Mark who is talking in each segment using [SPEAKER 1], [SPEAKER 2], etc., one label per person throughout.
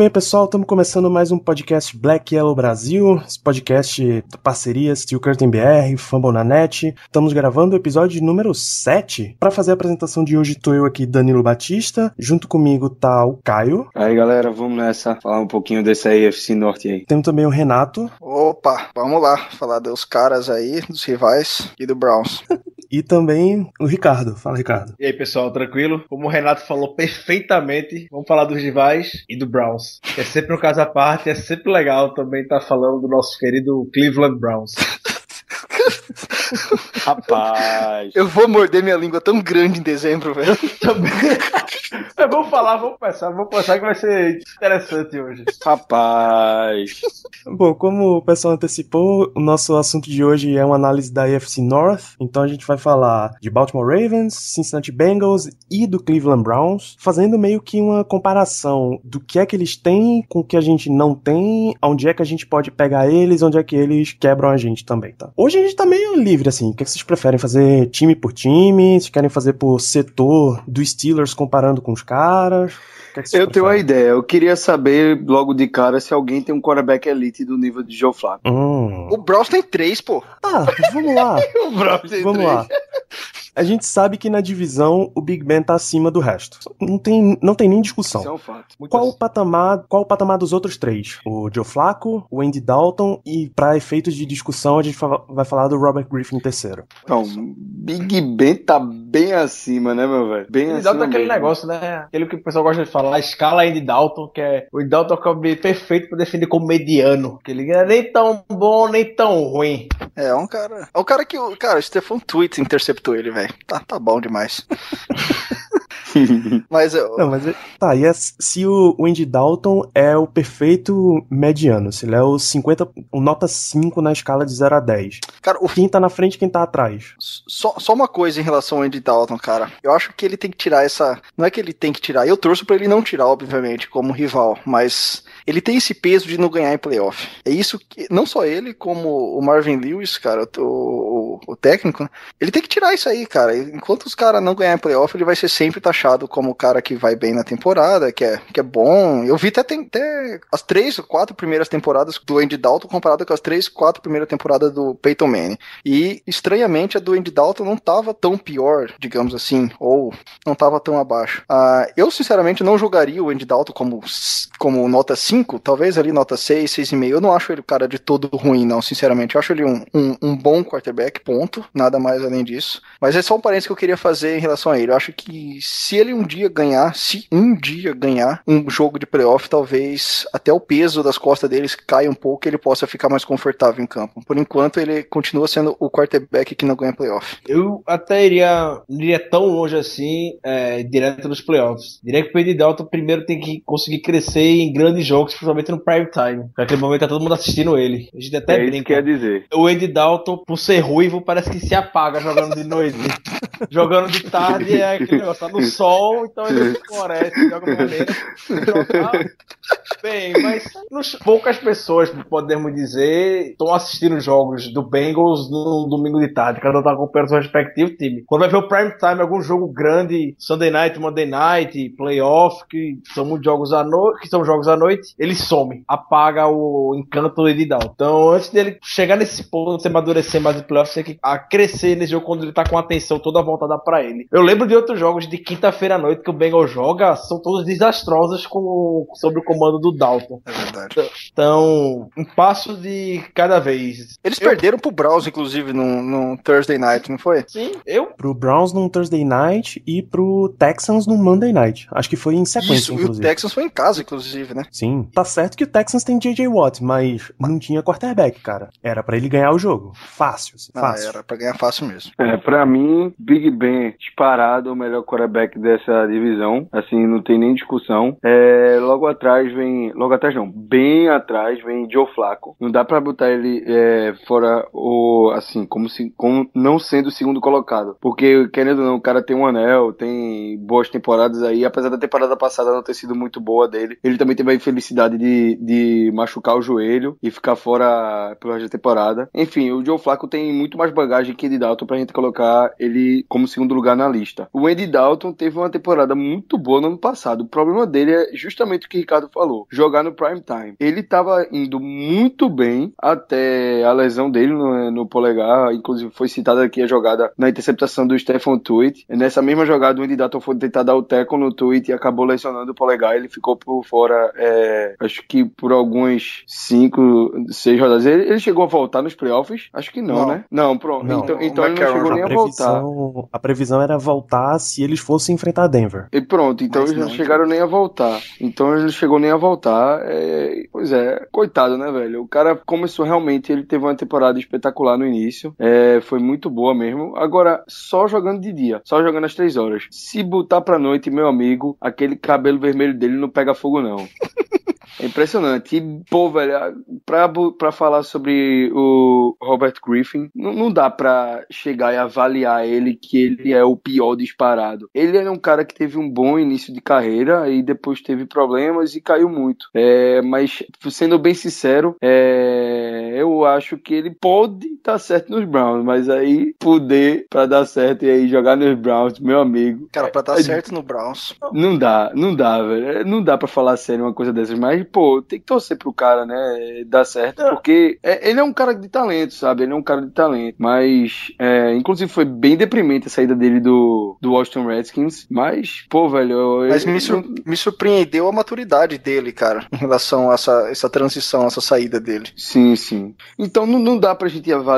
[SPEAKER 1] bem, pessoal, estamos começando mais um podcast Black Yellow Brasil, esse podcast da parceria Steel Curtain BR, Fambonanet. Estamos gravando o episódio número 7. Para fazer a apresentação de hoje, estou eu aqui, Danilo Batista. Junto comigo tá o Caio.
[SPEAKER 2] Aí galera, vamos nessa, falar um pouquinho desse AFC Norte aí.
[SPEAKER 1] Temos também o Renato
[SPEAKER 3] Opa, vamos lá, falar dos caras aí, dos rivais e do Browns.
[SPEAKER 1] e também o Ricardo. Fala, Ricardo.
[SPEAKER 4] E aí, pessoal, tranquilo? Como o Renato falou perfeitamente, vamos falar dos rivais e do Browns. Que é sempre um caso à parte, é sempre legal também estar falando do nosso querido Cleveland Browns.
[SPEAKER 2] Rapaz,
[SPEAKER 3] Eu vou morder minha língua tão grande em dezembro, velho.
[SPEAKER 4] Também. Mas vamos falar, vamos começar, vamos começar que vai ser interessante hoje.
[SPEAKER 2] rapaz.
[SPEAKER 1] Bom, como o pessoal antecipou, o nosso assunto de hoje é uma análise da AFC North. Então a gente vai falar de Baltimore Ravens, Cincinnati Bengals e do Cleveland Browns, fazendo meio que uma comparação do que é que eles têm com o que a gente não tem, onde é que a gente pode pegar eles, onde é que eles quebram a gente também, tá? Hoje a gente tá meio livre assim. O que, é que vocês preferem fazer time por time? Vocês querem fazer por setor do Steelers comparando com os caras? O que é que vocês
[SPEAKER 2] Eu tenho uma
[SPEAKER 1] preferem?
[SPEAKER 2] ideia, eu queria saber logo de cara se alguém tem um quarterback elite do nível de Joe Flacco.
[SPEAKER 1] Hum.
[SPEAKER 3] O Browns tem três, pô.
[SPEAKER 1] Ah, vamos lá.
[SPEAKER 3] O Browns tem
[SPEAKER 1] Vamos
[SPEAKER 3] três.
[SPEAKER 1] lá. A gente sabe que na divisão o Big Ben tá acima do resto. Não tem, não tem nem discussão.
[SPEAKER 2] Isso é um fato.
[SPEAKER 1] Qual o patamar, qual o patamar dos outros três? O Joe Flacco, o Andy Dalton e para efeitos de discussão a gente vai falar do Robert Griffin terceiro.
[SPEAKER 2] Não, Big Ben tá bem acima, né, meu velho? Bem
[SPEAKER 4] Andy
[SPEAKER 2] acima.
[SPEAKER 4] Dalton é aquele
[SPEAKER 2] mesmo.
[SPEAKER 4] negócio, né? Aquele que o pessoal gosta de falar, a escala Andy Dalton, que é o Andy Dalton é o perfeito pra definir como mediano. Que ele não é nem tão bom, nem tão ruim.
[SPEAKER 3] É, é um cara. É o cara que. o Cara, o Stefan Tweet interceptou ele, velho. Tá, tá bom demais. Mas eu.
[SPEAKER 1] Não, mas tá, e é- se o o Andy Dalton é o perfeito mediano, se ele é o 50, o nota 5 na escala de 0 a 10.
[SPEAKER 3] Cara, o
[SPEAKER 1] Quem tá na frente e quem tá atrás?
[SPEAKER 3] Só, só uma coisa em relação ao Andy Dalton, cara. Eu acho que ele tem que tirar essa. Não é que ele tem que tirar. Eu torço pra ele não tirar, obviamente, como rival. Mas ele tem esse peso de não ganhar em playoff. É isso que. Não só ele, como o Marvin Lewis, cara, o, o, o técnico, né? ele tem que tirar isso aí, cara. Enquanto os caras não ganharem em playoff, ele vai ser sempre taxado como o cara que vai bem na temporada, que é, que é bom. Eu vi até, tem- até as três, quatro primeiras temporadas do Andy Dalton comparado com as três, quatro primeiras temporadas do Peyton Manning. E, estranhamente, a do Andy Dalton não tava tão pior, digamos assim, ou não tava tão abaixo. Ah, eu, sinceramente, não jogaria o Andy Dalton como, como nota 5, talvez ali nota 6, 6,5. Eu não acho ele o cara de todo ruim, não, sinceramente. Eu acho ele um, um, um bom quarterback, ponto. Nada mais além disso. Mas é só um parênteses que eu queria fazer em relação a ele. Eu acho que se ele um dia ganhar, se um dia ganhar um jogo de playoff, talvez até o peso das costas deles caia um pouco e ele possa ficar mais confortável em campo. Por enquanto, ele continua sendo o quarterback que não ganha playoff.
[SPEAKER 4] Eu até iria, iria tão longe assim, é, direto nos playoffs. Diria que o Andy Dalton primeiro tem que conseguir crescer em grandes jogos, principalmente no prime time. Naquele momento tá todo mundo assistindo ele. A gente até
[SPEAKER 2] é isso que
[SPEAKER 4] brinca.
[SPEAKER 2] quer dizer.
[SPEAKER 4] O Andy Dalton, por ser ruivo, parece que se apaga jogando de noite. jogando de tarde é aquele negócio, tá no sol, então ele floresce, joga maneiro. Joga bem, mas nos- poucas pessoas, podemos dizer, estão assistindo jogos do Bengals no domingo de tarde. Cada um tá acompanhando seu respectivo time. Quando vai ver o prime time, algum jogo grande, Sunday Night, Monday Night, playoff, que são muitos jogos à noite, que são jogos à noite, ele some, apaga o encanto do Andy Dalton. Então, antes dele chegar nesse ponto, se amadurecer mais em playoff, tem que a crescer nesse jogo quando ele tá com a atenção toda voltada pra ele. Eu lembro de outros jogos de quinta-feira à noite que o Bengals joga, são todos desastrosos com, sob o comando do Dalton.
[SPEAKER 3] É verdade.
[SPEAKER 4] Então, um passo de cada vez.
[SPEAKER 3] Eles
[SPEAKER 4] Eu-
[SPEAKER 3] perderam pro Browns, inclusive, no, no Thursday Night, não foi?
[SPEAKER 4] Sim, eu
[SPEAKER 1] Pro Browns no Thursday Night e pro Texans no Monday Night. Acho que foi em sequência,
[SPEAKER 3] Isso, e o
[SPEAKER 1] inclusive.
[SPEAKER 3] Texans foi em casa, inclusive, né?
[SPEAKER 1] Sim, tá certo que o Texans tem J.J. Watt, mas não tinha quarterback, cara. Era pra ele ganhar o jogo. Fácil, assim,
[SPEAKER 3] Não,
[SPEAKER 1] Fácil.
[SPEAKER 3] era pra ganhar fácil mesmo.
[SPEAKER 2] É, pra mim, Big Ben disparado o melhor quarterback dessa divisão. Assim, não tem nem discussão. É, logo atrás vem. Logo atrás não, bem atrás vem Joe Flacco. Não dá pra botar ele é, fora o. Assim, como se. Como não sendo o segundo colocado. Porque, querendo ou não, o cara tem um anel, tem boas temporadas aí. Apesar da temporada passada não ter sido muito boa dele, ele também teve a infelicidade de, de machucar o joelho e ficar fora pelo resto da temporada. Enfim, o Joe Flacco tem muito mais bagagem que Andy Dalton pra gente colocar ele como segundo lugar na lista. O Andy Dalton teve uma temporada muito boa no ano passado. O problema dele é justamente o que o Ricardo falou: jogar no prime time. Ele tava indo muito bem até a lesão dele no, no polegar. Inclusive, foi citada aqui a jogada na interceptação do Stefan Tweet. Nessa mesma jogada, o Andy Dalton foi tentar dar o teco no Tweet e acabou lesionando o polegar. Ele ficou por fora, é, acho que por alguns 5, 6 rodadas. Ele, ele chegou a voltar nos playoffs? Acho que não,
[SPEAKER 3] Não.
[SPEAKER 2] né? Não, pronto.
[SPEAKER 1] Não.
[SPEAKER 2] Então, então ele não chegou nem
[SPEAKER 1] A
[SPEAKER 2] a voltar.
[SPEAKER 1] previsão, a previsão era voltar se eles fossem enfrentar Denver.
[SPEAKER 2] E pronto, então
[SPEAKER 3] Mas
[SPEAKER 2] eles não
[SPEAKER 3] não,
[SPEAKER 2] chegaram nem a voltar. Então eles não chegou nem a voltar. É, Pois é, coitado, né, velho? O cara começou realmente, ele teve uma temporada espetacular no início. É, foi muito boa mesmo. Agora, só jogando de dia, só jogando às três horas. Se botar pra noite, meu amigo, aquele cabelo vermelho dele não pega fogo, não. É impressionante. E, pô, velho, pra, pra falar sobre o Robert Griffin, não, não dá pra chegar e avaliar ele que ele é o pior disparado. Ele é um cara que teve um bom início de carreira e depois teve problemas e caiu muito. É, mas, sendo bem sincero, é, eu acho que ele pode estar certo nos Browns, mas aí poder pra dar certo e aí jogar nos Browns, meu amigo.
[SPEAKER 3] Cara, pra dar
[SPEAKER 2] É-
[SPEAKER 3] certo no Browns.
[SPEAKER 2] Não dá, não dá, velho. É, Não dá pra falar sério uma coisa dessas, mas, pô, tem que torcer pro cara, né? Dar certo, porque é- ele é um cara de talento, sabe? Ele é um cara de talento. Mas, é, inclusive, foi bem deprimente a saída dele do, do Washington Redskins. Mas, pô, velho. eu-
[SPEAKER 3] Mas
[SPEAKER 2] eu-
[SPEAKER 3] me, sur- me surpreendeu a maturidade dele, cara, em relação a essa, essa transição, essa saída dele.
[SPEAKER 2] Sim, sim. Então não, não dá pra gente avaliar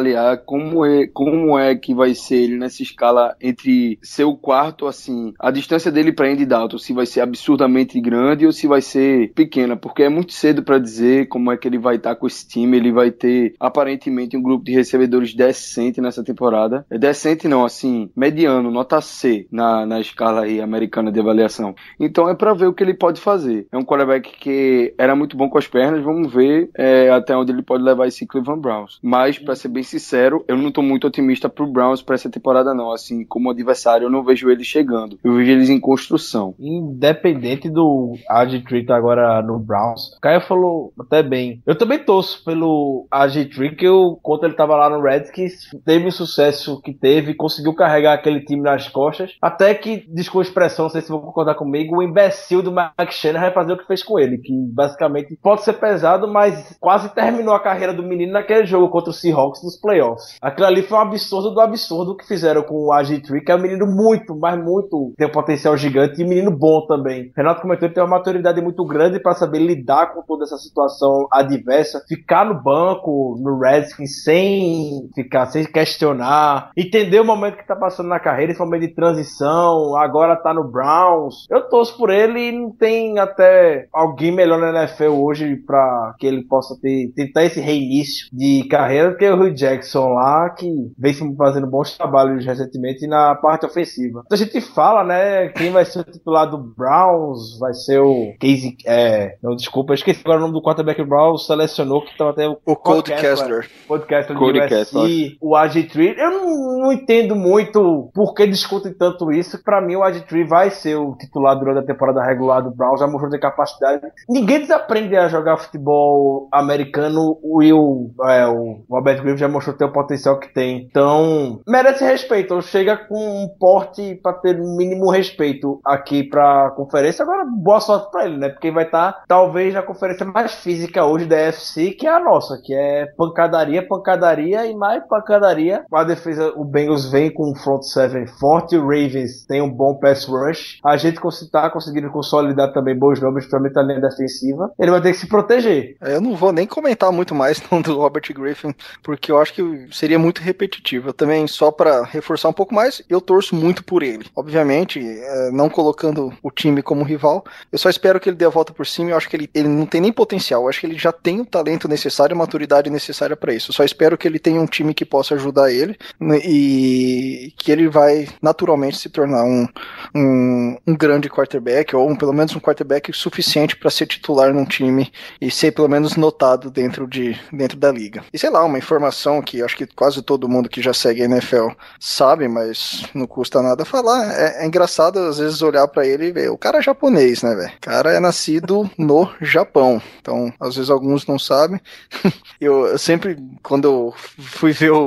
[SPEAKER 2] como é, como é que vai ser ele nessa escala entre ser o quarto, assim, a distância dele pra Andy Dalton, se vai ser absurdamente grande ou se vai ser pequena, porque é muito cedo pra dizer como é que ele vai estar com esse time. Ele vai ter aparentemente um grupo de recebedores decente nessa temporada. É decente não, assim, mediano, nota C na, na escala aí americana de avaliação. Então é pra ver o que ele pode fazer. É um quarterback que era muito bom com as pernas, vamos ver é, até onde ele pode levar esse Cleveland Browns. Mas, pra ser bem sincero, eu não tô muito otimista pro Browns pra essa temporada, não. Assim, como adversário, eu não vejo eles chegando. Eu vejo eles em construção.
[SPEAKER 4] Independente do AG3 tá agora no Browns, o Caio falou até bem. Eu também torço pelo AG3, que eu, quando ele tava lá no Redskins, teve o sucesso que teve, conseguiu carregar aquele time nas costas. Até que, desculpa a expressão, não sei se vão concordar comigo, o imbecil do Mike Shanahan vai fazer o que fez com ele, que basicamente pode ser pesado, mas quase terminou a carreira do menino naquele jogo contra o Seahawks playoffs. Aquilo ali foi um absurdo do absurdo que fizeram com o AG3, que é um menino muito, mas muito, tem um potencial gigante e um menino bom também. Renato comentou que tem uma maturidade muito grande para saber lidar com toda essa situação adversa, ficar no banco, no Redskins, sem ficar, sem questionar, entender o momento que tá passando na carreira, esse momento de transição, agora tá no Browns. Eu torço por ele e não tem até alguém melhor na NFL hoje para que ele possa ter, tentar esse reinício de carreira que o Hugh Jackson lá, que vem se fazendo bons trabalhos recentemente na parte ofensiva. Então a gente fala, né, quem vai ser o titular do Browns, vai ser o Casey, é, não, desculpa, eu esqueci agora o nome do quarterback Browns, selecionou que tava até o
[SPEAKER 3] O Cold
[SPEAKER 4] Kessler
[SPEAKER 3] Kessler.
[SPEAKER 4] podcast do
[SPEAKER 2] Cody
[SPEAKER 4] USC,
[SPEAKER 2] Kessler.
[SPEAKER 4] o AG3. Eu não, não entendo muito por que discutem tanto isso. Pra mim, o AG3 vai ser o titular durante a temporada regular do Browns, já mostrou ter capacidade. Ninguém desaprende a jogar futebol americano e o, é, o Robert Griffin já mostrou ter o potencial que tem. Então, merece respeito. Chega com um porte pra ter o mínimo respeito aqui pra conferência. Agora, boa sorte pra ele, né? Porque vai estar, talvez, na conferência mais física hoje da FC, que é a nossa, que é pancadaria, pancadaria e mais pancadaria. A defesa, o Bengals vem com um front seven forte, o Ravens tem um bom pass rush. A gente tá conseguindo consolidar também bons nomes, principalmente a linha defensiva. Ele vai ter que se proteger.
[SPEAKER 3] Eu não vou nem comentar muito mais, do Robert Griffin, porque eu acho que seria muito repetitivo. Eu também, só para reforçar um pouco mais, eu torço muito por ele. Obviamente, é, não colocando o time como rival, eu só espero que ele dê a volta por cima. Eu acho que ele, ele não tem nem potencial. Eu acho que ele já tem o talento necessário, a maturidade necessária para isso. Eu só espero que ele tenha um time que possa ajudar ele né, e que ele vai naturalmente se tornar um, um, um grande quarterback, ou um, pelo menos um quarterback suficiente para ser titular num time e ser pelo menos notado dentro, de, dentro da liga. E sei lá, uma informação que acho que quase todo mundo que já segue a NFL sabe, mas não custa nada falar. É, é engraçado às vezes olhar para ele e ver. O cara é japonês, né, velho? O cara é nascido no Japão. Então, às vezes alguns não sabem. eu, eu sempre, quando eu fui ver o,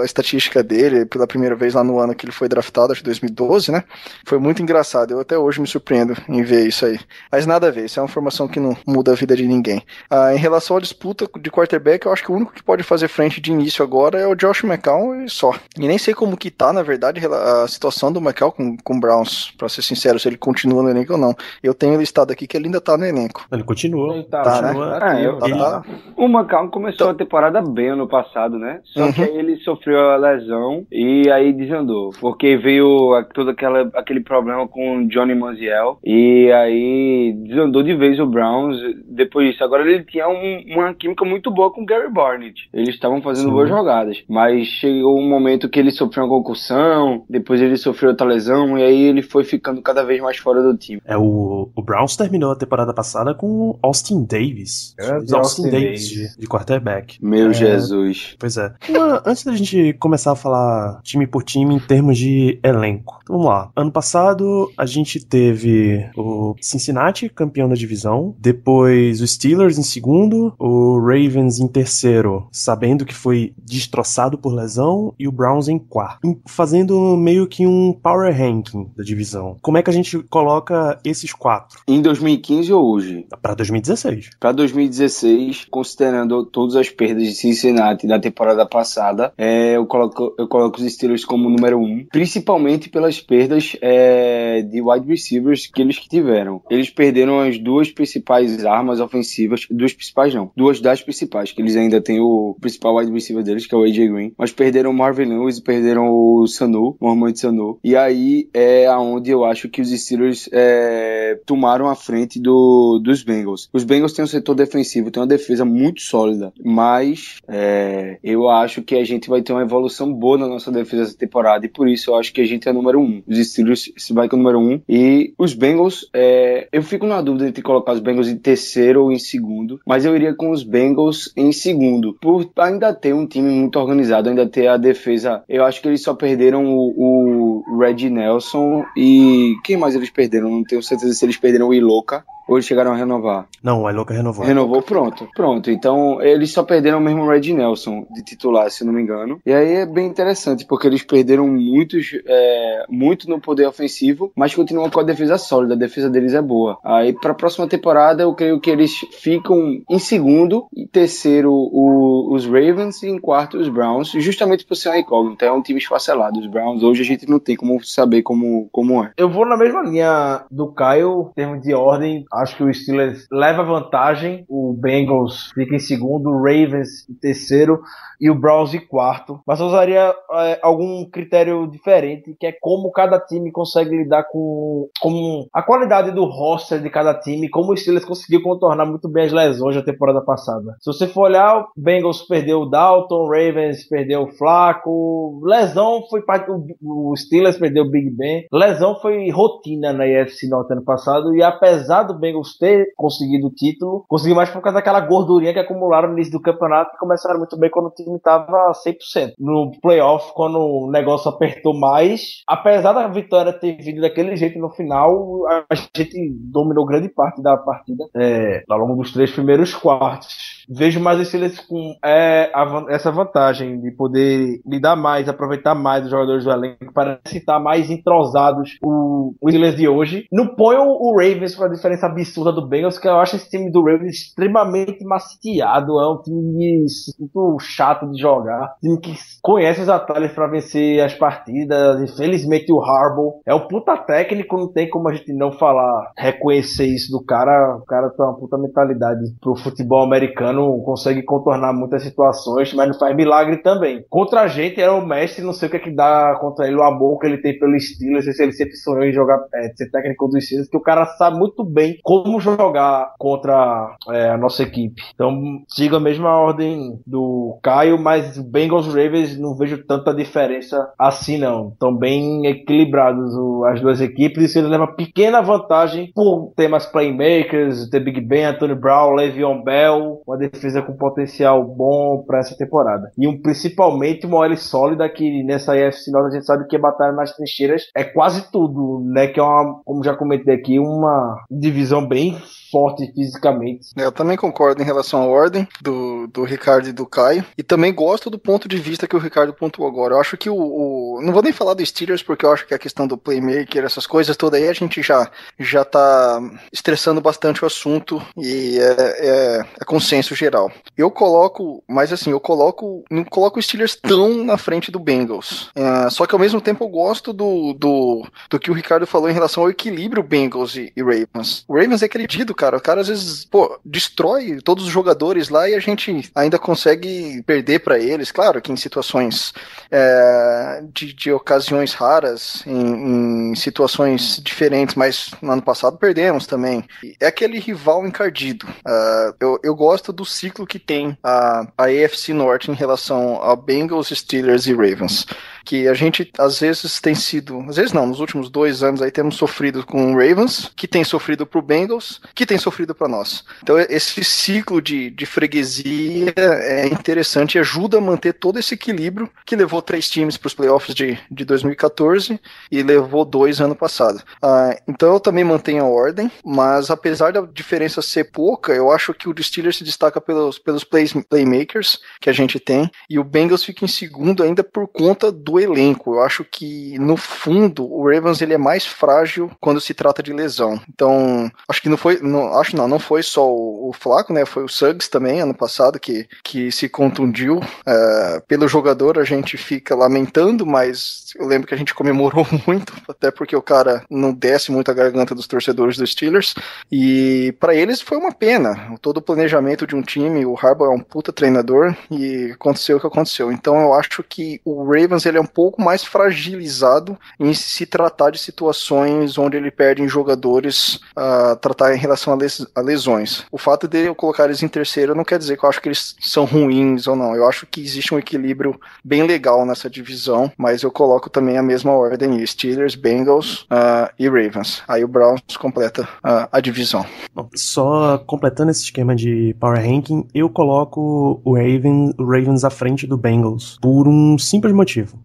[SPEAKER 3] a estatística dele pela primeira vez lá no ano que ele foi draftado, acho que 2012, né? Foi muito engraçado. Eu até hoje me surpreendo em ver isso aí. Mas nada a ver, isso é uma informação que não muda a vida de ninguém. Ah, em relação à disputa de quarterback, eu acho que o único que pode fazer frente de início agora é o Josh McCown e só. E nem sei como que tá, na verdade, a situação do McCown com, com o Browns, pra ser sincero, se ele continua no elenco ou não. Eu tenho listado aqui que ele ainda tá no elenco.
[SPEAKER 1] Ele continua.
[SPEAKER 4] Ele tá,
[SPEAKER 3] Tá, né?
[SPEAKER 1] continua.
[SPEAKER 2] É, eu-
[SPEAKER 3] Tá,
[SPEAKER 1] Ele-
[SPEAKER 3] tá.
[SPEAKER 2] O Macau começou a temporada bem ano passado, né? Só
[SPEAKER 3] Uhum.
[SPEAKER 2] que aí ele sofreu a lesão e aí desandou. Porque veio a- todo aquela, aquele problema com o Johnny Manziel e aí desandou de vez o Browns depois disso. Agora ele tinha um- uma química muito boa com o Gary Barnett. Eles estavam fazendo
[SPEAKER 1] Sim.
[SPEAKER 2] boas jogadas. Mas chegou um momento que ele sofreu uma concussão, depois ele sofreu outra lesão e aí ele foi ficando cada vez mais fora do time.
[SPEAKER 1] É, o, o Browns terminou a temporada passada com o Austin Davis.
[SPEAKER 4] Grande
[SPEAKER 1] Austin,
[SPEAKER 4] Austin
[SPEAKER 1] Davis,
[SPEAKER 4] Davis.
[SPEAKER 1] De, de quarterback.
[SPEAKER 2] Meu
[SPEAKER 1] É.
[SPEAKER 2] Jesus.
[SPEAKER 1] Pois é. Uma- antes da gente começar a falar time por time em termos de elenco. Então, vamos lá. Ano passado a gente teve o Cincinnati campeão da divisão, depois o Steelers em segundo, o Ravens em terceiro, sabendo que foi destroçado por lesão, e o Browns em quarto, fazendo meio que um power ranking da divisão. Como é que a gente coloca esses quatro
[SPEAKER 2] Em 2015 ou hoje?
[SPEAKER 1] Pra 2016?
[SPEAKER 2] Para 2016, considerando todas as perdas de Cincinnati da temporada passada, é, eu, coloco, eu coloco os Steelers como número um, principalmente pelas perdas é, de wide receivers que eles tiveram. Eles perderam as duas principais armas ofensivas, duas principais não, duas das principais, que eles ainda têm o principal wide receiver deles, que é o AJ Green, mas perderam o Marvin Lewis e perderam o Sanu, Mohamed Sanu, e aí é aonde eu acho que os Steelers é, tomaram a frente do, dos Bengals. Os Bengals têm um setor defensivo, têm uma defesa muito sólida, mas é, eu acho que a gente vai ter uma evolução boa na nossa defesa essa temporada e por isso eu acho que a gente é número um. Os Steelers se vai com o número um e os Bengals, é, eu fico na dúvida entre colocar os Bengals em terceiro ou em segundo, mas eu iria com os Bengals em segundo, por ainda ter um time muito organizado, ainda ter a defesa. Eu acho que eles só perderam o, o Red Nelson e quem mais eles perderam? Não tenho certeza se eles perderam o Iloca ou eles chegaram a renovar.
[SPEAKER 1] Não, o Iloca renovou.
[SPEAKER 2] Renovou, pronto. Pronto. Então, eles só perderam mesmo o Red Nelson de titular, se não me engano. E aí é bem interessante, porque eles perderam muitos, é, muito no poder ofensivo, mas continuam com a defesa sólida. A defesa deles é boa. Aí, para a próxima temporada, eu creio que eles ficam em segundo, em terceiro o- os Ravens e em quarto os Browns, justamente por ser uma incógnita. É um time esfacelado. Os Browns, hoje a gente não tem como saber como, como é.
[SPEAKER 4] Eu vou na mesma linha do Caio, em termos de ordem. Acho que o Steelers leva vantagem, o Bengals fica em segundo, o Ravens em terceiro e o Browns em quarto. Mas eu usaria é, algum critério diferente, que é como cada time consegue lidar com, com a qualidade do roster de cada time, como o Steelers conseguiu contornar muito bem as lesões da temporada passada. Se você for olhar, o Bengals perdeu o Dalton, o Ravens perdeu o Flaco, lesão foi parte o Steelers perdeu o Big Ben, lesão foi rotina na EFC Norte ano passado e apesar do Bengals ter conseguido o título, conseguiu mais por causa daquela gordurinha que acumularam no início do campeonato e começaram muito bem quando o time estava 100%. No playoff, quando o negócio apertou mais, apesar da vitória ter vindo daquele jeito no final, a gente dominou grande parte da partida é, ao longo dos três primeiros quartos. Vejo mais os Steelers com é, a essa vantagem de poder lidar mais, aproveitar mais os jogadores do elenco para estar mais entrosados o, o Steelers de hoje. Não põe o, o Ravens com a diferença absurda do Bengals, que eu acho esse time do Ravens extremamente mastiado. É um time muito chato de jogar. Time que conhece os atalhos para vencer as partidas. Infelizmente, o Harbaugh é um puta técnico, não tem como a gente não falar, reconhecer isso do cara. O cara tem uma puta mentalidade pro futebol americano, consegue contornar muitas situações, mas não faz milagre também. Contra a gente, era o mestre, não sei o que é que dá contra ele, o amor que ele tem pelo estilo, se ele sempre sonhou em jogar, é, ser técnico dos Steelers, que o cara sabe muito bem como jogar contra é, a nossa equipe. Então, siga a mesma ordem do Caio, mas Bengals Ravens não vejo tanta diferença assim não. Estão bem equilibrados o, as duas equipes e ele leva pequena vantagem por ter mais playmakers, ter Big Ben, Anthony Brown, Le'Veon Bell, uma defesa com potencial bom para essa temporada. E um, principalmente uma OL sólida que nessa AFC Norte a gente sabe que a batalha nas trincheiras é quase tudo, né? Que é uma, como já comentei aqui, uma divisão bem forte fisicamente.
[SPEAKER 3] Eu também concordo em relação à ordem do, do Ricardo e do Caio. E também gosto do ponto de vista que o Ricardo pontuou agora. Eu acho que o, o. Não vou nem falar do Steelers, porque eu acho que a questão do playmaker, essas coisas todas aí, a gente já, já tá estressando bastante o assunto e é, é, é consenso geral. Eu coloco, mas assim, eu coloco. Não coloco o Steelers tão na frente do Bengals. É, só que ao mesmo tempo eu gosto do, do, do que o Ricardo falou em relação ao equilíbrio Bengals e, e Ravens. O Ravens é acredito, cara. O cara às vezes, pô, destrói todos os jogadores lá e a gente ainda consegue perder para eles. Claro que em situações é, de, de, ocasiões raras, em, em, situações diferentes, mas no ano passado perdemos também. É aquele rival encardido. Uh, eu, eu gosto do ciclo que tem a, a AFC Norte em relação a Bengals, Steelers e Ravens que a gente às vezes tem sido, às vezes não, nos últimos dois anos aí temos sofrido com o Ravens, que tem sofrido pro Bengals, que tem sofrido para nós. Então esse ciclo de, de freguesia é interessante e ajuda a manter todo esse equilíbrio que levou três times para os playoffs de, de 2014 e levou dois ano passado. Ah, então eu também mantenho a ordem, mas apesar da diferença ser pouca, eu acho que o Steelers se destaca pelos, pelos play, playmakers que a gente tem e o Bengals fica em segundo ainda por conta do elenco. Eu acho que, no fundo, o Ravens ele é mais frágil quando se trata de lesão. Então, acho que não foi. Não, acho não, não foi só o, o Flaco, né? Foi o Suggs também, ano passado, que, que se contundiu. É, pelo jogador, a gente fica lamentando, mas eu lembro que a gente comemorou muito, até porque o cara não desce muito a garganta dos torcedores dos Steelers. E para eles foi uma pena. Todo o planejamento de um time, o Harbaugh é um puta treinador e aconteceu o que aconteceu. Então eu acho que o Ravens ele é pouco mais fragilizado em se tratar de situações onde ele perde jogadores a tratar em relação a, les a, lesões. O fato de eu colocar eles em terceiro não quer dizer que eu acho que eles são ruins ou não. Eu acho que existe um equilíbrio bem legal nessa divisão, mas eu coloco também a mesma ordem: Steelers, Bengals uh, e Ravens. Aí o Browns completa uh, a divisão.
[SPEAKER 1] Bom, só completando esse esquema de power ranking, eu coloco o Ravens, o Ravens à frente do Bengals por um simples motivo.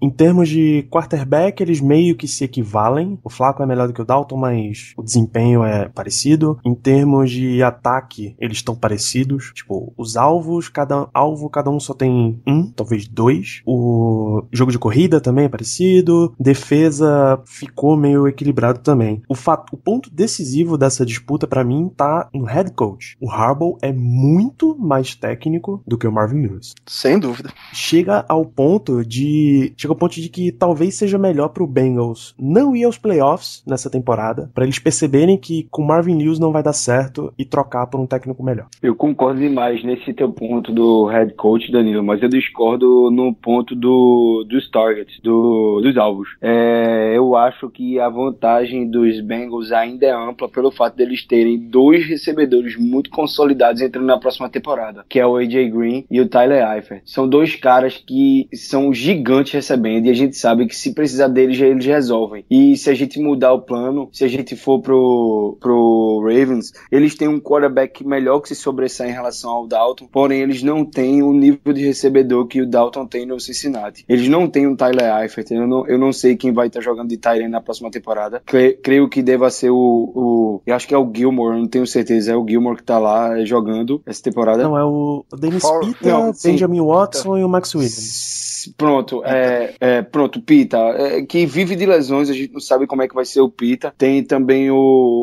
[SPEAKER 1] Em termos de quarterback, eles meio que se equivalem. O Flaco é melhor do que o Dalton, mas o desempenho é parecido. Em termos de ataque, eles estão parecidos. Tipo, os alvos, cada alvo, cada um só tem um, talvez dois. O jogo de corrida também é parecido. Defesa ficou meio equilibrado também. O, fato, o ponto decisivo dessa disputa para mim tá no head coach. O Harbaugh é muito mais técnico do que o Marvin Lewis.
[SPEAKER 3] Sem dúvida.
[SPEAKER 1] Chega ao ponto de chega ao ponto de que talvez seja melhor pro Bengals não ir aos playoffs nessa temporada, para eles perceberem que com Marvin Lewis não vai dar certo e trocar por um técnico melhor.
[SPEAKER 2] Eu concordo demais nesse teu ponto do head coach, Danilo, mas eu discordo no ponto do, dos targets, do, dos alvos. É, eu acho que a vantagem dos Bengals ainda é ampla pelo fato deles terem dois recebedores muito consolidados entrando na próxima temporada, que é o AJ Green e o Tyler Eifert. São dois caras que são gigantes gigante recebendo e a gente sabe que se precisar deles, eles resolvem. E se a gente mudar o plano, se a gente for pro, pro Ravens, eles têm um quarterback melhor que se sobressai em relação ao Dalton, porém eles não têm o nível de recebedor que o Dalton tem no Cincinnati. Eles não têm um Tyler Eifert, eu não, eu não sei quem vai estar jogando de Tyrant na próxima temporada. Cre, creio que deva ser o, o, eu acho que é o Gilmore, não tenho certeza, é o Gilmore que tá lá jogando essa temporada.
[SPEAKER 1] Não, é o Dennis Pita, Benjamin Watson e o Max Williams.
[SPEAKER 2] Pronto, é, é, pronto, Pita, é, que vive de lesões, a gente não sabe como é que vai ser o Pita. Tem também o,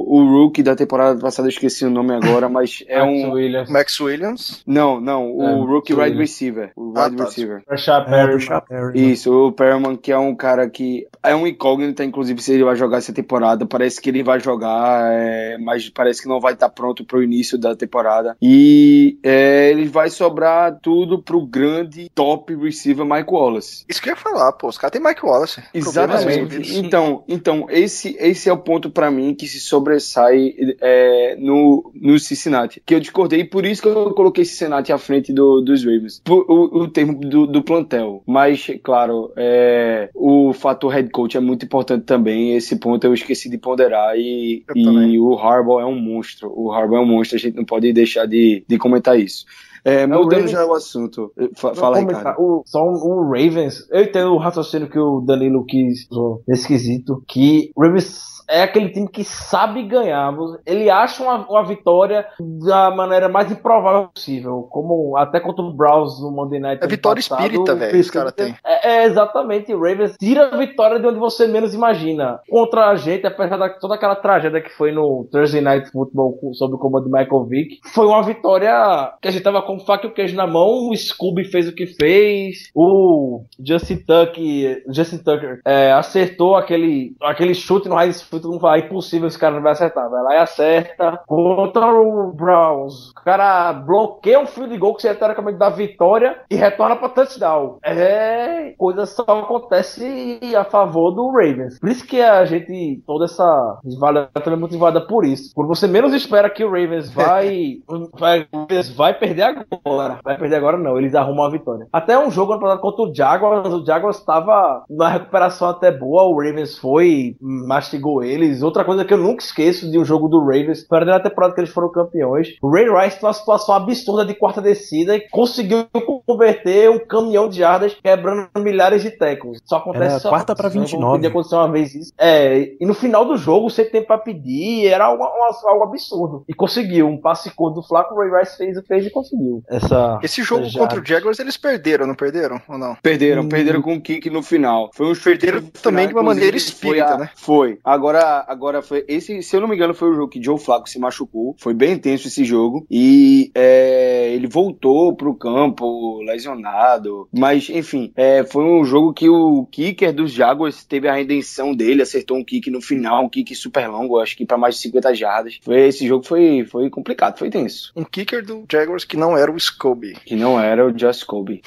[SPEAKER 2] o Rookie da temporada passada, eu esqueci o nome agora, mas é
[SPEAKER 4] Max
[SPEAKER 2] um.
[SPEAKER 4] Williams.
[SPEAKER 3] Max Williams.
[SPEAKER 2] Não, não, o
[SPEAKER 4] É,
[SPEAKER 2] Rookie. Wide Receiver. O
[SPEAKER 3] Ah,
[SPEAKER 2] Wide
[SPEAKER 3] tá.
[SPEAKER 2] Receiver.
[SPEAKER 4] Rashad
[SPEAKER 1] É,
[SPEAKER 4] Perry.
[SPEAKER 1] do Sharp Perry, né?
[SPEAKER 2] Isso, o Perman, que é um cara que é um incógnito, inclusive, se ele vai jogar essa temporada. Parece que ele vai jogar, é, mas parece que não vai estar pronto para o início da temporada. E é, ele vai sobrar tudo pro grande top receiver Mike Wallace.
[SPEAKER 3] Isso que eu ia falar, pô. Os caras têm Mike Wallace.
[SPEAKER 2] Exatamente. Então, então esse, esse é o ponto pra mim que se sobressai é, no, no Cincinnati. Que eu discordei, por isso que eu coloquei Cincinnati à frente do, dos Ravens. Por- o, o termo do, do plantel. Mas, claro, é, o fator head coach é muito importante também. Esse ponto eu esqueci de ponderar. E, e o Harbaugh é um monstro. O Harbaugh é um monstro, a gente não pode deixar de, de comentar isso. É, mudando
[SPEAKER 4] Ravens-
[SPEAKER 2] já o assunto. Fa- Fala aí, cara.
[SPEAKER 4] O, só o Ravens. Eu entendo o raciocínio que o Danilo quis nesse quesito. Que o Ravens é aquele time que sabe ganhar. Ele acha uma, uma vitória da maneira mais improvável possível. Como até contra o Browns no Monday Night.
[SPEAKER 3] É vitória
[SPEAKER 4] passado,
[SPEAKER 3] espírita, velho,
[SPEAKER 4] fez
[SPEAKER 3] esse cara
[SPEAKER 4] tudo-
[SPEAKER 3] tem.
[SPEAKER 4] É, é, exatamente. O Ravens tira a vitória de onde você menos imagina. Contra a gente, apesar de toda aquela tragédia que foi no Thursday Night Football sob o comando do Michael Vick, foi uma vitória que a gente tava com o faca e o queijo na mão. O Scooby fez o que fez. O Justin Tucker, Justin Tucker é, acertou aquele, aquele chute no Heinz Field. Não vai, é impossível esse cara não vai acertar. Vai lá e acerta. Contra o Browns, o cara bloqueia um field goal que seria teoricamente da vitória e retorna pra touchdown. É, coisa só acontece a favor do Ravens. Por isso que a gente, toda essa rivalidade é motivada por isso. Quando você menos espera que o Ravens vai, vai, vai perder agora. Vai perder agora não, eles arrumam a vitória. Até um jogo ano passado contra o Jaguars, o Jaguars estava na recuperação até boa, o Ravens foi, mastigou eles. Outra coisa que eu nunca esqueço de um jogo do Ravens, foi na temporada que eles foram campeões. O Ray Rice tem uma situação absurda de quarta descida e conseguiu converter um caminhão de jardas quebrando milhares de tackles. Só acontece
[SPEAKER 1] Era
[SPEAKER 4] só
[SPEAKER 1] quarta pra
[SPEAKER 4] não
[SPEAKER 1] 29.
[SPEAKER 4] podia acontecer uma vez isso. É, e no final do jogo, você tem pra pedir, era algo, algo absurdo. E conseguiu. Um passe curto do Flaco, o Ray Rice fez, fez e conseguiu. Essa.
[SPEAKER 3] Esse jogo
[SPEAKER 4] essa
[SPEAKER 3] contra o. Jaguars, eles perderam, não perderam? Ou não?
[SPEAKER 2] Perderam,
[SPEAKER 4] Hum.
[SPEAKER 2] perderam com o kick no final. Foi um
[SPEAKER 3] Perderam também de uma maneira espírita,
[SPEAKER 2] foi a-
[SPEAKER 3] né?
[SPEAKER 2] Foi. Agora, agora foi esse, se eu não me engano, foi o jogo que Joe Flacco se machucou. Foi bem intenso esse jogo e é, ele voltou pro campo lesionado. Mas enfim, é, foi um jogo que o kicker dos Jaguars teve a redenção dele, acertou um kick no final, um kick super longo, acho que para mais de 50 jardas. Foi esse jogo foi foi complicado, foi tenso.
[SPEAKER 3] Um kicker do Jaguars que não era o Scobie.
[SPEAKER 2] Que não era o Just Kobe.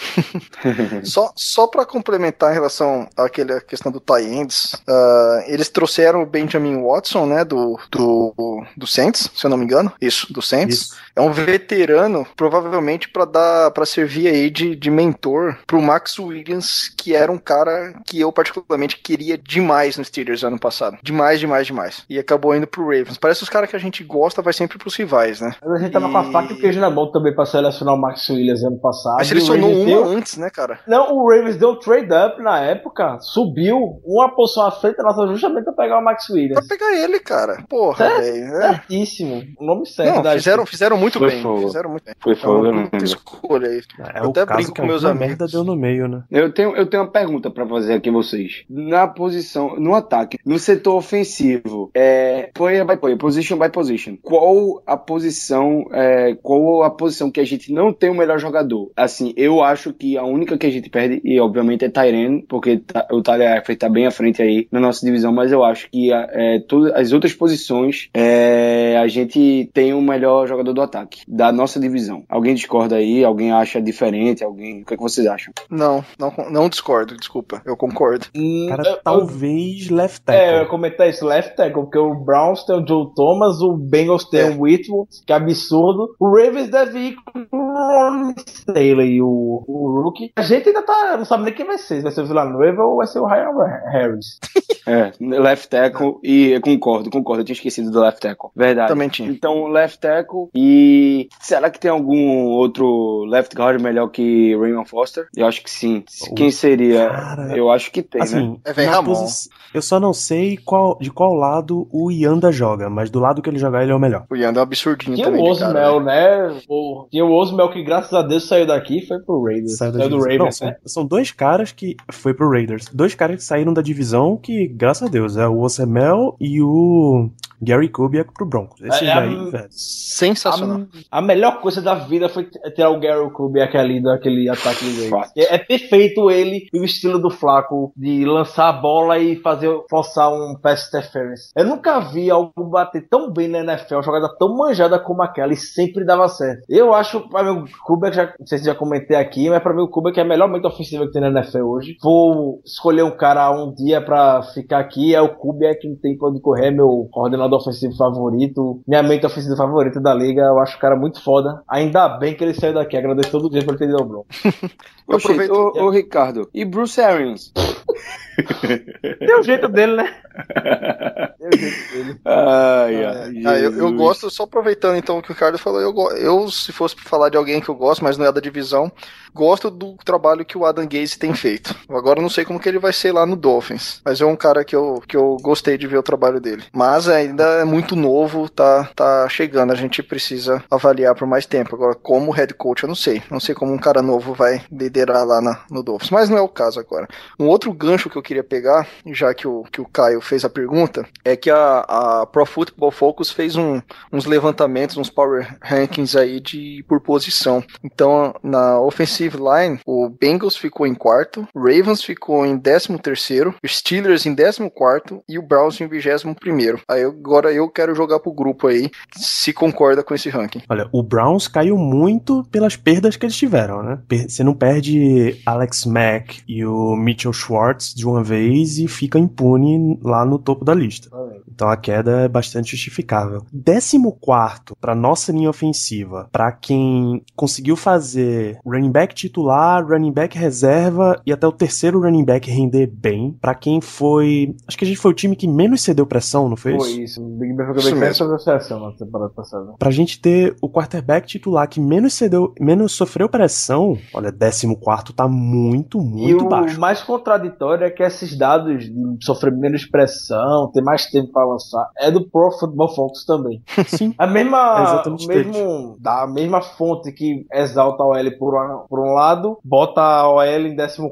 [SPEAKER 3] Só, só para complementar em relação àquela questão do tie ends, ah, eles trouxeram o Benjamin Watson, né, do, do, do Saints, se eu não me engano. Isso, do Saints.
[SPEAKER 1] Isso.
[SPEAKER 3] É um veterano, provavelmente para dar para servir aí de, de mentor pro Max Williams, que era um cara que eu particularmente queria demais no Steelers ano passado. Demais, demais, demais. E acabou indo pro Ravens. Parece os caras que a gente gosta vai sempre pros rivais, né?
[SPEAKER 4] Mas a gente tava com a faca e o queijo na mão também pra selecionar o Max Williams ano passado.
[SPEAKER 3] Mas
[SPEAKER 4] E
[SPEAKER 3] selecionou
[SPEAKER 4] Ravens
[SPEAKER 3] uma
[SPEAKER 4] deu-
[SPEAKER 3] antes, né, cara?
[SPEAKER 4] Não, o Ravens deu um trade up na época, subiu uma posição à frente da nossa justamente pra pegar o Max
[SPEAKER 3] Pra
[SPEAKER 4] Williams.
[SPEAKER 3] pegar ele, cara. Porra,
[SPEAKER 4] É?
[SPEAKER 3] velho. É.
[SPEAKER 4] Certíssimo. O nome certo
[SPEAKER 3] Não, fizeram, fizeram muito
[SPEAKER 2] Foi
[SPEAKER 3] bem.
[SPEAKER 2] fogo.
[SPEAKER 3] Fizeram muito bem.
[SPEAKER 2] Foi
[SPEAKER 3] É uma puta escolha aí.
[SPEAKER 1] É
[SPEAKER 3] Eu
[SPEAKER 1] o
[SPEAKER 3] até
[SPEAKER 1] caso
[SPEAKER 3] brinco
[SPEAKER 1] que
[SPEAKER 3] com meus amigos.
[SPEAKER 1] merda deu no meio, né?
[SPEAKER 2] Eu tenho, eu tenho uma pergunta pra fazer aqui vocês. Na posição, no ataque, no setor ofensivo, é, player by player, position by position, qual a posição, é, qual a posição que a gente não tem o melhor jogador? Assim, eu acho que a única que a gente perde, e obviamente é Tyren, porque tá- o Tyler Eifert tá bem à frente aí na nossa divisão, mas eu acho que é, todas as outras posições, é, a gente tem o melhor jogador do ataque, da nossa divisão. Alguém discorda aí? Alguém acha diferente? Alguém, o que, é que vocês acham?
[SPEAKER 3] Não, não, não discordo, desculpa. Eu concordo.
[SPEAKER 4] Hum,
[SPEAKER 1] Cara,
[SPEAKER 4] eu- eu-
[SPEAKER 1] talvez left
[SPEAKER 4] É, eu ia
[SPEAKER 1] tackle.
[SPEAKER 4] comentar isso, left tackle, porque o Browns tem o Joe Thomas, o Bengals tem
[SPEAKER 3] É.
[SPEAKER 4] o Whitworth, que é absurdo. O Ravens deve ir com o Ron Staley, o, o rookie. A gente ainda tá, não sabe nem quem vai ser, se vai ser o Villanova ou vai ser o Ryan Harris.
[SPEAKER 2] É, left tackle e eu concordo, concordo, eu tinha esquecido do left tackle. Verdade.
[SPEAKER 3] Também tinha.
[SPEAKER 2] Então, left tackle e será que tem algum outro left guard melhor que Raymond Foster? Eu acho que sim. Quem seria?
[SPEAKER 1] Cara,
[SPEAKER 2] eu acho que tem, né?
[SPEAKER 1] Assim,
[SPEAKER 3] É, vem
[SPEAKER 1] na
[SPEAKER 3] Ramon.
[SPEAKER 1] posi- eu só não sei qual, de qual lado o Yanda joga, mas do lado que ele jogar ele é o melhor.
[SPEAKER 3] O Yanda é um absurdinho
[SPEAKER 4] Tinha
[SPEAKER 3] também.
[SPEAKER 4] o
[SPEAKER 3] de
[SPEAKER 4] Osmel, né? O- Tinha o Osmel que, graças a Deus, saiu daqui e foi pro Raiders.
[SPEAKER 1] Saiu
[SPEAKER 4] Saiu do. Ravens,
[SPEAKER 1] Não,
[SPEAKER 4] né?
[SPEAKER 1] são, são dois caras que foi pro Raiders. Dois caras que saíram da divisão que, graças a Deus, é o Osemel e o Gary Kubiak pro Broncos. Esses
[SPEAKER 4] É,
[SPEAKER 1] daí,
[SPEAKER 4] a-
[SPEAKER 1] velho.
[SPEAKER 3] Sensacional.
[SPEAKER 4] A, a melhor coisa da vida foi tirar o Gary Kubiak ali daquele ataque do. É, é perfeito ele e o estilo do Flaco de lançar a bola e fazer forçar um pass interference. Eu nunca vi algo bater tão bem na NFL, uma jogada tão manjada como aquela e sempre dava certo. Eu acho, pra mim, o Kubiak, já, não sei se já comentei aqui, mas pra mim o Kubiak é a melhor mente ofensiva que tem na NFL hoje. Vou escolher um cara um dia pra ficar aqui, é o Kubiak, não tem pra onde correr, é meu coordenador ofensivo favorito, minha mente ofensiva favorita da liga, eu acho o cara muito foda. Ainda bem que ele saiu daqui, agradeço todo dia por ele ter ido ao Bronx.
[SPEAKER 3] Eu aproveito-
[SPEAKER 2] ô, Ricardo, e Bruce Arians?
[SPEAKER 4] Tem o jeito dele, né? Tem o jeito dele.
[SPEAKER 2] Ai, ai,
[SPEAKER 3] Ah, eu, eu gosto, só aproveitando então o que o Ricardo falou, eu, eu, se fosse pra falar de alguém que eu gosto, mas não é da divisão, gosto do trabalho que o Adam Gaze tem feito. Agora eu não sei como que ele vai ser lá no Dolphins, mas é um cara que eu, que eu gostei de ver o trabalho dele. Mas ainda é muito novo, tá, tá chegando, a gente precisa avaliar por mais tempo. Agora, como head coach, eu não sei. Não sei como um cara novo vai liderar lá na- no Dolphins, mas não é o caso agora. Um outro gancho que eu queria pegar, já que o, que o Caio fez a pergunta, é que a, a Pro Football Focus fez um, uns levantamentos, uns power rankings aí de por posição. Então, na offensive line, o Bengals ficou em quarto, Ravens ficou em décimo terceiro, Steelers em décimo quarto e o Browns em vigésimo primeiro. Aí agora eu quero jogar pro grupo aí, se concorda com esse ranking.
[SPEAKER 1] Olha, o Browns caiu muito pelas perdas que eles tiveram, né? Você não perde Alex Mack e o Mitchell Schwartz de uma vez e fica impune lá no topo da lista. Então a queda é bastante justificável. Décimo quarto para nossa linha ofensiva, para quem conseguiu fazer running back titular, running back reserva e até o terceiro running back render bem, para quem foi, acho que a gente foi o time que menos cedeu pressão, não foi,
[SPEAKER 4] Foi
[SPEAKER 1] isso?
[SPEAKER 4] O Big Ben foi bem
[SPEAKER 3] mesmo.
[SPEAKER 4] sobre a seleção na temporada passada.
[SPEAKER 1] Pra gente ter o quarterback titular que menos cedeu, menos sofreu pressão, olha, 14 tá muito,
[SPEAKER 4] E
[SPEAKER 1] muito
[SPEAKER 4] o
[SPEAKER 1] baixo.
[SPEAKER 4] mais contraditório é que esses dados de sofrer menos pressão, ter mais tempo pra lançar, é do Pro Football Focus também.
[SPEAKER 1] Sim.
[SPEAKER 4] A mesma,
[SPEAKER 1] É
[SPEAKER 4] mesmo, da mesma fonte que exalta a OL por, um- por um lado, bota a OL em 14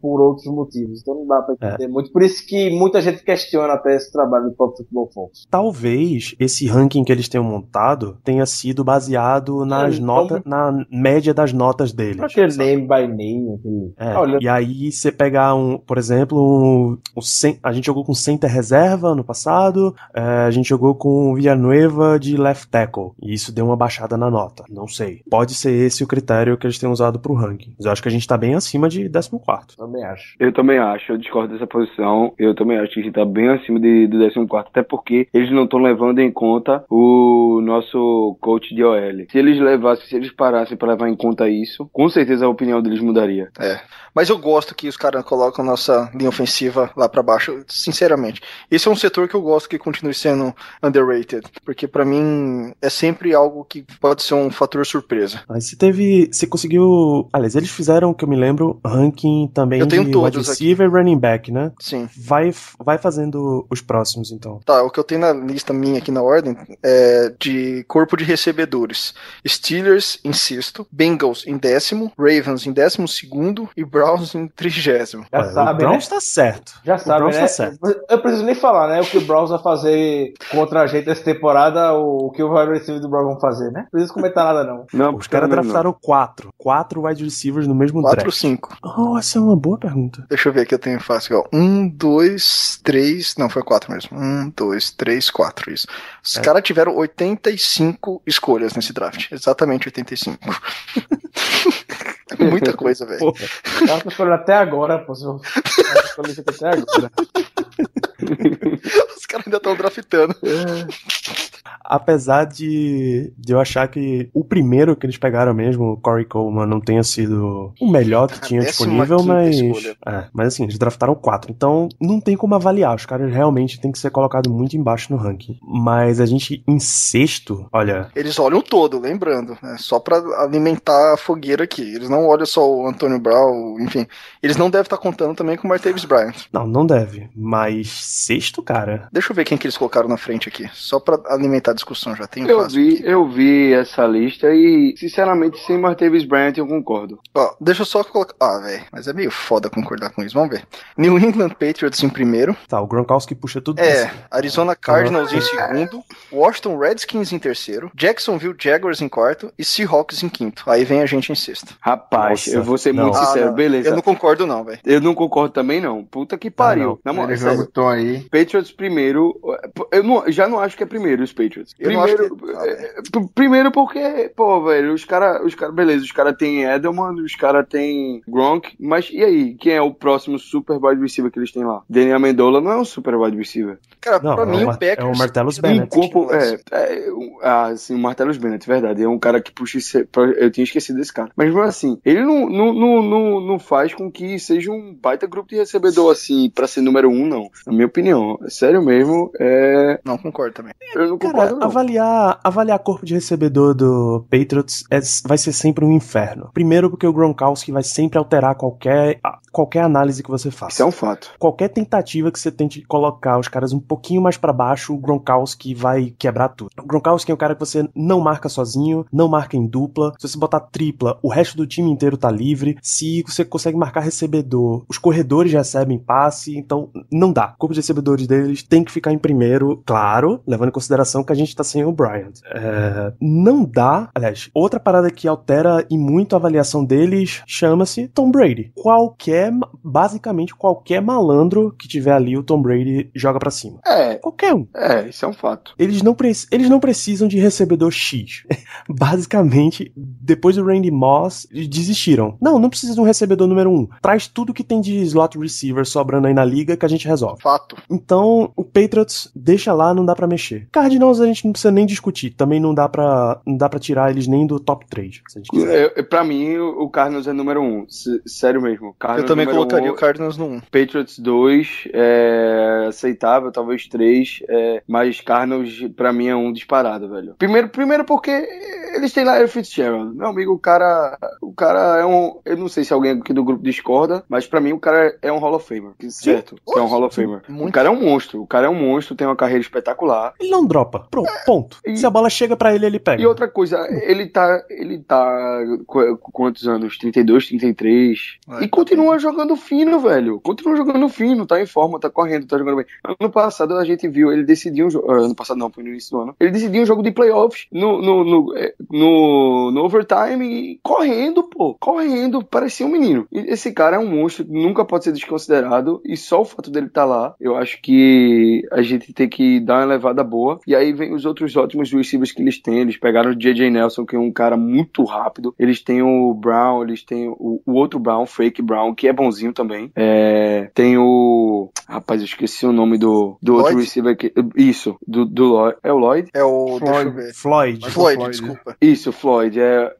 [SPEAKER 4] por outros motivos. Então não dá pra
[SPEAKER 1] É.
[SPEAKER 4] entender muito. Por isso que muita gente questiona até esse trabalho do Pro Football Focus.
[SPEAKER 1] Talvez esse ranking que eles tenham montado tenha sido baseado nas
[SPEAKER 4] É,
[SPEAKER 1] notas, na média das notas deles.
[SPEAKER 4] Aquele name by name, aquele...
[SPEAKER 1] É,
[SPEAKER 4] Olha,
[SPEAKER 1] e aí você pegar um, por exemplo, um, um a gente jogou com center reserva no passado, é, a gente jogou com Villanueva de left tackle, e isso deu uma baixada na nota. Não sei. Pode ser esse o critério que eles tenham usado pro ranking. Mas eu acho que a gente tá bem acima de 14.
[SPEAKER 4] também acho.
[SPEAKER 2] Eu também acho, eu discordo dessa posição. Eu também acho que a gente tá bem acima de, do 14, até porque eles não estão levando em conta o nosso coach de OL. Se eles levassem, se eles parassem para levar em conta isso, com certeza a opinião deles mudaria.
[SPEAKER 3] Mas eu gosto que os caras colocam nossa linha ofensiva lá pra baixo, sinceramente. Esse é um setor que eu gosto que continue sendo underrated, porque pra mim é sempre algo que pode ser um fator surpresa.
[SPEAKER 1] Mas você teve. Você conseguiu. Aliás, eles fizeram, que eu me lembro, ranking também
[SPEAKER 3] Eu tenho
[SPEAKER 1] de
[SPEAKER 3] todos
[SPEAKER 1] wide receiver e running back, né?
[SPEAKER 3] Sim.
[SPEAKER 1] Vai, vai fazendo os próximos, então.
[SPEAKER 3] Tá, o que eu tenho na lista minha aqui na ordem é de corpo de recebedores. Steelers em sexto, Bengals em décimo, Ravens em décimo segundo e Browns em trigésimo.
[SPEAKER 4] Já
[SPEAKER 1] Olha,
[SPEAKER 4] sabe,
[SPEAKER 1] o Browns
[SPEAKER 4] né?
[SPEAKER 1] tá certo.
[SPEAKER 4] Já
[SPEAKER 1] O
[SPEAKER 4] sabe,
[SPEAKER 1] Browns
[SPEAKER 4] né?
[SPEAKER 1] tá certo.
[SPEAKER 4] Eu preciso nem falar, né? O que o Browns vai fazer contra a gente essa temporada, o que o wide receiver do Browns vão fazer, né? Não preciso comentar nada, não.
[SPEAKER 2] Não,
[SPEAKER 1] Os caras
[SPEAKER 2] não, não.
[SPEAKER 1] draftaram quatro. Quatro wide receivers no mesmo
[SPEAKER 3] 4 ou
[SPEAKER 1] draft.
[SPEAKER 3] 5?
[SPEAKER 1] Oh, essa é uma boa pergunta.
[SPEAKER 3] Deixa eu ver aqui, eu tenho fácil. Ó. Um, dois, três. Não, foi quatro mesmo. Um, dois, três, quatro. Isso. Os
[SPEAKER 1] É.
[SPEAKER 3] caras tiveram 85 escolhas nesse draft. Exatamente 85. É Muita coisa, velho.
[SPEAKER 1] Pô,
[SPEAKER 4] Eu tô escolhendo até agora, pô. Aqui até agora.
[SPEAKER 3] Os caras ainda estão draftando.
[SPEAKER 1] Apesar de, de eu achar que o primeiro que eles pegaram mesmo, o Corey Coleman, não tenha sido o melhor que tinha
[SPEAKER 3] décima
[SPEAKER 1] disponível, mas. É, mas assim, eles draftaram quatro. Então, não tem como avaliar. Os caras realmente têm que ser colocados muito embaixo no ranking. Mas a gente, em sexto, olha.
[SPEAKER 3] Eles olham o todo, lembrando, né? Só pra alimentar a fogueira aqui. Eles não olham só o Antônio Brown, enfim. Eles não devem estar contando também com o Martavis Bryant.
[SPEAKER 1] Não, não deve. Mas sexto, cara.
[SPEAKER 3] Deixa eu ver quem que eles colocaram na frente aqui. Só pra alimentar a discussão, já tem um
[SPEAKER 2] Eu vi,
[SPEAKER 3] aqui.
[SPEAKER 2] eu vi essa lista e, sinceramente, sem Martavis Bryant eu concordo.
[SPEAKER 3] Ó, deixa eu só colocar. Ah, velho, mas é meio foda concordar com isso. Vamos ver. New England Patriots em primeiro.
[SPEAKER 1] Tá, o Gronkowski puxa tudo
[SPEAKER 3] É. Arizona Cardinals em segundo. Washington Redskins em terceiro. Jacksonville Jaguars em quarto. E Seahawks em quinto. Aí vem a gente em sexto.
[SPEAKER 2] Rapaz,
[SPEAKER 1] Nossa,
[SPEAKER 2] eu vou ser
[SPEAKER 1] não.
[SPEAKER 2] muito
[SPEAKER 3] Ah,
[SPEAKER 2] sincero,
[SPEAKER 3] não,
[SPEAKER 2] beleza.
[SPEAKER 3] Eu não concordo, não, velho.
[SPEAKER 2] Eu não concordo também, não. Puta que pariu. Na moral,
[SPEAKER 4] Ele
[SPEAKER 2] sério.
[SPEAKER 4] joga o tom aí.
[SPEAKER 2] Patriots primeiro. Eu não- já não acho que é primeiro os Patriots.
[SPEAKER 3] Eu não acho
[SPEAKER 2] Primeiro,
[SPEAKER 3] que- Ah,
[SPEAKER 2] é, p- primeiro porque, pô, velho, os caras, os cara, beleza, os caras têm Edelman, os caras têm Gronk, mas e aí? Quem é o próximo super wide receiver que eles têm lá? Daniel Amendola não é um super wide receiver.
[SPEAKER 3] Cara,
[SPEAKER 1] Não,
[SPEAKER 3] pra
[SPEAKER 1] é
[SPEAKER 3] mim
[SPEAKER 1] o
[SPEAKER 3] Packers.
[SPEAKER 1] é o Martellus Bennett.
[SPEAKER 2] Um corpo, é, é, um- ah, sim, o Martellus Bennett, verdade. É um cara que puxa eu tinha esquecido desse cara. Mas assim, ele não, não, não, não, faz com que seja um baita grupo de recebedor assim pra ser número um, não. Na minha opinião, sério mesmo, é,
[SPEAKER 3] Não concordo também.
[SPEAKER 2] eu não
[SPEAKER 1] Cara,
[SPEAKER 2] não.
[SPEAKER 1] avaliar, avaliar corpo de recebedor do Patriots é- vai ser sempre um inferno. Primeiro porque o Gronkowski vai sempre alterar qualquer, qualquer análise que você faça.
[SPEAKER 2] Isso é um fato.
[SPEAKER 1] Qualquer tentativa que você tente colocar os caras um pouquinho mais pra baixo, o Gronkowski vai quebrar tudo. O Gronkowski é um cara que você não marca sozinho, não marca em dupla. Se você botar tripla, o resto do time inteiro tá livre. Se você consegue marcar recebedor, os corredores recebem passe, então não dá. O corpo de recebedores deles tem que ficar em primeiro, claro, levando em consideração que a gente tá sem o Bryant. É, não dá, aliás, outra parada que altera e muito a avaliação deles chama-se Tom Brady. Qualquer, basicamente qualquer malandro que tiver ali, o Tom Brady joga pra cima.
[SPEAKER 2] É,
[SPEAKER 1] Qualquer um.
[SPEAKER 2] é, isso é um fato.
[SPEAKER 1] Eles não, eles não precisam de recebedor X. Basicamente, depois do Randy Moss, eles desistiram. Não, não precisa de um recebedor número um. Traz tudo que tem de slot receiver sobrando aí na liga que a gente resolve.
[SPEAKER 3] Fato.
[SPEAKER 1] Então, o Patriots deixa lá, não dá pra mexer. Cardinals a gente não precisa nem discutir. Também não dá pra, não dá pra tirar eles nem do top 3. Se a gente quiser.
[SPEAKER 2] É, pra mim, o Cardinals é número um. S- sério mesmo. Cardinals
[SPEAKER 3] Eu também colocaria
[SPEAKER 2] um,
[SPEAKER 3] o Cardinals no 1.
[SPEAKER 2] Patriots 2, é aceitável, talvez 3, é, mas Cardinals pra mim é um disparado, velho. Primeiro, primeiro porque eles têm lá o Fitzgerald. Meu amigo, o cara, o cara é um, eu não sei se alguém aqui do grupo discorda, mas pra mim o cara é um Hall of Famer, certo? Que é um Hall of Famer.
[SPEAKER 3] Muito.
[SPEAKER 2] O cara é um monstro, o cara é um monstro, tem uma carreira espetacular.
[SPEAKER 1] Ele não dropa. Pronto, ponto.
[SPEAKER 2] E-
[SPEAKER 1] Se a bola chega pra ele, ele pega.
[SPEAKER 2] E outra coisa, ele tá, ele tá quantos anos? 32, 33.
[SPEAKER 3] É,
[SPEAKER 2] e continua jogando fino, velho. Continua jogando fino, tá em forma, tá correndo, tá jogando bem. Ano passado a gente viu ele decidir um jogo. Ano passado não, foi no início do ano. Ele decidiu um jogo de playoffs no, no, no, é, no, no overtime e correndo, pô. Correndo, parecia um menino. E esse cara é um monstro, nunca pode ser desconsiderado. E só o fato dele estar lá, eu acho que a gente tem que dar uma levada boa. E aí vem os outros ótimos receivers que eles têm. Eles pegaram o J.J. Nelson, que é um cara muito rápido. Eles têm o Brown, eles têm o, o outro Brown, Fake Brown, que é bonzinho também. É, tem o. Rapaz, eu esqueci o nome do, do outro receiver aqui. Isso, do, do Lloyd. É o Lloyd?
[SPEAKER 3] É o.
[SPEAKER 4] Floyd.
[SPEAKER 1] Floyd.
[SPEAKER 3] Floyd,
[SPEAKER 4] Floyd.
[SPEAKER 3] desculpa.
[SPEAKER 2] Isso, Floyd. É,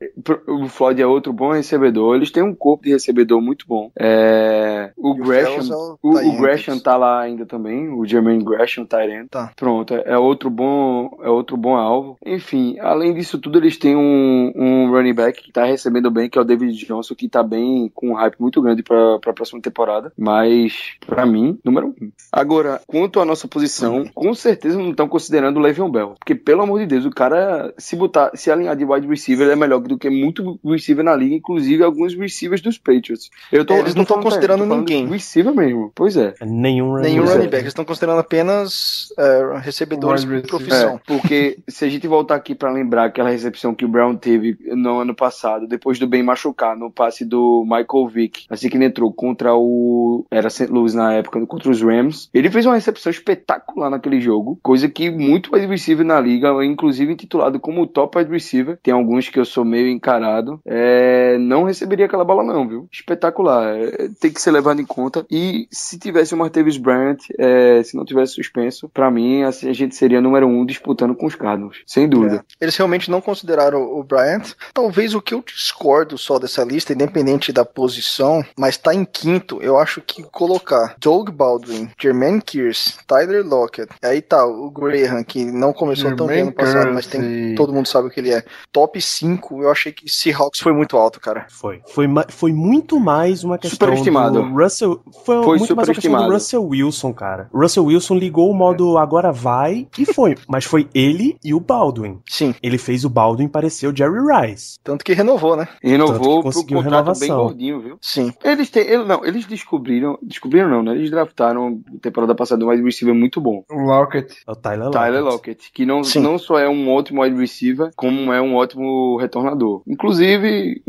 [SPEAKER 2] o Floyd é outro bom recebedor. Eles têm um corpo de recebedor muito bom. É, o
[SPEAKER 3] o
[SPEAKER 2] Gresham.
[SPEAKER 3] É o
[SPEAKER 2] O. Gresham tá lá ainda também, o Jermaine Gresham, Tyrant.
[SPEAKER 3] Tá.
[SPEAKER 2] Pronto, é é outro bom, é outro bom alvo. Enfim, além disso tudo, eles têm um, um running back que tá recebendo bem, que é o David Johnson, que tá bem com um hype muito grande pra, pra próxima temporada. Mas, pra mim, número um. Agora, quanto à nossa posição, com certeza não estão considerando o Le'Veon Bell. Porque, pelo amor de Deus, o cara, se botar, se alinhar de wide receiver, ele é melhor do que muito receiver na liga, inclusive alguns receivers dos Patriots. Eu tô,
[SPEAKER 3] É, eles não tão
[SPEAKER 2] falando
[SPEAKER 3] considerando ninguém.
[SPEAKER 2] Receiver mesmo, pois é.
[SPEAKER 1] Nenhum running
[SPEAKER 3] Nenhum running back. Eles estão considerando apenas é, recebedores
[SPEAKER 4] receiver.
[SPEAKER 3] Profissão.
[SPEAKER 2] É, porque se a gente voltar aqui pra lembrar aquela recepção que o Brown teve no ano passado, depois do bem machucar, no passe do Michael Vick, assim que ele entrou contra o. Era St. Louis na época, contra os Rams. Ele fez uma recepção espetacular naquele jogo, coisa que muito wide receiver na liga, inclusive intitulado como top wide receiver, tem alguns que eu sou meio encarado, é, não receberia aquela bola não, viu? Espetacular, é, tem que ser levado em conta. E se tivesse o Martavis Bryant, é, se não tivesse suspenso, para mim assim, a gente seria número um disputando com os Cardinals, sem dúvida.
[SPEAKER 3] Eles realmente não consideraram o Bryant. Talvez o que eu discordo só dessa lista, independente da posição, mas tá em quinto, eu acho que colocar Doug Baldwin, Jermaine Kears, Tyler Lockett, aí tá o Graham, que não começou tão bem ano passado, mas tem,
[SPEAKER 4] Kearse.
[SPEAKER 3] todo mundo sabe o que ele é. Top 5, eu achei que Seahawks foi muito alto, cara.
[SPEAKER 1] Foi. Foi, foi muito mais uma questão
[SPEAKER 2] Superestimado.
[SPEAKER 1] do Russell. Foi,
[SPEAKER 2] Foi
[SPEAKER 1] muito mais uma questão do
[SPEAKER 2] superestimado.
[SPEAKER 1] Russell Wilson, cara. O Russell Wilson ligou o modo agora vai e foi. Mas foi ele e o Baldwin.
[SPEAKER 3] Sim,
[SPEAKER 1] Ele fez o Baldwin parecer o Jerry Rice.
[SPEAKER 3] tanto que renovou, né?
[SPEAKER 1] Tanto
[SPEAKER 2] Renovou
[SPEAKER 1] que
[SPEAKER 2] pro
[SPEAKER 1] conseguiu
[SPEAKER 2] contrato bem
[SPEAKER 1] renovação.
[SPEAKER 2] gordinho, viu?
[SPEAKER 3] Sim.
[SPEAKER 2] Eles têm, ele- não, eles descobriram, descobriram não, né? Eles draftaram na temporada passada um wide receiver muito bom.
[SPEAKER 4] O Lockett.
[SPEAKER 1] É o Tyler Lockett.
[SPEAKER 2] Tyler Lockett, que não,
[SPEAKER 3] Sim.
[SPEAKER 2] não só é um ótimo wide receiver, como é um ótimo retornador. Inclusive,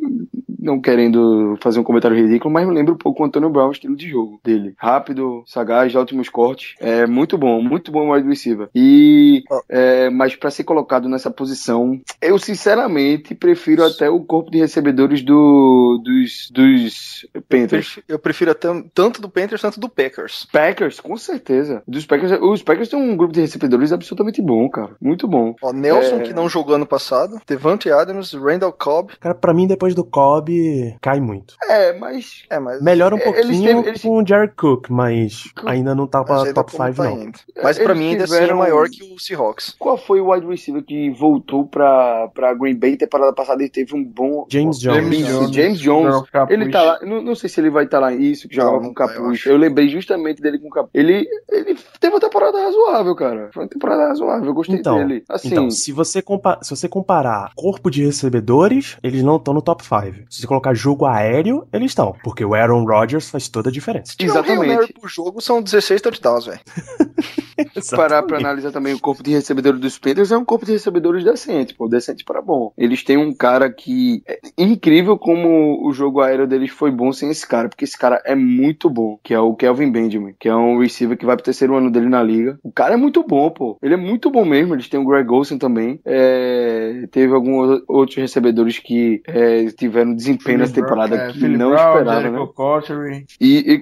[SPEAKER 2] não querendo fazer um comentário ridículo, mas me lembra um pouco o Antônio Brown, o estilo de jogo dele. Rápido, sagaz, de ótimos cortes. É muito bom, muito bom wide receiver. E, é, mas para ser colocado nessa posição, eu sinceramente prefiro até o corpo de recebedores do, dos, dos Panthers.
[SPEAKER 3] Eu prefiro até tanto do Panthers quanto do Packers.
[SPEAKER 2] Packers, com certeza. Dos Packers, os Packers têm um grupo de recebedores absolutamente bom, cara. Muito bom.
[SPEAKER 3] Ó, Nelson,
[SPEAKER 2] É.
[SPEAKER 3] que não jogou ano passado, Devante Adams, Randall Cobb.
[SPEAKER 1] Cara, pra mim, depois do Cobb, cai muito.
[SPEAKER 2] É, mas
[SPEAKER 3] É, mas.
[SPEAKER 1] Melhora um
[SPEAKER 2] É, eles
[SPEAKER 1] pouquinho
[SPEAKER 2] teve- eles-
[SPEAKER 1] com o Jared Cook, mas ainda não tá pra top
[SPEAKER 3] como
[SPEAKER 1] 5,
[SPEAKER 3] tá
[SPEAKER 1] não.
[SPEAKER 3] Mas pra
[SPEAKER 2] Eles
[SPEAKER 3] mim ainda assim é
[SPEAKER 2] tiveram-
[SPEAKER 3] maior que o Seahawks.
[SPEAKER 2] qual foi o wide receiver que voltou pra, pra Green Bay temporada passada e teve um bom.
[SPEAKER 1] James Jones.
[SPEAKER 4] James Jones.
[SPEAKER 2] James Jones. Ele tá lá, não, não sei se ele vai estar lá, isso, que jogava com
[SPEAKER 3] eu
[SPEAKER 2] capuz. Eu, lembrei justamente dele com capuz. Ele, ele teve uma temporada razoável, cara. Foi uma temporada razoável, eu gostei
[SPEAKER 1] Então,
[SPEAKER 2] dele. Assim,
[SPEAKER 1] Então, se você, compa se você comparar corpo de recebedores, eles não estão no top 5. Se você colocar jogo aéreo, eles estão. Porque o Aaron Rodgers faz toda a diferença.
[SPEAKER 2] Exatamente.
[SPEAKER 3] O Hail Mary por jogo são 16 touchdowns, velho.
[SPEAKER 2] parar pra analisar também o corpo de recebedores dos Panthers, é um corpo de recebedores decente, pô, decente para bom. Eles têm um cara que é incrível como o jogo aéreo deles foi bom sem esse cara, porque esse cara é muito bom, que é o Kelvin Benjamin, que é um receiver que vai pro terceiro ano dele na liga. O cara é muito bom, pô. Ele é muito bom mesmo. Eles têm o Greg Olsen também. É, teve alguns outros recebedores que é, tiveram desempenho nessa temporada
[SPEAKER 4] É,
[SPEAKER 2] que não
[SPEAKER 4] Brown,
[SPEAKER 2] esperava,
[SPEAKER 4] Jericho
[SPEAKER 2] né? E, e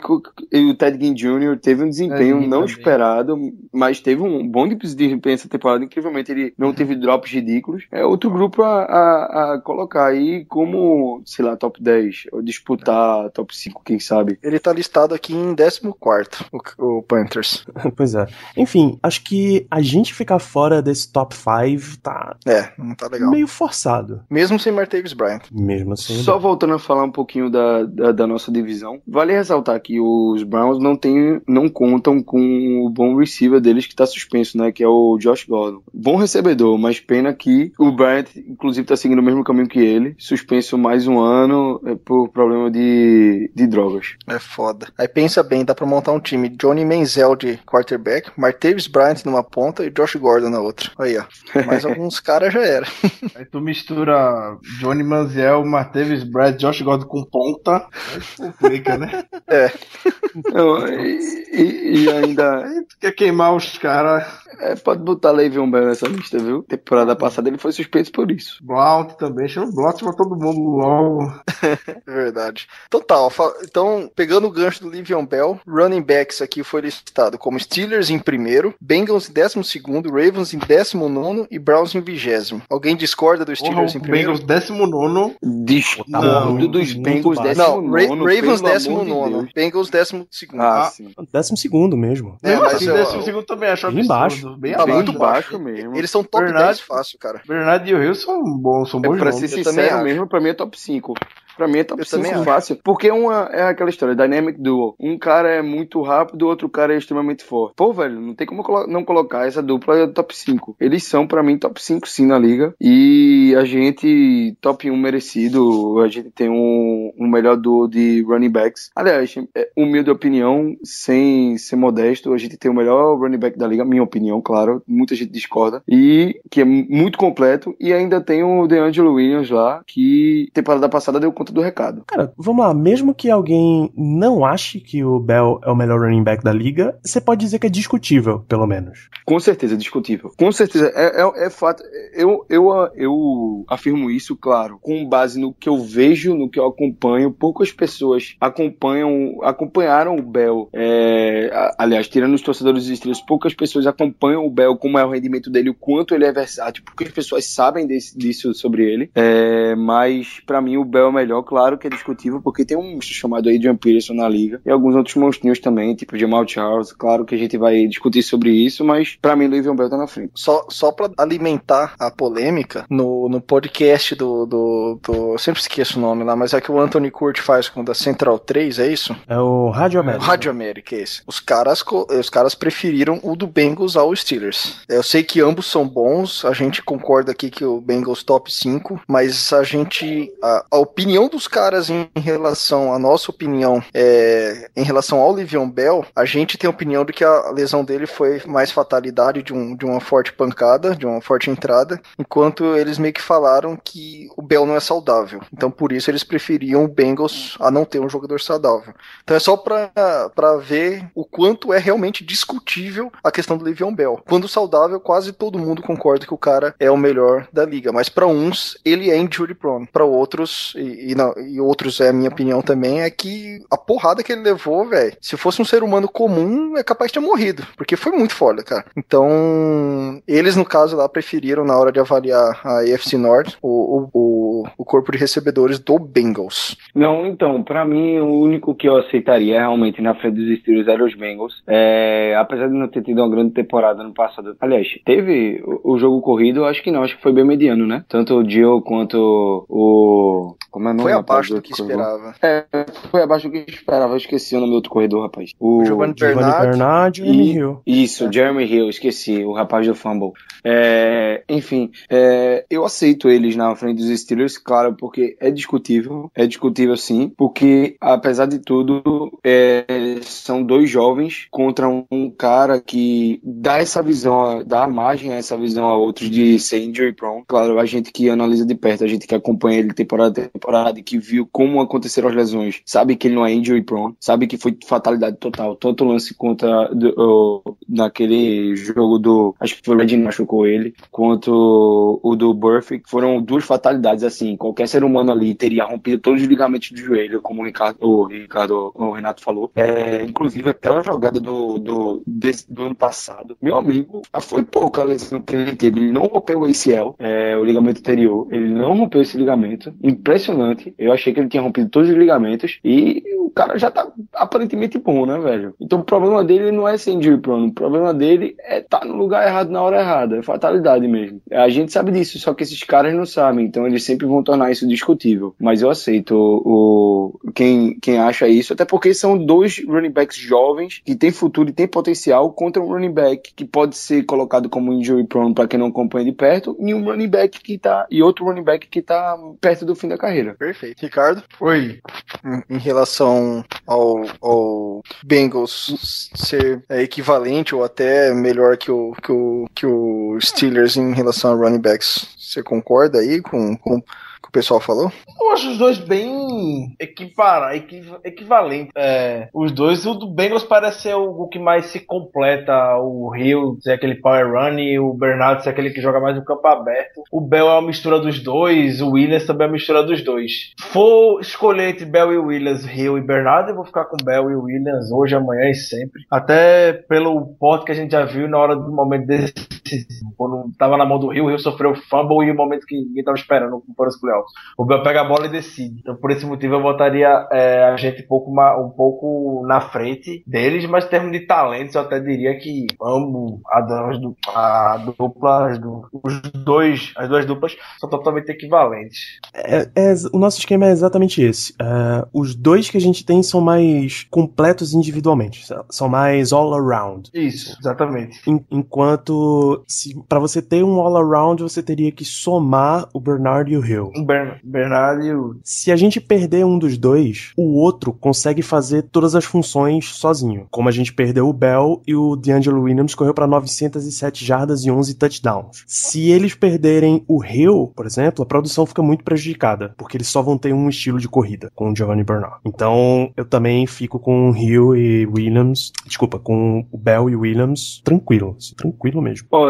[SPEAKER 2] e o Ted Ginn Jr. teve um desempenho
[SPEAKER 4] Ginn
[SPEAKER 2] não
[SPEAKER 4] também.
[SPEAKER 2] esperado, mas teve um bom desempenho essa temporada. Incrivelmente, ele não teve drops ridículos. É outro grupo a, a, a colocar aí como, sei lá, top 10, ou disputar top 5, quem sabe.
[SPEAKER 3] Ele tá listado aqui em 14, o, o Panthers.
[SPEAKER 1] pois é. Enfim, acho que a gente ficar fora desse top 5 tá
[SPEAKER 3] É, não tá legal.
[SPEAKER 1] meio forçado.
[SPEAKER 3] Mesmo sem Martavis Bryant.
[SPEAKER 1] Mesmo assim.
[SPEAKER 2] Só voltando a falar um pouquinho da, da, da nossa divisão, vale ressaltar que os Browns não tem, não contam com o bom receiver deles que tá suspenso, né? Que é o Josh Gordon. Bom recebedor, mas pena que o Bryant, inclusive, tá seguindo o mesmo caminho que ele, suspenso mais um ano é, por problema de, de drogas.
[SPEAKER 3] É foda. Aí pensa bem, dá pra montar um time. Johnny Menzel de quarterback, Martavis Bryant numa ponta e Josh Gordon na outra. Aí, ó. Mais alguns caras já era.
[SPEAKER 4] Aí tu mistura Johnny Manziel, Martavis Brad, Josh Gordon com ponta. Aí complica, né?
[SPEAKER 2] Não, e, e- e ainda
[SPEAKER 4] Aí tu quer queimar os caras.
[SPEAKER 2] é, pode botar Le'Veon Bell nessa lista, viu? Temporada passada ele foi suspenso por isso.
[SPEAKER 4] Blount também. Chama o Blount pra todo mundo logo.
[SPEAKER 3] É verdade. Então tá, ó, então pegando o gancho do Livion Bell, running backs aqui foi listado como Steelers em primeiro, Bengals em décimo segundo, Ravens em décimo nono e Browns em vigésimo. Alguém discorda do
[SPEAKER 4] Porra,
[SPEAKER 3] Steelers em
[SPEAKER 4] o
[SPEAKER 3] primeiro?
[SPEAKER 4] Bengals 19.
[SPEAKER 2] Discordo
[SPEAKER 1] Não,
[SPEAKER 2] dos Bengals décimo
[SPEAKER 3] Não, Ra
[SPEAKER 2] nono,
[SPEAKER 3] Ravens décimo
[SPEAKER 2] de
[SPEAKER 3] nono,
[SPEAKER 2] Deus.
[SPEAKER 3] Bengals décimo segundo.
[SPEAKER 2] Ah,
[SPEAKER 3] Ah,
[SPEAKER 2] sim.
[SPEAKER 1] Décimo segundo mesmo.
[SPEAKER 3] É, mas
[SPEAKER 4] assim, décimo segundo também acho
[SPEAKER 1] Bem baixo.
[SPEAKER 4] Bem
[SPEAKER 3] Tá
[SPEAKER 4] abaixo.
[SPEAKER 2] muito baixo mesmo.
[SPEAKER 3] Eles são top
[SPEAKER 4] Bernard-
[SPEAKER 3] 10 fácil, cara.
[SPEAKER 4] Bernardo e o Rio são bons, são
[SPEAKER 2] É,
[SPEAKER 4] bons
[SPEAKER 2] pra
[SPEAKER 4] nomes.
[SPEAKER 2] ser sincero mesmo, pra mim é top 5. Pra mim é top
[SPEAKER 3] Eu também
[SPEAKER 2] 5
[SPEAKER 3] acho.
[SPEAKER 2] fácil. Porque é uma, é aquela história, Dynamic Duo. Um cara é muito rápido, o outro cara é extremamente forte. Pô, velho, não tem como colo- não colocar essa dupla top 5. Eles são, pra mim, top 5 sim na liga. E a gente, top 1 merecido. A gente tem um, um melhor duo de running backs. Aliás, é, humilde opinião, sem ser modesto, a gente tem o melhor running back da liga, minha opinião, claro. Muita gente discorda. E que é muito completo. E ainda tem o DeAngelo Williams lá, que temporada passada deu conta conta do recado.
[SPEAKER 1] Cara, vamos lá, mesmo que alguém não ache que o Bell é o melhor running back da liga, você pode dizer que é discutível, pelo menos.
[SPEAKER 2] Com certeza, discutível. Com certeza, é, é, é fato. Eu, eu, eu afirmo isso, claro, com base no que eu vejo, no que eu acompanho. Poucas pessoas acompanham, acompanharam o Bell. É, aliás, tirando os torcedores dos Steelers, poucas pessoas acompanham o Bell, como é o rendimento dele, o quanto ele é versátil, porque as pessoas sabem desse- disso sobre ele. É, mas, pra mim, o Bell é o melhor, claro que é discutível, porque tem um monstro chamado Adrian Peterson na liga, e alguns outros monstrinhos também, tipo Jamal Charles. Claro que a gente vai discutir sobre isso, mas pra mim, o Le'Veon Bell tá na frente.
[SPEAKER 3] Só, só pra alimentar a polêmica, no, no podcast do, do, do- Eu sempre esqueço o nome lá, mas é que o Anthony Curti faz com o da Central 3, é isso?
[SPEAKER 1] É o Rádio América.
[SPEAKER 3] Rádio América, é esse. Os caras, os caras preferiram o do Bengals ao Steelers. Eu sei que ambos são bons, a gente concorda aqui que o Bengals top 5, mas a gente. A, a opinião dos caras em relação, a nossa opinião é, em relação ao Livion Bell, a gente tem a opinião de que a lesão dele foi mais fatalidade de, um, de uma forte pancada, de uma forte entrada, enquanto eles meio que falaram que o Bell não é saudável. Então por isso eles preferiam o Bengals a não ter um jogador saudável. Então é só pra ver o quanto é realmente discutível a questão do Le'Veon Bell. Quando saudável, quase todo mundo concorda que o cara é o melhor da liga, mas pra uns ele é injury prone, Pra outros e, e, não- e outros é a minha opinião também é que a porrada que ele levou, velho, se fosse um ser humano comum é capaz de ter morrido, porque foi muito foda, cara. Então eles no caso lá preferiram na hora de avaliar a AFC North o, o, o, corpo de recebedores do Bengals.
[SPEAKER 2] Não, então, pra mim, o único que eu aceitaria realmente na frente dos Steelers era os Bengals. É, apesar de não ter tido uma grande temporada no passado. Aliás, teve o, o jogo corrido, acho que não, acho que foi bem mediano, né? Tanto o Joe quanto o. Como é o nome
[SPEAKER 3] Foi abaixo do que
[SPEAKER 2] corredor?
[SPEAKER 3] esperava.
[SPEAKER 2] É, foi abaixo do que esperava. Eu esqueci o nome do outro corredor, rapaz. O
[SPEAKER 3] Giovanni
[SPEAKER 1] Giovanni
[SPEAKER 3] Bernard.
[SPEAKER 1] E Jeremy Hill.
[SPEAKER 2] Isso, Jeremy Hill, esqueci, o rapaz do fumble. É, enfim, é, eu aceito eles na frente dos Steelers, claro, porque é discutível, é discutível sim, porque apesar de tudo, é, são dois jovens contra um cara que dá essa visão, dá margem a essa visão a outros de ser injury prone. Claro, a gente que analisa de perto, a gente que acompanha ele temporada a temporada, que viu como aconteceram as lesões, sabe que ele não é injury prone, sabe que foi fatalidade total, tanto o lance contra do- o- naquele jogo do, acho que foi o Reggie machucou ele, quanto o do Burfict, foram duas fatalidades assim, qualquer ser humano ali teria rompido todos os ligamentos do joelho, como o Ricardo, o Ricardo, o Renato falou. É, inclusive aquela jogada do, do, desse- do ano passado, meu amigo, ah, foi pouca a lesão que ele teve, ele não rompeu o ACL, é, o ligamento anterior, ele não rompeu esse ligamento, impressionante, eu achei que ele tinha rompido todos os ligamentos e o cara já tá aparentemente bom, né, velho? Então o problema dele não é ser injury prone, o problema dele é estar no lugar errado na hora errada, é fatalidade mesmo. A gente sabe disso, só que esses caras não sabem, então eles sempre vão tornar isso discutível. Mas eu aceito o, o- quem, quem acha isso, até porque são dois running backs jovens que têm futuro e têm potencial contra um running back que pode ser colocado como injury prone para quem não acompanha de perto, e um running back que tá e outro running back que tá perto do fim da carreira.
[SPEAKER 3] Perfeito. Ricardo?
[SPEAKER 4] Foi.
[SPEAKER 3] em- relação ao, ao Bengals ser é, equivalente ou até melhor que o, que, o, que o Steelers em relação a running backs. Você concorda aí com, com que o pessoal falou?
[SPEAKER 4] Eu acho os dois bem equipara, equi- equivalentes. É, os dois, o do Bengals parece ser o, o que mais se completa. O Hill ser aquele power run e o Bernardo ser aquele que joga mais no campo aberto. O Bell é uma mistura dos dois, o Williams também é uma mistura dos dois. For escolher entre Bell e Williams, Hill e Bernardo, eu vou ficar com Bell e Williams hoje, amanhã e sempre. Até pelo porte que a gente já viu na hora do momento decisivo. Quando tava na mão do Hill, o Hill sofreu fumble e o momento que ninguém tava esperando para os playoffs. O Bell pega a bola e decide. Então, por esse motivo, eu botaria é, a gente um pouco, um pouco na frente deles, mas em termos de talentos, eu até diria que ambos, a, a dupla, as du- os dois, as duas duplas são totalmente equivalentes.
[SPEAKER 1] É- é- o nosso esquema é exatamente esse. É, os dois que a gente tem são mais completos individualmente, são- mais all around.
[SPEAKER 4] Isso, exatamente.
[SPEAKER 1] En- enquanto para você ter um all-around, você teria que somar o Bernard e o Hill.
[SPEAKER 4] O Bern- Bernardo e o.
[SPEAKER 1] Se a gente perder um dos dois, o outro consegue fazer todas as funções sozinho. Como a gente perdeu o Bell e o D'Angelo Williams correu para 907 jardas e 11 touchdowns. Se eles perderem o Hill, por exemplo, a produção fica muito prejudicada, porque eles só vão ter um estilo de corrida com o Giovanni Bernard. Então, eu também fico com o Hill e Williams, desculpa, com o Bell e Williams, tranquilo, assim, tranquilo mesmo.
[SPEAKER 2] Ó,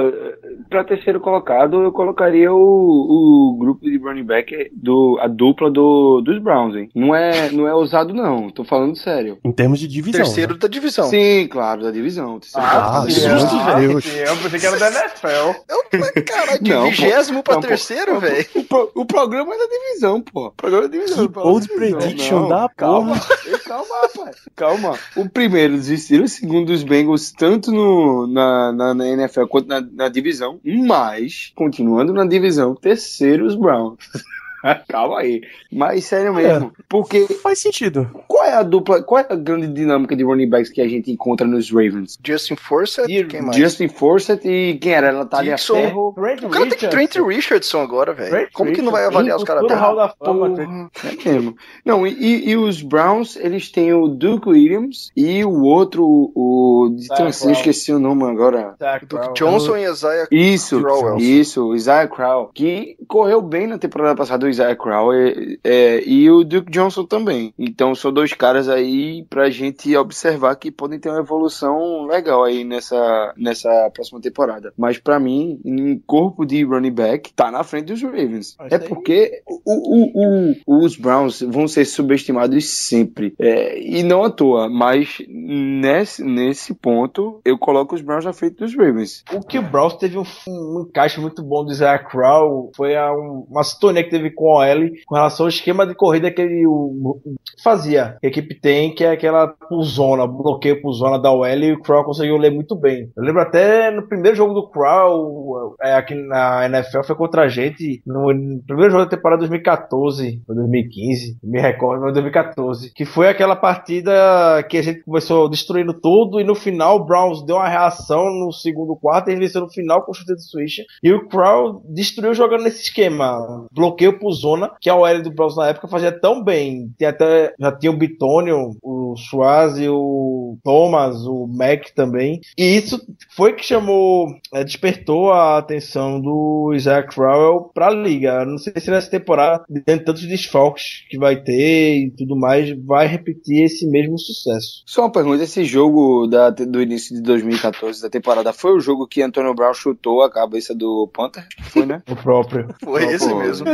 [SPEAKER 2] pra terceiro colocado, eu colocaria o, o grupo de running back do a dupla do, dos Browns, hein? Não é, não é ousado não, tô falando sério.
[SPEAKER 1] Em termos de divisão.
[SPEAKER 3] Terceiro
[SPEAKER 1] né?
[SPEAKER 3] da divisão.
[SPEAKER 2] Sim, claro, da divisão. terceiro
[SPEAKER 1] Ah.
[SPEAKER 4] Deus,
[SPEAKER 1] de Deus.
[SPEAKER 4] Eu pensei que era da NFL.
[SPEAKER 3] Eu, mas, caralho, de
[SPEAKER 2] Não,
[SPEAKER 3] vigésimo pra
[SPEAKER 2] Não,
[SPEAKER 3] terceiro, velho.
[SPEAKER 2] O, o programa é da divisão, pô. O programa é da divisão. Divisão.
[SPEAKER 1] prediction
[SPEAKER 2] Não,
[SPEAKER 1] da
[SPEAKER 2] calma.
[SPEAKER 1] porra.
[SPEAKER 2] Calma, rapaz. Calma. O primeiro desistiram, o segundo dos Bengals, tanto no, na, na, na NFL quanto na, na divisão. Mas, continuando na divisão, terceiro os Browns. Calma aí. Mas sério mesmo. Porque
[SPEAKER 1] Faz sentido.
[SPEAKER 2] qual é a dupla, qual é a grande dinâmica de running backs que a gente encontra nos Ravens?
[SPEAKER 3] Justin Forsett,
[SPEAKER 4] E
[SPEAKER 3] quem mais?
[SPEAKER 2] Justin Forsett e quem era? Natália
[SPEAKER 3] Dixon.
[SPEAKER 2] Ferro.
[SPEAKER 4] Trent
[SPEAKER 3] O cara tem
[SPEAKER 4] Richardson.
[SPEAKER 3] Trent Richardson agora, velho. Como que não vai avaliar os caras bem?
[SPEAKER 4] Hall da Fama,
[SPEAKER 2] é mesmo. Não, e, e- os Browns, eles têm o Duke Williams e o outro, o de
[SPEAKER 4] Brown.
[SPEAKER 2] esqueci o nome agora.
[SPEAKER 4] Zach
[SPEAKER 3] Duke. Johnson e Isaiah
[SPEAKER 2] Isso,
[SPEAKER 3] Crowell.
[SPEAKER 2] isso, o Isaiah Crowell, que correu bem na temporada passada, o Isaiah Crowell, e, é, e o Duke Johnson também. Então são dois caras aí pra gente observar que podem ter uma evolução legal aí nessa, nessa próxima temporada. Mas pra mim, em corpo de running back, tá na frente dos Ravens.
[SPEAKER 4] Mas
[SPEAKER 2] É porque o, o- o- os Browns vão ser subestimados sempre. É, e não à toa, mas nesse, nesse ponto, eu coloco os Browns na frente dos Ravens.
[SPEAKER 4] O que o Browns teve um, um encaixe muito bom do Isaiah Crowell foi a, um- uma sintonia que teve com o OL com relação ao esquema de corrida que ele fazia. A equipe tem, que é aquela pulzona, bloqueio pulzona da OL e o Crowell conseguiu ler muito bem. Eu lembro até no primeiro jogo do Crowell, é, aqui na NFL, foi contra a gente no, no primeiro jogo da temporada 2014 ou 2015, me recordo, mas 2014, que foi aquela partida que a gente começou destruindo tudo e no final o Browns deu uma reação no segundo quarto e venceram no final com o chute de switch e o Crow destruiu jogando nesse esquema, bloqueio pro zona, que a OL do Browns na época fazia tão bem, Tem até, já tinha o Bitônio, o Schwazi, o Thomas, o Mac também, e isso foi que chamou, é, despertou a atenção do Isaac Crowell pra liga, não sei se nessa temporada, dentro de tantos desfalques que vai ter e tudo mais, vai repetir esse mesmo sucesso.
[SPEAKER 2] Só uma pergunta, esse jogo da, do início de 2014 da temporada foi o jogo que Antônio Brown chutou a cabeça do Panther? Foi, né?
[SPEAKER 4] O próprio.
[SPEAKER 3] Foi
[SPEAKER 2] Pô,
[SPEAKER 3] esse
[SPEAKER 2] pô.
[SPEAKER 3] mesmo.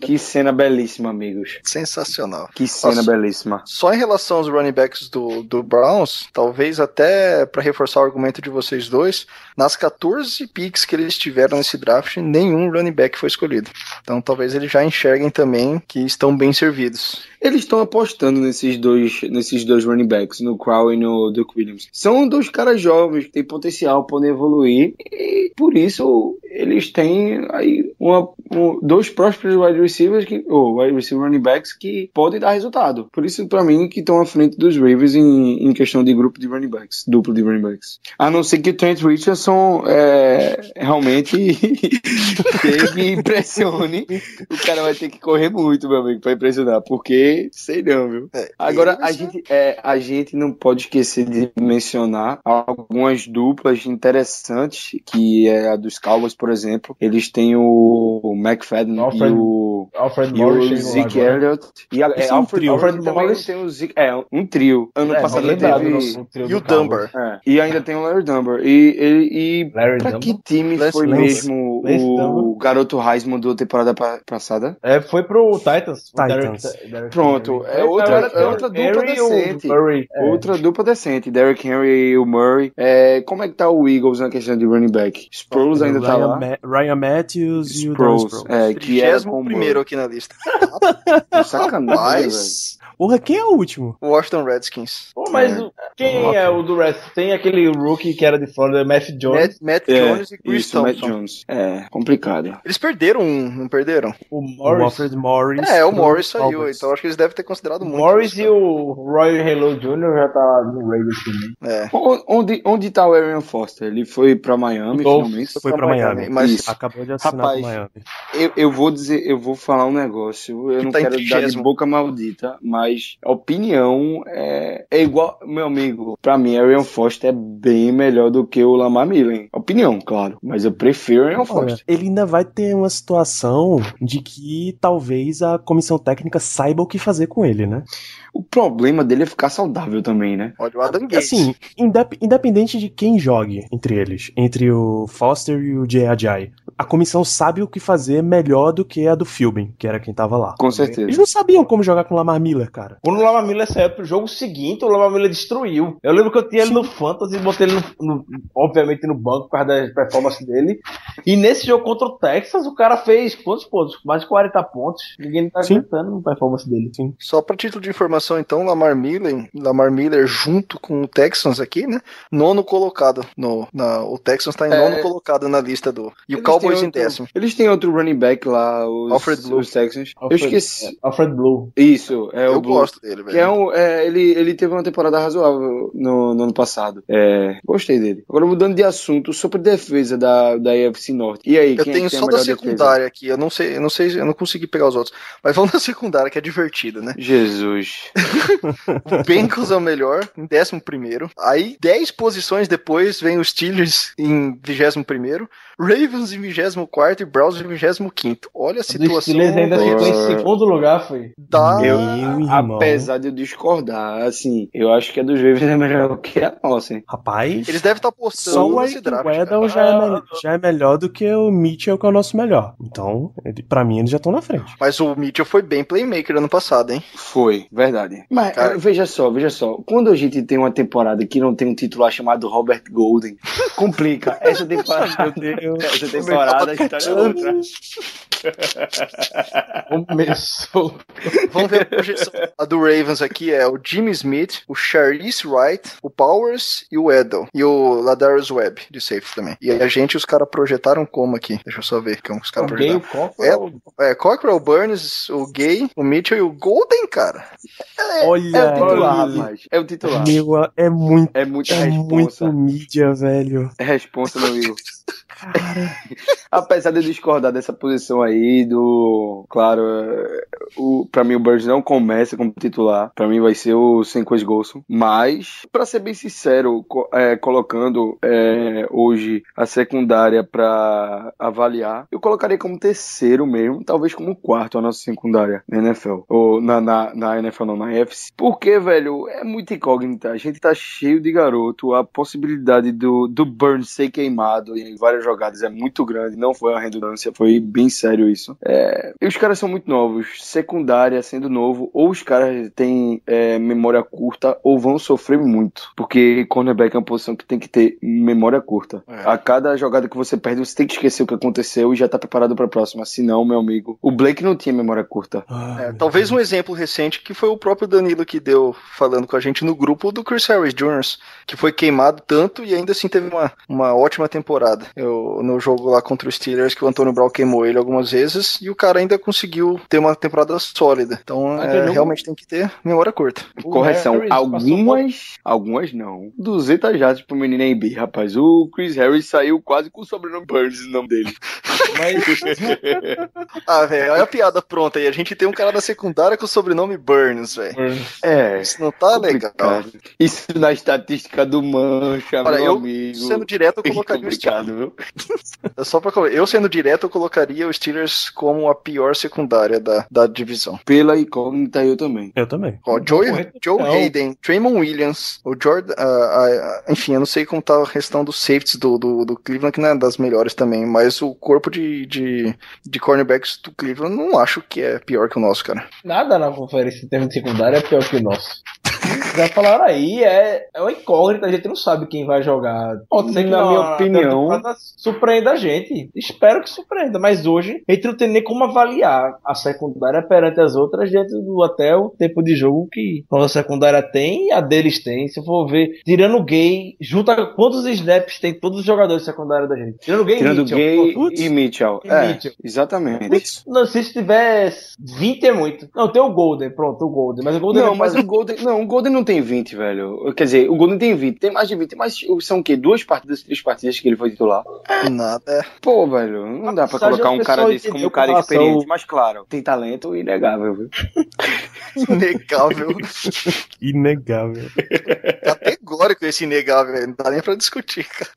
[SPEAKER 2] que cena belíssima, amigos.
[SPEAKER 3] Sensacional.
[SPEAKER 2] Que cena
[SPEAKER 3] Nossa.
[SPEAKER 2] belíssima.
[SPEAKER 3] Só em relação aos running backs do, do Browns, talvez até pra reforçar o argumento de vocês dois, nas 14 picks que eles tiveram nesse draft, nenhum running back foi escolhido. Então talvez eles já enxerguem também que estão bem servidos.
[SPEAKER 2] Eles estão apostando nesses dois, nesses dois running backs, no Crow e no Duke Williams. São dois caras jovens que têm potencial, podem evoluir e por isso eles têm aí uma, um- dois prósperos wide receivers que, ou wide receiver running backs que podem dar resultado. Por isso, pra mim, que estão à frente dos Ravens em, em questão de grupo de running backs, duplo de running backs. A não ser que o Trent Richardson é, realmente teve impressione. O cara vai ter que correr muito, meu amigo, pra impressionar, porque sei não, viu?
[SPEAKER 3] É,
[SPEAKER 2] Agora, a gente, é, a gente não pode esquecer de mencionar algumas duplas interessantes, que é a dos Cowboys, por exemplo. Eles têm o, McFadden
[SPEAKER 4] Alfred
[SPEAKER 2] e o,
[SPEAKER 4] Alfred
[SPEAKER 2] e o
[SPEAKER 4] Morris
[SPEAKER 2] Zeke. Elliott. E a, é, Alfred. Alfred
[SPEAKER 4] Morris.
[SPEAKER 2] tem o Zeke, é, um trio. Ano
[SPEAKER 4] É,
[SPEAKER 2] passado
[SPEAKER 4] lembrado
[SPEAKER 2] teve...
[SPEAKER 4] no- no trio
[SPEAKER 3] E o
[SPEAKER 4] Cowboys.
[SPEAKER 3] Dunbar.
[SPEAKER 2] É, e ainda tem o Larry Dunbar. E, ele e
[SPEAKER 4] Larry
[SPEAKER 2] pra
[SPEAKER 4] Dunbar.
[SPEAKER 2] que time
[SPEAKER 3] Lance-
[SPEAKER 2] foi
[SPEAKER 1] Lance-
[SPEAKER 2] mesmo
[SPEAKER 4] Lance
[SPEAKER 2] o garoto Heisman da temporada pa- passada?
[SPEAKER 4] É, foi pro Titans.
[SPEAKER 1] Titans.
[SPEAKER 4] Derek- Derek
[SPEAKER 2] Pronto,
[SPEAKER 4] Henry.
[SPEAKER 2] é outra- é outra dupla
[SPEAKER 4] Henry e o
[SPEAKER 2] decente.
[SPEAKER 4] Murray. É.
[SPEAKER 2] Outra dupla decente, Derrick Henry e o Murray. É, como é que tá o Eagles na questão de running back? Sproles ainda tá lá.
[SPEAKER 1] Ma- Ryan Matthews e o
[SPEAKER 2] Sproles,
[SPEAKER 1] Sproles.
[SPEAKER 2] é, que era
[SPEAKER 3] 31
[SPEAKER 2] com o
[SPEAKER 3] primeiro aqui na lista.
[SPEAKER 2] Sacanagem, velho.
[SPEAKER 1] Porra, quem é o último?
[SPEAKER 3] Washington Redskins.
[SPEAKER 4] Pô, mas
[SPEAKER 2] É.
[SPEAKER 4] o- quem é o do Rest? Tem aquele rookie que era de Florida, Matt Jones.
[SPEAKER 3] Matt, Matt
[SPEAKER 2] É,
[SPEAKER 3] Jones e Chris
[SPEAKER 2] isso, Matt. Jones. É, complicado.
[SPEAKER 3] Eles perderam um, não perderam?
[SPEAKER 4] O
[SPEAKER 1] O
[SPEAKER 4] Morris.
[SPEAKER 1] Alfred Morris.
[SPEAKER 3] É, o Morris saiu, então acho que eles devem ter considerado
[SPEAKER 4] O
[SPEAKER 3] muito.
[SPEAKER 4] Morris
[SPEAKER 3] isso,
[SPEAKER 4] e o Roy Hello Jr. já tá no Raiders também.
[SPEAKER 3] É.
[SPEAKER 2] O- Onde, onde tá o Aaron Foster? Ele foi pra Miami,
[SPEAKER 4] Dolphins.
[SPEAKER 2] finalmente?
[SPEAKER 1] Foi pra Miami.
[SPEAKER 3] Mas
[SPEAKER 2] Isso.
[SPEAKER 1] Acabou de assinar
[SPEAKER 2] Rapaz,
[SPEAKER 1] Miami.
[SPEAKER 2] Eu, eu vou dizer, eu vou falar um negócio. Eu
[SPEAKER 3] Que
[SPEAKER 2] não
[SPEAKER 3] tá
[SPEAKER 2] quero dar de boca maldita, mas a opinião é, é igual, meu amigo. Pra mim, Aaron Foster é bem melhor do que o Lamar Miller. Opinião, claro. Mas eu prefiro
[SPEAKER 1] Olha,
[SPEAKER 2] Foster.
[SPEAKER 1] ele ainda vai ter uma situação de que talvez a comissão técnica saiba o que fazer com ele, né?
[SPEAKER 2] O problema dele é ficar saudável também, né?
[SPEAKER 3] Olha o Adam Gates.
[SPEAKER 1] Assim, indep- independente de quem jogue entre eles, entre o Foster e o Ajay, a comissão sabe o que fazer melhor do que a do Philbin, que era quem tava lá.
[SPEAKER 2] Com
[SPEAKER 1] Eles
[SPEAKER 2] certeza.
[SPEAKER 1] não sabiam como jogar com o Lamar Miller, cara.
[SPEAKER 4] Quando o Lamar Miller saiu pro jogo seguinte, o Lamar Miller destruiu. Eu lembro que eu tinha ele no Fantasy, botei ele, no, no- obviamente, no banco por causa da performance dele. E nesse jogo contra o Texas, o cara fez quantos pontos? Mais de 40 pontos. Ninguém tá
[SPEAKER 1] Sim.
[SPEAKER 4] acreditando na performance dele.
[SPEAKER 3] Só para título de informação, então, Lamar Miller, Lamar Miller junto com o Texans aqui, né? Nono colocado. No, na, o Texans tá em
[SPEAKER 2] É.
[SPEAKER 3] nono colocado na lista do. E o
[SPEAKER 2] Eles Têm
[SPEAKER 3] em décimo.
[SPEAKER 2] Eles têm outro running back lá, os,
[SPEAKER 3] Alfred Blue.
[SPEAKER 2] os Texans. Eu
[SPEAKER 4] Alfred-
[SPEAKER 2] esqueci.
[SPEAKER 4] Alfred Blue.
[SPEAKER 2] Isso, é
[SPEAKER 3] Eu
[SPEAKER 2] o Blue.
[SPEAKER 3] gosto dele, velho.
[SPEAKER 2] Que é um, é, ele, ele teve uma temporada razoável no, no ano passado. É, gostei dele. Agora mudando de assunto, sobre defesa da, da AFC Norte. E aí,
[SPEAKER 3] Eu
[SPEAKER 2] quem é
[SPEAKER 3] tenho
[SPEAKER 2] que tem a
[SPEAKER 3] só da
[SPEAKER 2] melhor defesa?
[SPEAKER 3] secundária aqui. Eu não sei, eu não sei, eu não consegui pegar os outros. Mas vamos da secundária, que é divertida, né?
[SPEAKER 2] Jesus.
[SPEAKER 3] O Bengals é o melhor, em décimo primeiro. Aí, 10 posições depois, vem os Steelers em vigésimo primeiro. Ravens em vigésimo quarto e Browns em vigésimo quinto. Olha a
[SPEAKER 4] O
[SPEAKER 3] situação
[SPEAKER 4] Steelers ainda ficou em segundo lugar, foi.
[SPEAKER 3] da...
[SPEAKER 1] Meu irmão.
[SPEAKER 2] Apesar de eu discordar, assim, eu acho que a dos Ravens é melhor que a nossa, hein?
[SPEAKER 1] Rapaz,
[SPEAKER 3] Eles devem estar apostando
[SPEAKER 1] só o
[SPEAKER 3] nesse draft. Cara.
[SPEAKER 1] já, é já é melhor do que o Mitchell, que é o nosso melhor. Então, ele, pra mim, eles já estão na frente.
[SPEAKER 3] Mas o Mitchell foi bem playmaker ano passado, hein?
[SPEAKER 2] Foi, verdade. Mas
[SPEAKER 3] Cara-
[SPEAKER 2] eh, veja só, veja só. Quando a gente tem uma temporada que não tem um titular chamado Robert Golden, complica. Essa temporada, essa temporada a história é outra.
[SPEAKER 4] Começou.
[SPEAKER 3] Vamos ver a projeção. A do Ravens aqui é o Jimmy Smith, o Charlize Wright, o Powers e o Edel. E o Ladarius Webb, de safety também. E a gente, os caras projetaram como aqui? Deixa eu só ver como os caras
[SPEAKER 4] o
[SPEAKER 3] projetaram.
[SPEAKER 4] Cockrell.
[SPEAKER 3] É, Cockrell, Burns, o Gay, o Mitchell e o Golden, cara.
[SPEAKER 1] Olha,
[SPEAKER 2] É o titular, rapaz. É o titular.
[SPEAKER 1] Meu, é muito,
[SPEAKER 2] É muita
[SPEAKER 1] é
[SPEAKER 2] responsa.
[SPEAKER 1] muito mídia, velho.
[SPEAKER 2] É responsa, meu amigo. Cara. Apesar de eu discordar dessa posição aí, do. Claro, o, pra mim o Burns não começa como titular. Pra mim vai ser o Senquez Golson. Mas, pra ser bem sincero, é, colocando é, hoje a secundária pra avaliar, eu colocaria como terceiro mesmo, talvez como quarto a nossa secundária na NFL. Ou na, na, na NFL, não, na UFC. Porque, velho, é muito incógnita. A gente tá cheio de garoto. A possibilidade do, do Burns ser queimado em várias jogadas é muito grande. Não foi uma redundância, foi bem sério isso. É, e os caras são muito novos. Secundária sendo novo, ou os caras têm é, memória curta, ou vão sofrer muito. Porque cornerback é uma posição que tem que ter memória curta.
[SPEAKER 3] É.
[SPEAKER 2] A cada jogada que você perde, você tem que esquecer o que aconteceu e já tá preparado pra próxima. Senão, meu amigo, o Blake não tinha memória curta.
[SPEAKER 1] Ah,
[SPEAKER 3] É, talvez um exemplo recente que foi o próprio Danilo que deu falando com a gente no grupo do Chris Harris Jr., que foi queimado tanto e ainda assim teve uma, uma ótima temporada. Eu, no jogo lá contra os Steelers, que o Antônio Brown queimou ele algumas vezes e o cara ainda conseguiu ter uma temporada sólida. Então,
[SPEAKER 4] Mas
[SPEAKER 3] é, realmente tem que ter memória curta.
[SPEAKER 4] O
[SPEAKER 2] Correção,
[SPEAKER 4] Harris
[SPEAKER 2] algumas, algumas não. 200 jardas pro menino NB, rapaz. O Chris Harris saiu quase com o sobrenome Burns no nome dele.
[SPEAKER 3] Ah, velho, olha a piada pronta aí. A gente tem um cara da secundária com o sobrenome Burns, velho.
[SPEAKER 2] É.
[SPEAKER 3] Isso não tá legal.
[SPEAKER 2] complicado. Isso na estatística do Mancha,
[SPEAKER 3] Olha,
[SPEAKER 2] meu
[SPEAKER 3] eu,
[SPEAKER 2] amigo.
[SPEAKER 3] sendo direto, eu
[SPEAKER 2] É
[SPEAKER 3] colocaria o Steelers.
[SPEAKER 2] viu?
[SPEAKER 3] Só pra, eu sendo direto, eu colocaria os Steelers como a pior secundária da, da divisão.
[SPEAKER 2] Pela incógnita, eu também.
[SPEAKER 1] Eu também.
[SPEAKER 3] Ó, Joe, Joe. Hayden, Traymon Williams, o Jordan. ah, ah, enfim, eu não sei como tá a questão dos safeties do, do, do Cleveland, que não é das melhores também, mas o corpo de, de, de cornerbacks do Cleveland não acho que é pior que o nosso, cara.
[SPEAKER 4] Nada na conferência em termos de secundária é pior que o nosso. já falaram aí, é, é uma incógnita, a gente não sabe quem vai jogar. Pode ser que
[SPEAKER 2] Na
[SPEAKER 4] na
[SPEAKER 2] minha opinião-
[SPEAKER 4] surpreenda a gente. Espero que surpreenda, mas hoje a gente não tem nem como avaliar a secundária perante as outras dentro do até o tempo de jogo que a nossa secundária tem e a deles tem. Se eu for ver, tirando o gay, junta quantos snaps tem todos os jogadores secundária da gente. Tirando o gay e
[SPEAKER 2] Tirando
[SPEAKER 4] Mitchell.
[SPEAKER 2] Gay
[SPEAKER 4] Putz,
[SPEAKER 2] e Mitchell.
[SPEAKER 4] E
[SPEAKER 2] é,
[SPEAKER 4] Mitchell.
[SPEAKER 2] exatamente.
[SPEAKER 4] Não, se tiver 20 é muito. Não, tem o Golden, pronto, o Golden. Mas o Golden
[SPEAKER 2] Não,
[SPEAKER 4] é
[SPEAKER 2] mas
[SPEAKER 4] quase-
[SPEAKER 2] o Golden, não, o Golden não tem 20, velho. Quer dizer, o Golden tem 20, tem mais de 20, mas são o quê? Duas partidas, três partidas que ele foi titular.
[SPEAKER 3] Nada.
[SPEAKER 2] Pô, velho, não dá pra colocar um cara desse como um cara experiente, mas claro, tem talento inegável, viu?
[SPEAKER 3] Inegável.
[SPEAKER 1] Inegável.
[SPEAKER 3] Categórico esse inegável. Não dá nem pra discutir, cara.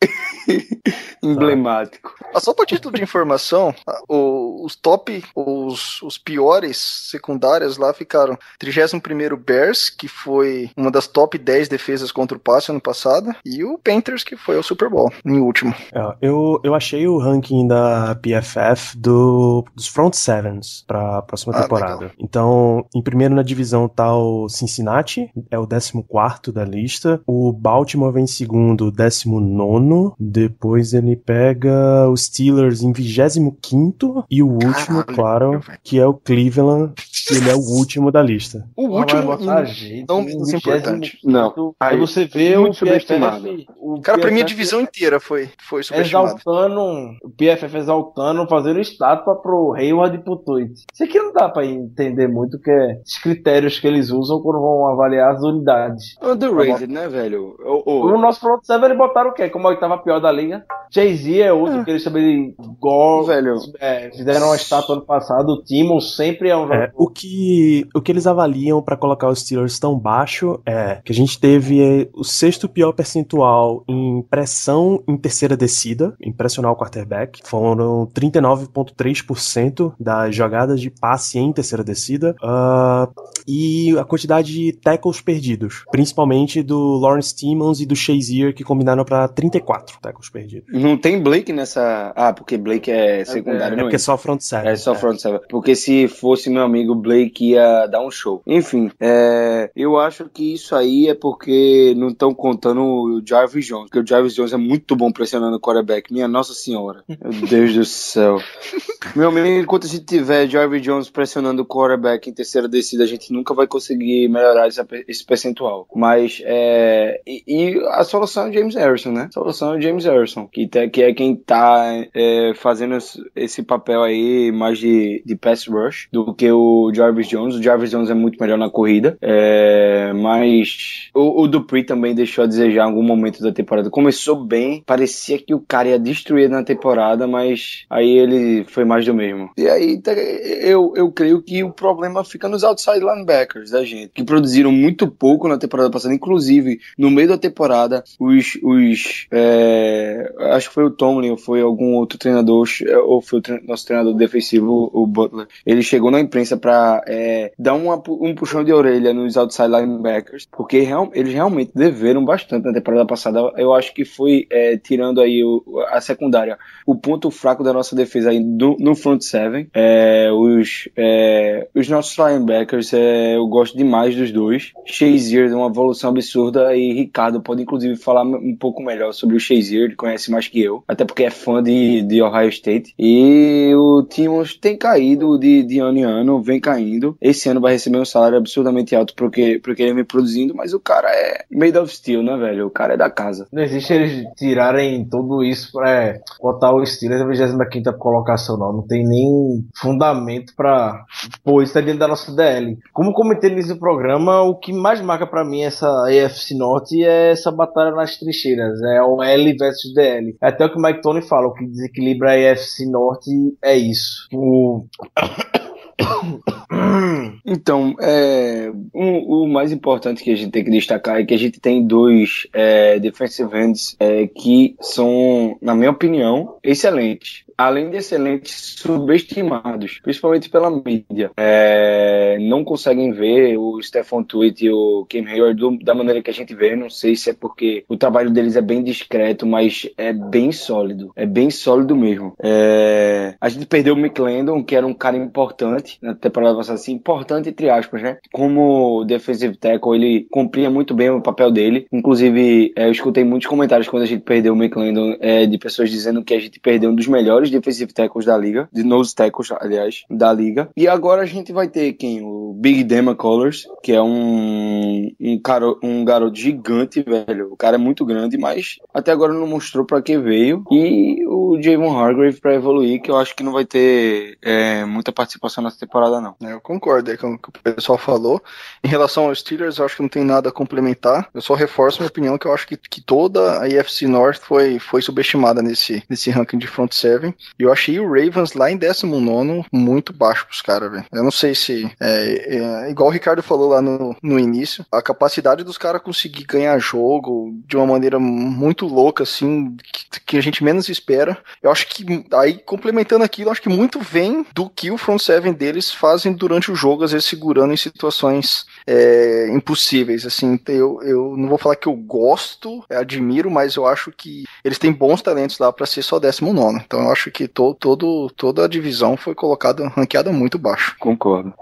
[SPEAKER 2] Emblemático.
[SPEAKER 3] Ah, Só para título de informação, ah, o- os top, os, os piores secundárias lá ficaram 31º Bears, que foi uma das top 10 defesas contra o passe ano passado, e o Panthers, que foi ao Super Bowl, em último.
[SPEAKER 1] É, eu, eu achei o ranking da PFF do, dos front sevens pra próxima
[SPEAKER 3] Ah,
[SPEAKER 1] temporada.
[SPEAKER 3] legal.
[SPEAKER 1] Então, em primeiro na divisão tá o Cincinnati, é o 14 da lista. O Baltimore vem em segundo, 19. Depois ele pega os Steelers em 25. E o último,
[SPEAKER 3] Caralho,
[SPEAKER 1] claro, que é o Cleveland, que ele é o último da lista.
[SPEAKER 3] O último.
[SPEAKER 4] vai botar a gente
[SPEAKER 3] não
[SPEAKER 4] 25º.
[SPEAKER 3] Importante.
[SPEAKER 2] Não.
[SPEAKER 4] Aí
[SPEAKER 2] Aí,
[SPEAKER 4] você vê o
[SPEAKER 2] subestimado.
[SPEAKER 4] PFF. O
[SPEAKER 3] Cara, pra mim a
[SPEAKER 4] PFF
[SPEAKER 3] divisão inteira foi, foi subestimada.
[SPEAKER 4] Exaltando, o PFF exaltando, fazendo estátua pro Hayward e pro Tweet. Isso aqui não dá pra entender muito que é os critérios que eles usam quando vão avaliar as unidades.
[SPEAKER 2] underrated, né, velho? O, o-
[SPEAKER 4] O nosso front seven eles botaram o quê? Como a oitava pior da liga. Jay-Z é outro que eles de Gore.
[SPEAKER 2] Velho.
[SPEAKER 4] É, fizeram uma estátua ano passado. O Timo sempre é um
[SPEAKER 1] É,
[SPEAKER 4] jogador.
[SPEAKER 1] o que o que eles avaliam pra colocar os Steelers tão baixo é que a gente teve é, o sexto pior percentual em pressão em terceira descida, em pressionar o quarterback. Foram 39,3% das jogadas de passe em terceira descida. Ah, e a quantidade de tackles perdidos, principalmente do Lawrence Timmons e do Shazier, que combinaram pra 34 tackles perdidos.
[SPEAKER 2] Não tem Blake nessa. Ah, porque Blake é secundário,
[SPEAKER 1] É
[SPEAKER 2] não
[SPEAKER 1] porque é só front seven.
[SPEAKER 2] É só front seven. Porque se fosse meu amigo Blake ia dar um show. Enfim, é, eu acho que isso aí é porque não estão contando o Jarvis Jones. Porque o Jarvis Jones é muito bom pressionando o quarterback. Minha Nossa Senhora. Meu Deus do céu. Meu amigo, enquanto a gente tiver Jarvis Jones pressionando o quarterback em terceira descida, a gente nunca vai conseguir melhorar esse percentual. Mas é, e, e a solução é o James Harrison, né? A solução é o James Harrison, que, tá- que é quem tá é, fazendo esse- papel aí mais de, de pass rush do que o Jarvis Jones. O Jarvis Jones é muito melhor na corrida, é, mas o, o Dupree também deixou a desejar em algum momento da temporada. Começou bem, parecia que o cara ia destruir na temporada, mas aí ele foi mais do mesmo. E aí tá- eu, eu creio que o problema fica nos outside linebackers da gente, que produziram muito pouco na temporada passada, inclusive no meio da temporada, os, os é, acho que foi o Tomlin ou foi algum outro treinador, ou foi o tre- nosso treinador defensivo, o Butler, ele chegou na imprensa pra é, dar uma um puxão de orelha nos outside linebackers, porque real- eles realmente deveram bastante na temporada passada. Eu acho que foi, é, tirando aí o- a secundária, o ponto fraco da nossa defesa aí do- no front seven. É, os, é, os nossos linebackers, é, eu gosto demais dos dois. Shazier de uma evolução absurda e Ricardo pode inclusive falar um pouco melhor sobre o Shazier, ele conhece mais que eu, até porque é fã de, de Ohio State. E o Timmons tem caído de, de ano em ano, vem caindo. Esse ano vai receber um salário absurdamente alto porque, porque ele vem produzindo, mas o cara é made of steel, né, velho? O cara é da casa.
[SPEAKER 4] Não existe eles tirarem tudo isso pra é, botar o Steelers na 25 colocação, não. Não tem nem fundamento pra pôr isso dentro da nossa DL. Como comentei no programa, o que mais marca pra mim essa AFC Norte é essa batalha nas trincheiras. É o L versus DL. É até o que o Mike Tony fala, o que desequilibra a AFC Norte é isso. O...
[SPEAKER 2] Então, é, um- o mais importante que a gente tem que destacar é que a gente tem dois é, defensive ends é, que são, na minha opinião, excelentes. Além de excelentes, subestimados, principalmente pela mídia. É, não conseguem ver o Stefan Tweet e o Kim Hayward da maneira que a gente vê. Não sei se é porque o trabalho deles é bem discreto, mas é bem sólido. É bem sólido mesmo. É, a gente perdeu o Mick Landon, que era um cara importante na temporada passada, assim, importante entre aspas, né? Como defensive tackle, ele cumpria muito bem o papel dele. Inclusive, é, eu escutei muitos comentários quando a gente perdeu o Mick Landon, é, de pessoas dizendo que a gente perdeu um dos melhores defensive tackles da liga, de nose tackles, aliás, da liga. E agora a gente vai ter quem? O Big Dema Colors, que é um, um, caro, um garoto gigante, velho. O cara é muito grande, mas até agora não mostrou para que veio. E o Javon Hargrave para evoluir, que eu acho que não vai ter é, muita participação nessa temporada, não.
[SPEAKER 3] É, eu concordo é com o que o pessoal falou. Em relação aos Steelers, eu acho que não tem nada a complementar. Eu só reforço minha opinião que eu acho que, que toda a AFC North foi, foi subestimada nesse, nesse ranking de front seven. E eu achei o Ravens lá em 19 muito baixo pros caras, velho. Eu não sei se. É, é, igual o Ricardo falou lá no, no início, a capacidade dos caras conseguir ganhar jogo de uma maneira muito louca, assim, que, que, a gente menos espera. Eu acho que, aí complementando aquilo, acho que muito vem do que o front seven deles fazem durante o jogo, às vezes segurando em situações é, impossíveis. Assim, eu, eu não vou falar que eu gosto, admiro, mas eu acho que eles têm bons talentos lá para ser só 19. Então eu acho que to, todo, toda a divisão foi colocada, ranqueada muito baixo.
[SPEAKER 2] Concordo.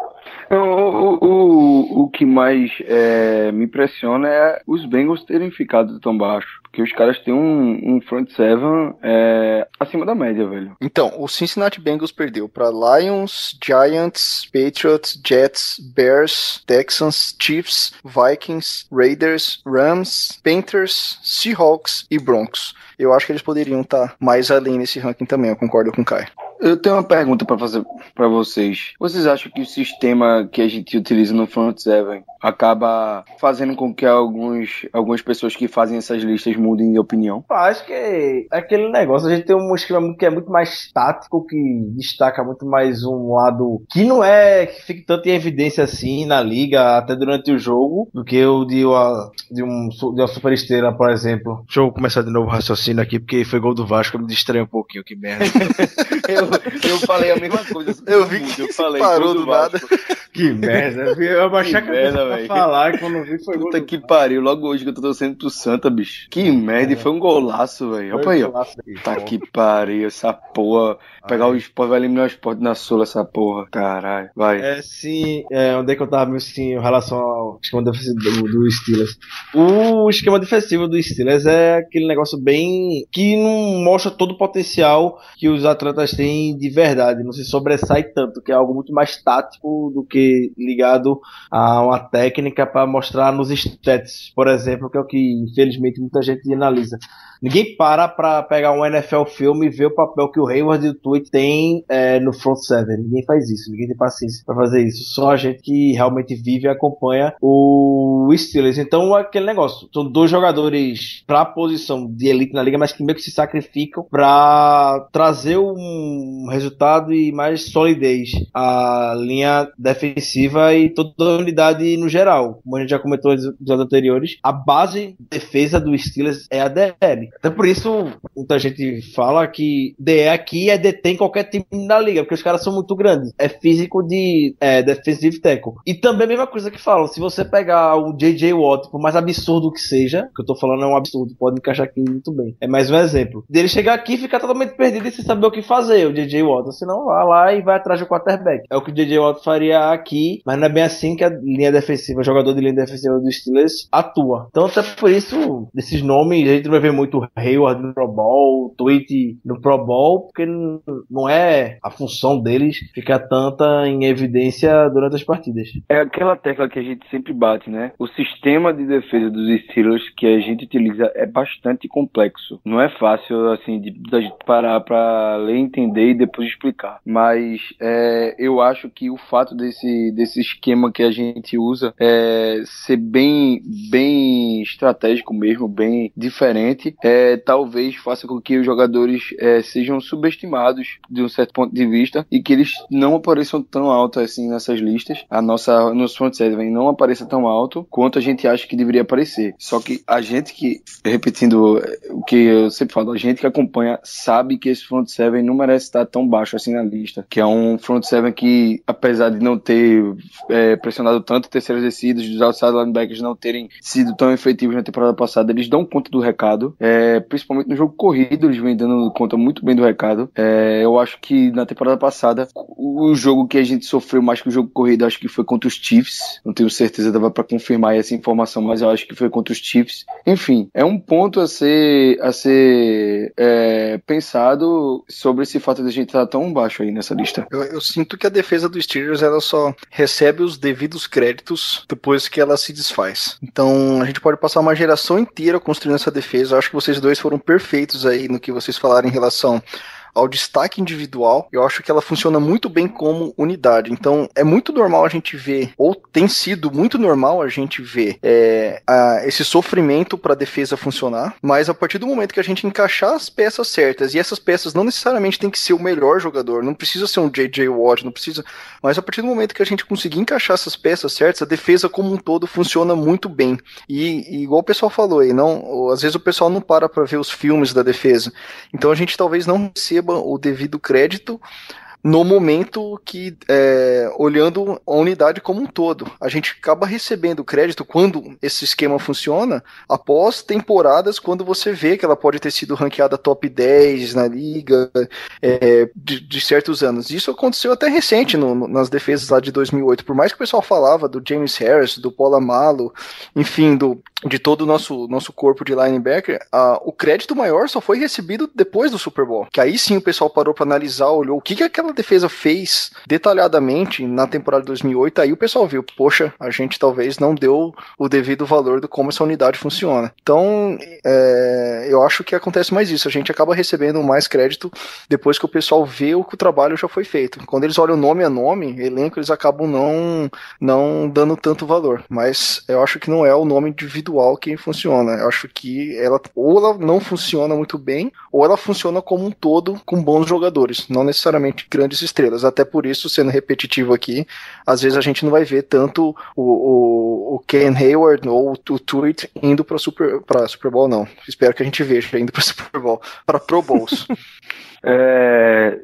[SPEAKER 2] O, o, o, o que mais é, me impressiona é os Bengals terem ficado tão baixo. Porque os caras têm um, um front seven é, acima da média, velho.
[SPEAKER 3] Então, o Cincinnati Bengals perdeu para Lions, Giants, Patriots, Jets, Bears, Texans, Chiefs, Vikings, Raiders, Rams, Panthers, Seahawks e Broncos. Eu acho que eles poderiam estar tá mais além nesse ranking também, eu concordo com o Kai.
[SPEAKER 2] Eu tenho uma pergunta para fazer para vocês. Vocês acham que o sistema que a gente utiliza no Front Seven acaba fazendo com que alguns, algumas pessoas que fazem essas listas mudem de opinião?
[SPEAKER 4] Eu acho que é aquele negócio. A gente tem um esquema que é muito mais tático, que destaca muito mais um lado que não é que fique tanto em evidência assim na liga, até durante o jogo, do que o de uma, de um, de uma super esteira, por exemplo. Deixa eu começar de novo o raciocínio aqui, porque foi gol do Vasco, eu me distraí um pouquinho, que merda.
[SPEAKER 2] eu, eu falei a mesma coisa.
[SPEAKER 3] Eu vi que eu falei, parou do, nada.
[SPEAKER 4] Que merda. Eu baixei a cabeça pra falar quando vi foi
[SPEAKER 2] Puta que pariu. Logo hoje que eu tô torcendo pro Santa, bicho. Que merda. E foi um golaço, velho. Olha aí, ó. Tá que pariu. Essa porra. Pegar o esporte, vai eliminar o esporte na Sula, essa porra. Caralho. Vai.
[SPEAKER 4] É, sim. É, onde é que eu tava, assim, em relação ao esquema defensivo do, do Steelers? O esquema defensivo do Steelers é aquele negócio bem. que não mostra todo o potencial que os atletas têm de verdade. Não se sobressai tanto, que é algo muito mais tático do que ligado a uma técnica para mostrar nos stats, por exemplo, que é o que infelizmente muita gente analisa. Ninguém para para pegar um NFL filme e ver o papel que o Hayward e o Tweet tem é, no front seven. Ninguém faz isso, ninguém tem paciência para fazer isso. Só a gente que realmente vive e acompanha o Steelers. Então, aquele negócio. São dois jogadores para a posição de elite na liga, mas que meio que se sacrificam para trazer um resultado e mais solidez à linha defensiva e toda a unidade no geral. Como a gente já comentou nos episódios anteriores, a base de defesa do Steelers é a DL. Até por isso, muita gente fala que DE aqui é detém qualquer time da liga, porque os caras são muito grandes. É físico de é, defensive tackle. E também a mesma coisa que falam, se você pegar o JJ Watt, por mais absurdo que seja, que eu tô falando é um absurdo, pode encaixar aqui muito bem. É mais um exemplo. Dele chegar aqui e ficar totalmente perdido e sem saber o que fazer, o JJ Watt. Senão vai lá e vai atrás do quarterback. É o que o JJ Watt faria aqui, mas não é bem assim que a linha defensiva, o jogador de linha defensiva do Steelers atua. Então, até por isso, desses nomes, a gente vai ver muito Hayward no Pro Bowl, Tweet no Pro Bowl, porque não é a função deles ficar tanta em evidência durante as partidas.
[SPEAKER 2] É aquela tecla que a gente sempre bate, né? O sistema de defesa dos Steelers que a gente utiliza é bastante complexo. Não é fácil, assim, de, de gente parar para ler, entender e depois explicar. Mas é, eu acho que o fato desse, desse esquema que a gente usa é ser bem, bem estratégico mesmo, bem diferente, é, é, talvez faça com que os jogadores é, sejam subestimados de um certo ponto de vista e que eles não apareçam tão alto assim nessas listas. A nossa nos front seven não apareça tão alto quanto a gente acha que deveria aparecer. Só que a gente que, repetindo eh, o que eu sempre falo, a gente que acompanha sabe que esse front seven não merece estar tão baixo assim na lista. Que é um front seven que, apesar de não ter é, pressionado tanto terceiras descidas, dos outside linebackers não terem sido tão efetivos na temporada passada, eles dão conta do recado. É, principalmente no jogo corrido, eles vêm dando conta muito bem do recado. É, eu acho que na temporada passada, o jogo que a gente sofreu mais que o jogo corrido, acho que foi contra os Chiefs. Não tenho certeza, dava para confirmar essa informação, mas eu acho que foi contra os Chiefs. Enfim, é um ponto a ser, a ser é, pensado sobre esse fato de a gente estar tão baixo aí nessa lista.
[SPEAKER 3] Eu, eu sinto que a defesa dos Steelers ela só recebe os devidos créditos depois que ela se desfaz. Então a gente pode passar uma geração inteira construindo essa defesa. Eu acho que vocês dois foram perfeitos aí no que vocês falaram em relação ao destaque individual, eu acho que ela funciona muito bem como unidade. Então, é muito normal a gente ver, ou tem sido muito normal a gente ver é, a, esse sofrimento para a defesa funcionar, mas a partir do momento que a gente encaixar as peças certas, e essas peças não necessariamente tem que ser o melhor jogador, não precisa ser um J.J. Watt, não precisa, mas a partir do momento que a gente conseguir encaixar essas peças certas, a defesa como um todo funciona muito bem. E, e igual o pessoal falou aí, não, às vezes o pessoal não para para ver os filmes da defesa. Então a gente talvez não receba o devido crédito no momento que, é, olhando a unidade como um todo, a gente acaba recebendo crédito quando esse esquema funciona após temporadas, quando você vê que ela pode ter sido ranqueada top 10 na liga é, de, de, certos anos. Isso aconteceu até recente no, no, nas defesas lá de 2008. Por mais que o pessoal falava do James Harris, do Paul Amalo, enfim, do, de todo o nosso, nosso corpo de linebacker, a, o crédito maior só foi recebido depois do Super Bowl. Que aí sim o pessoal parou para analisar, olhou o que, que aquela defesa fez detalhadamente na temporada de 2008. Aí o pessoal viu, poxa, a gente talvez não deu o devido valor do como essa unidade funciona. Então, é, eu acho que acontece mais isso. A gente acaba recebendo mais crédito depois que o pessoal vê o que o trabalho já foi feito. Quando eles olham nome a nome, elenco, eles acabam não, não dando tanto valor. Mas eu acho que não é o nome individual que funciona. Eu acho que ela ou ela não funciona muito bem, ou ela funciona como um todo com bons jogadores, não necessariamente grandes estrelas. Até por isso, sendo repetitivo aqui, às vezes a gente não vai ver tanto o, o, o Ken Hayward ou o Tweet indo para Super, Super Bowl, não. Espero que a gente veja indo para Super Bowl, para Pro Bowls.
[SPEAKER 2] É,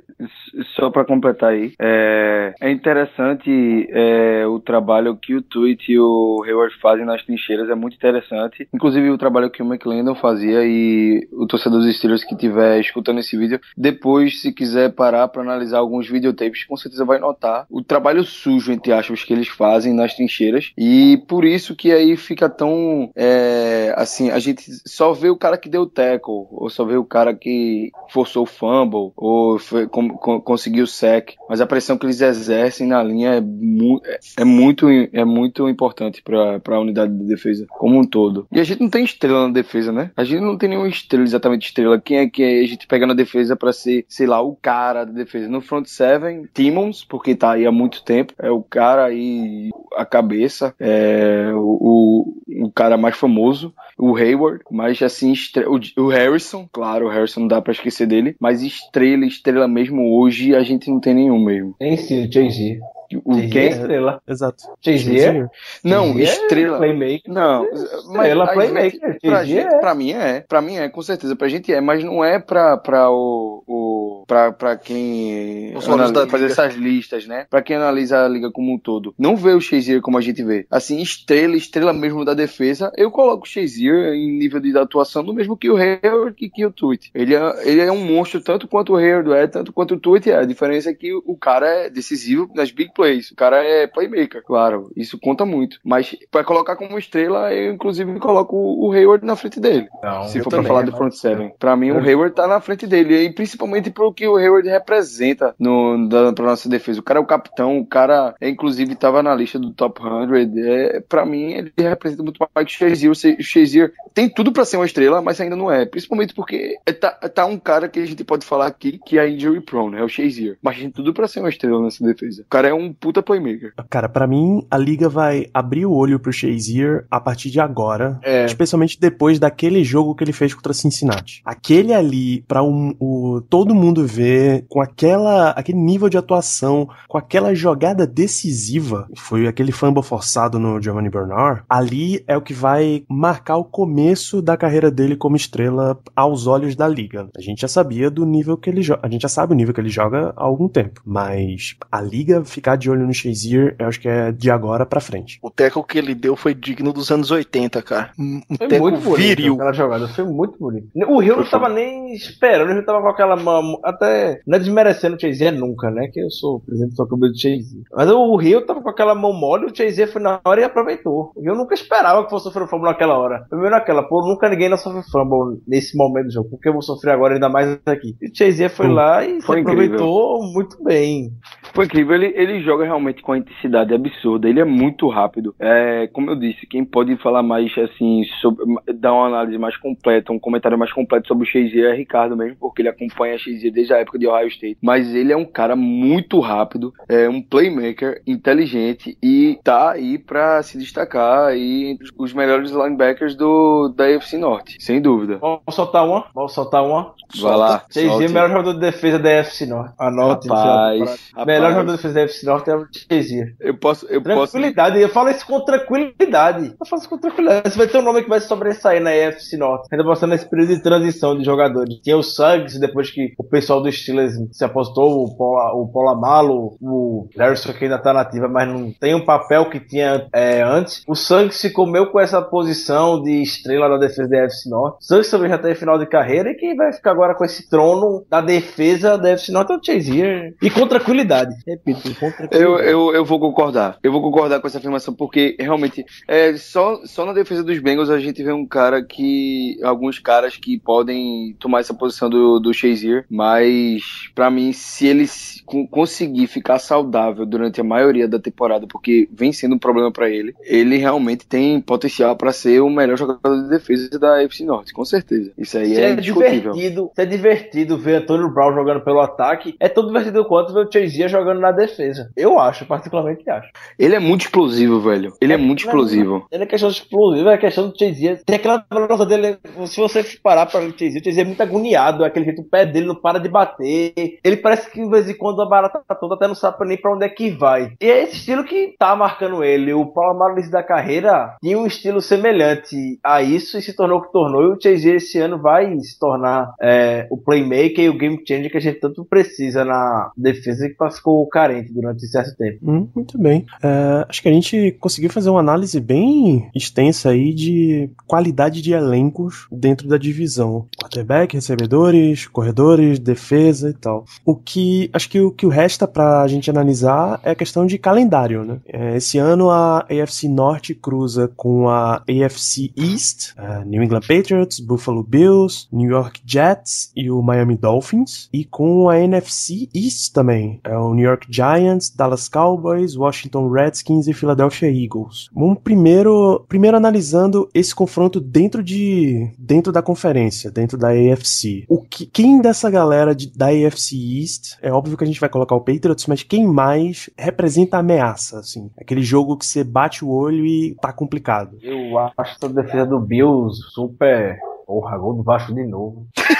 [SPEAKER 2] só para completar aí, é, é interessante é, o trabalho que o Tweet e o Hayward fazem nas trincheiras, é muito interessante. Inclusive o trabalho que o McLendon fazia e o torcedor dos Steelers que estiver escutando esse vídeo, depois, se quiser parar para analisar alguns videotapes, com certeza vai notar o trabalho sujo, entre aspas, que eles fazem nas trincheiras. E por isso que aí fica tão. É, assim, a gente só vê o cara que deu tackle, ou só vê o cara que forçou o fumble, ou foi, com, com, conseguiu sec. Mas a pressão que eles exercem na linha é, mu é muito, é muito importante para a unidade de defesa como um todo. E a gente não tem estrela na defesa, né? A gente não tem nenhuma estrela, exatamente estrela. Quem é que a gente pega na defesa para ser, sei lá, o cara da defesa? No front seven, Timmons, porque tá aí há muito tempo. É o cara aí, a cabeça, é o, o, o cara mais famoso. O Hayward, mas assim, o, o Harrison, claro, o Harrison não dá para esquecer dele, mas estrela, estrela mesmo hoje, a gente não tem nenhum mesmo.
[SPEAKER 4] Tem sim, Jay-Z.
[SPEAKER 2] O
[SPEAKER 4] Jay-Z
[SPEAKER 2] quem?
[SPEAKER 4] é estrela.
[SPEAKER 1] Exato.
[SPEAKER 4] Jay-Z é?
[SPEAKER 2] Não,
[SPEAKER 4] é
[SPEAKER 2] estrela.
[SPEAKER 4] Playmaker.
[SPEAKER 2] Não,
[SPEAKER 4] Estrela
[SPEAKER 2] a
[SPEAKER 4] playmaker.
[SPEAKER 2] gente- pra, gente,
[SPEAKER 4] é.
[SPEAKER 2] pra mim é. Pra mim é, com certeza. Pra gente é, mas não é pra, pra o. o pra, pra quem
[SPEAKER 3] da
[SPEAKER 2] fazer essas listas, né? Pra quem analisa a liga como um todo. Não vê o Shazier como a gente vê. Assim, estrela, estrela mesmo da defesa. Eu coloco o Shazier em nível de atuação do mesmo que o Hayward que, que o Tweet. Ele é, ele é um monstro tanto quanto o Hayward é, tanto quanto o Tweet é. A diferença é que o cara é decisivo nas big plays. O cara é playmaker, claro. Isso conta muito. Mas pra colocar como estrela, eu inclusive coloco o Hayward na frente dele.
[SPEAKER 4] Não,
[SPEAKER 2] Se for pra
[SPEAKER 4] também,
[SPEAKER 2] falar
[SPEAKER 4] né?
[SPEAKER 2] do front seven. Pra mim, o Hayward tá na frente dele. E principalmente pro que o Hayward representa no, da, pra nossa defesa. O cara é o capitão, o cara, é, inclusive, tava na lista do top 100. É, pra mim, ele representa muito mais que o Shazier. O Sha- o Shazier tem tudo pra ser uma estrela, mas ainda não é. Principalmente porque é, tá, tá um cara que a gente pode falar aqui que é injury prone, é o Shazier. Mas tem tudo pra ser uma estrela nessa defesa. O cara é um um puta playmaker.
[SPEAKER 1] Cara, pra mim, a liga vai abrir o olho pro Shazier a partir de agora.
[SPEAKER 4] É.
[SPEAKER 1] Especialmente depois daquele jogo que ele fez contra Cincinnati. Aquele ali, pra um- o, todo mundo ver, com aquela, aquele nível de atuação, com aquela jogada decisiva, foi aquele fumble forçado no Giovanni Bernard, ali é o que vai marcar o começo da carreira dele como estrela aos olhos da liga. A gente já sabia do nível que ele joga, a gente já sabe o nível que ele joga há algum tempo, mas a liga ficar de olho no Shazier, eu acho que é de agora pra frente.
[SPEAKER 3] O teco que ele deu foi digno dos anos 80, cara. Um
[SPEAKER 4] Foi
[SPEAKER 3] teco
[SPEAKER 4] muito bonito
[SPEAKER 3] viril.
[SPEAKER 4] aquela jogada, foi muito bonito. O Rio não tava nem esperando, ele tava com aquela mão, até, não é desmerecendo o Chazier nunca, né, que eu sou o presidente do clube do Chazier. Mas o Rio tava com aquela mão mole, o Chazier foi na hora e aproveitou. Eu nunca esperava que fosse sofrer um fumble naquela hora. Primeiro naquela, pô, nunca ninguém não sofre fumble nesse momento do jogo, porque eu vou sofrer agora ainda mais aqui. E o Chazier foi
[SPEAKER 1] Hum,
[SPEAKER 4] lá e
[SPEAKER 2] foi
[SPEAKER 4] aproveitou muito bem.
[SPEAKER 2] Foi incrível, ele, ele joga realmente com a intensidade absurda, ele é muito rápido. É, como eu disse, quem pode falar mais assim, sobre, dar uma análise mais completa, um comentário mais completo sobre o Shazier é Ricardo mesmo, porque ele acompanha a Shazier desde a época de Ohio State. Mas ele é um cara muito rápido, é um playmaker inteligente e tá aí pra se destacar aí entre os melhores linebackers do, da UFC Norte, sem dúvida.
[SPEAKER 4] Vamos soltar uma? Vamos soltar uma?
[SPEAKER 2] Vai lá,
[SPEAKER 4] Chazier,
[SPEAKER 2] solte.
[SPEAKER 4] melhor jogador de defesa da FC Norte. Anote.
[SPEAKER 2] Rapaz,
[SPEAKER 4] Melhor
[SPEAKER 2] rapaz.
[SPEAKER 4] jogador de defesa da FC Norte é o Chazier.
[SPEAKER 2] Eu posso, eu posso
[SPEAKER 4] Tranquilidade, eu falo isso com tranquilidade. Eu falo isso com tranquilidade. Você vai ter um nome que vai sobressair na EFC Norte. Ainda passando nesse período de transição de jogadores. Tinha o Suggs, depois que o pessoal do Steelers se apostou, o Paula, o Paula Malo, o Larson que ainda tá nativa, mas não tem um papel que tinha é, antes. O Suggs se comeu com essa posição de estrela da defesa da EFC Norte. O Suggs também já tá em final de carreira e quem vai ficar agora com esse trono da defesa da EFC Norte é o Chazier. E com tranquilidade. Repito, com tranquilidade.
[SPEAKER 2] Eu, eu, eu vou concordar. Eu vou concordar com essa afirmação, porque realmente é, só, só na defesa dos Bengals a gente vê um cara que. Alguns caras que podem tomar essa posição do, do Shazier, mas pra mim, se ele se- con- conseguir ficar saudável durante a maioria da temporada, porque vem sendo um problema pra ele, ele realmente tem potencial pra ser o melhor jogador de defesa da FC Norte, com certeza. Isso aí
[SPEAKER 4] Se
[SPEAKER 2] é
[SPEAKER 4] é divertido, se é divertido ver Antônio Brown jogando pelo ataque, é tão divertido quanto ver o Chazier jogando na defesa. Eu acho, particularmente acho.
[SPEAKER 2] Ele é muito explosivo, velho. Ele é muito explosivo.
[SPEAKER 4] Ele é questão de explosivo, é questão do Chazier. Tem aquela velocidade dele, se você parar para o Chazier, o Chazier é muito agoniado, é aquele jeito, o pé dele não para de bater. Ele parece que de vez em quando a barata tá toda até não sabe nem pra onde é que vai. E é esse estilo que tá marcando ele. O Paulo Amaro no início da carreira tinha um estilo semelhante a isso e se tornou o que tornou. E o Chazier esse ano vai se tornar é, o playmaker e o game changer que a gente tanto precisa na defesa que ficou carente durante certo tempo.
[SPEAKER 1] Hum, muito bem. É, acho que a gente conseguiu fazer uma análise bem extensa aí de qualidade de elencos dentro da divisão. Quarterback, recebedores, corredores, defesa e tal. O que acho que o que resta pra gente analisar é a questão de calendário, né? É, esse ano a AFC Norte cruza com a AFC East, a New England Patriots, Buffalo Bills, New York Jets e o Miami Dolphins, e com a NFC East também, é o New York Giants, Dallas Cowboys, Washington Redskins e Philadelphia Eagles. Vamos primeiro, primeiro analisando esse confronto dentro de dentro da conferência, dentro da AFC. O que, quem dessa galera de, da AFC East, é óbvio que a gente vai colocar o Patriots, mas quem mais representa a ameaça, assim? Aquele jogo que você bate o olho e tá complicado.
[SPEAKER 4] Eu acho essa defesa do Bills super. Porra, gol do Vasco de novo.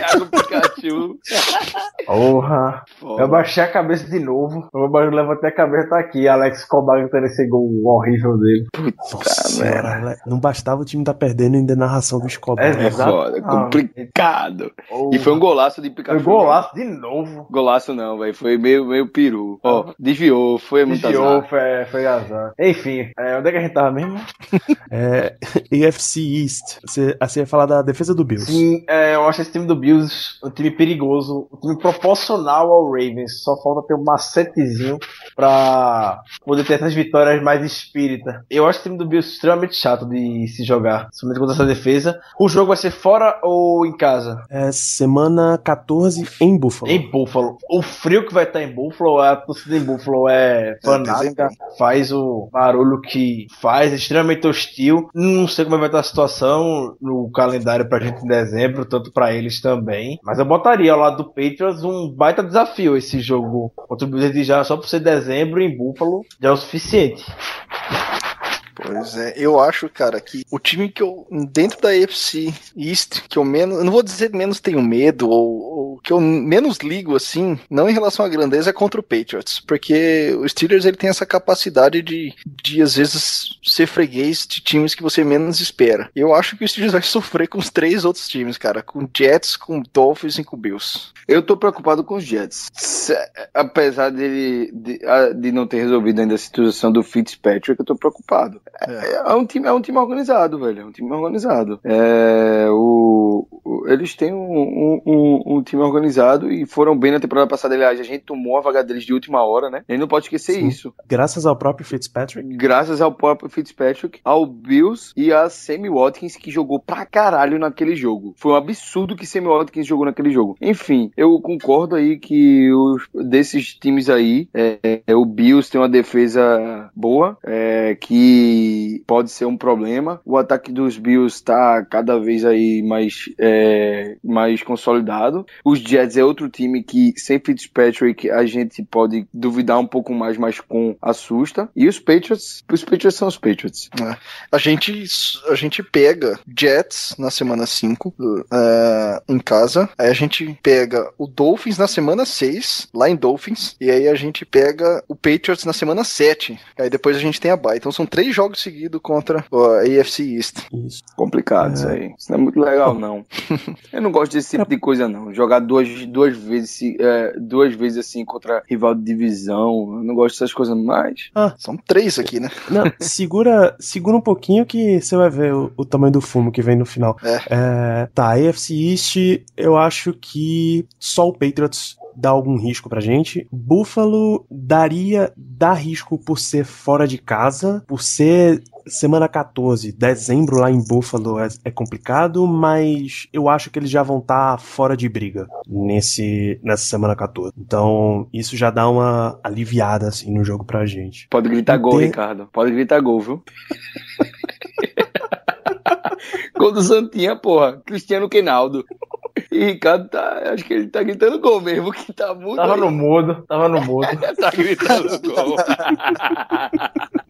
[SPEAKER 2] Thiago Pikachu.
[SPEAKER 4] Porra.
[SPEAKER 2] Foda.
[SPEAKER 4] Eu baixei a cabeça de novo. Eu ba- levantei a cabeça tá aqui. Alex Cobar tendo esse gol horrível dele.
[SPEAKER 2] Merda.
[SPEAKER 1] senhora, não bastava o time tá perdendo ainda a narração do Escobar.
[SPEAKER 4] É,
[SPEAKER 2] É
[SPEAKER 4] Exato.
[SPEAKER 2] foda, é complicado.
[SPEAKER 4] Oh,
[SPEAKER 2] E foi um golaço de
[SPEAKER 4] foi
[SPEAKER 2] Pikachu.
[SPEAKER 4] golaço de novo.
[SPEAKER 2] Golaço não, velho. Foi meio, meio peru. Ó, desviou, foi muito
[SPEAKER 4] Desviou,
[SPEAKER 2] azar.
[SPEAKER 4] foi, foi azar. Enfim, é, onde é que a gente tava mesmo?
[SPEAKER 1] É, AFC East. Você, você ia falar da defesa do Bills.
[SPEAKER 4] Sim, é, eu acho esse time do Bills um time perigoso, um time proporcional ao Ravens. Só falta ter um macetezinho pra poder ter essas vitórias mais espírita. Eu acho o time do Bills extremamente chato de se jogar, somente contra essa defesa. O jogo vai ser fora ou em casa?
[SPEAKER 1] É semana 14 em Buffalo.
[SPEAKER 4] Em Buffalo. O frio que vai estar em Buffalo, a torcida em Buffalo é fanática, faz o barulho que faz, é extremamente hostil. Não sei como vai estar a situação no calendário pra gente em dezembro, tanto pra eles também. Mas eu botaria ao lado do Patriots um baita desafio esse jogo contra o de já só por ser dezembro em Buffalo já é o suficiente.
[SPEAKER 3] Pois é, eu acho, cara, que o time que eu, dentro da AFC East, que eu menos, eu não vou dizer menos tenho medo, ou, ou que eu menos ligo, assim, não em relação à grandeza, é contra o Patriots, porque o Steelers, ele tem essa capacidade de, de às vezes, ser freguês de times que você menos espera. Eu acho que o Steelers vai sofrer com os três outros times, cara, com Jets, com Dolphins e com Bills.
[SPEAKER 2] Eu tô preocupado com os Jets. Se- apesar dele de, de não ter resolvido ainda a situação do Fitzpatrick, eu tô preocupado. É, é um time, é um time organizado, velho. É um time organizado. É, o, eles têm um, um- um- time organizado e foram bem na temporada passada. Aliás, a gente tomou a vaga deles de última hora, né? A gente não pode esquecer
[SPEAKER 1] Sim.
[SPEAKER 2] isso.
[SPEAKER 1] Graças ao próprio Fitzpatrick.
[SPEAKER 2] Graças ao próprio Fitzpatrick, ao Bills e a Sammy Watkins, que jogou pra caralho naquele jogo. Foi um absurdo que Sammy Watkins jogou naquele jogo. Enfim, eu concordo aí que os, desses times aí, é, é, o Bills tem uma defesa boa, é, que pode ser um problema. O ataque dos Bills tá cada vez aí mais, é, mais consolidado. Os Jets é outro time que, sem Fitzpatrick, a gente pode duvidar um pouco mais, mas com assusta. E os Patriots, os Patriots são os Patriots.
[SPEAKER 3] A gente, a gente pega Jets na semana 5 é, em casa. Aí a gente pega o Dolphins na semana 6, lá em Dolphins. E aí a gente pega o Patriots na semana 7. Aí depois a gente tem a bye. Então são três jogos seguidos contra a AFC East.
[SPEAKER 1] Isso.
[SPEAKER 2] Complicado
[SPEAKER 1] É.
[SPEAKER 2] isso aí. Isso não é muito legal, não. Eu não gosto desse tipo de coisa, não. Jogar duas, duas vezes se- é, duas vezes assim contra rival de divisão. Eu não gosto dessas coisas mais.
[SPEAKER 3] São três aqui, né?
[SPEAKER 1] Não, segura, segura um pouquinho que você vai ver o, o tamanho do fumo que vem no final.
[SPEAKER 3] É.
[SPEAKER 1] tá, AFC East, eu acho que só o Patriots dá algum risco pra gente. Buffalo daria, dá risco por ser fora de casa, por ser semana 14, dezembro lá em Buffalo é, é complicado, mas eu acho que eles já vão estar fora de briga nesse, nessa semana 14. Então, isso já dá uma aliviada assim no jogo pra gente.
[SPEAKER 2] Pode gritar gol, Ricardo. Pode gritar gol, viu? gol do Santinha, porra. Cristiano Quinaldo. E Ricardo tá. Acho que ele tá gritando gol mesmo, que tá muito.
[SPEAKER 4] Tava
[SPEAKER 2] aí.
[SPEAKER 4] no mudo, tava no mudo.
[SPEAKER 2] tá gritando gol.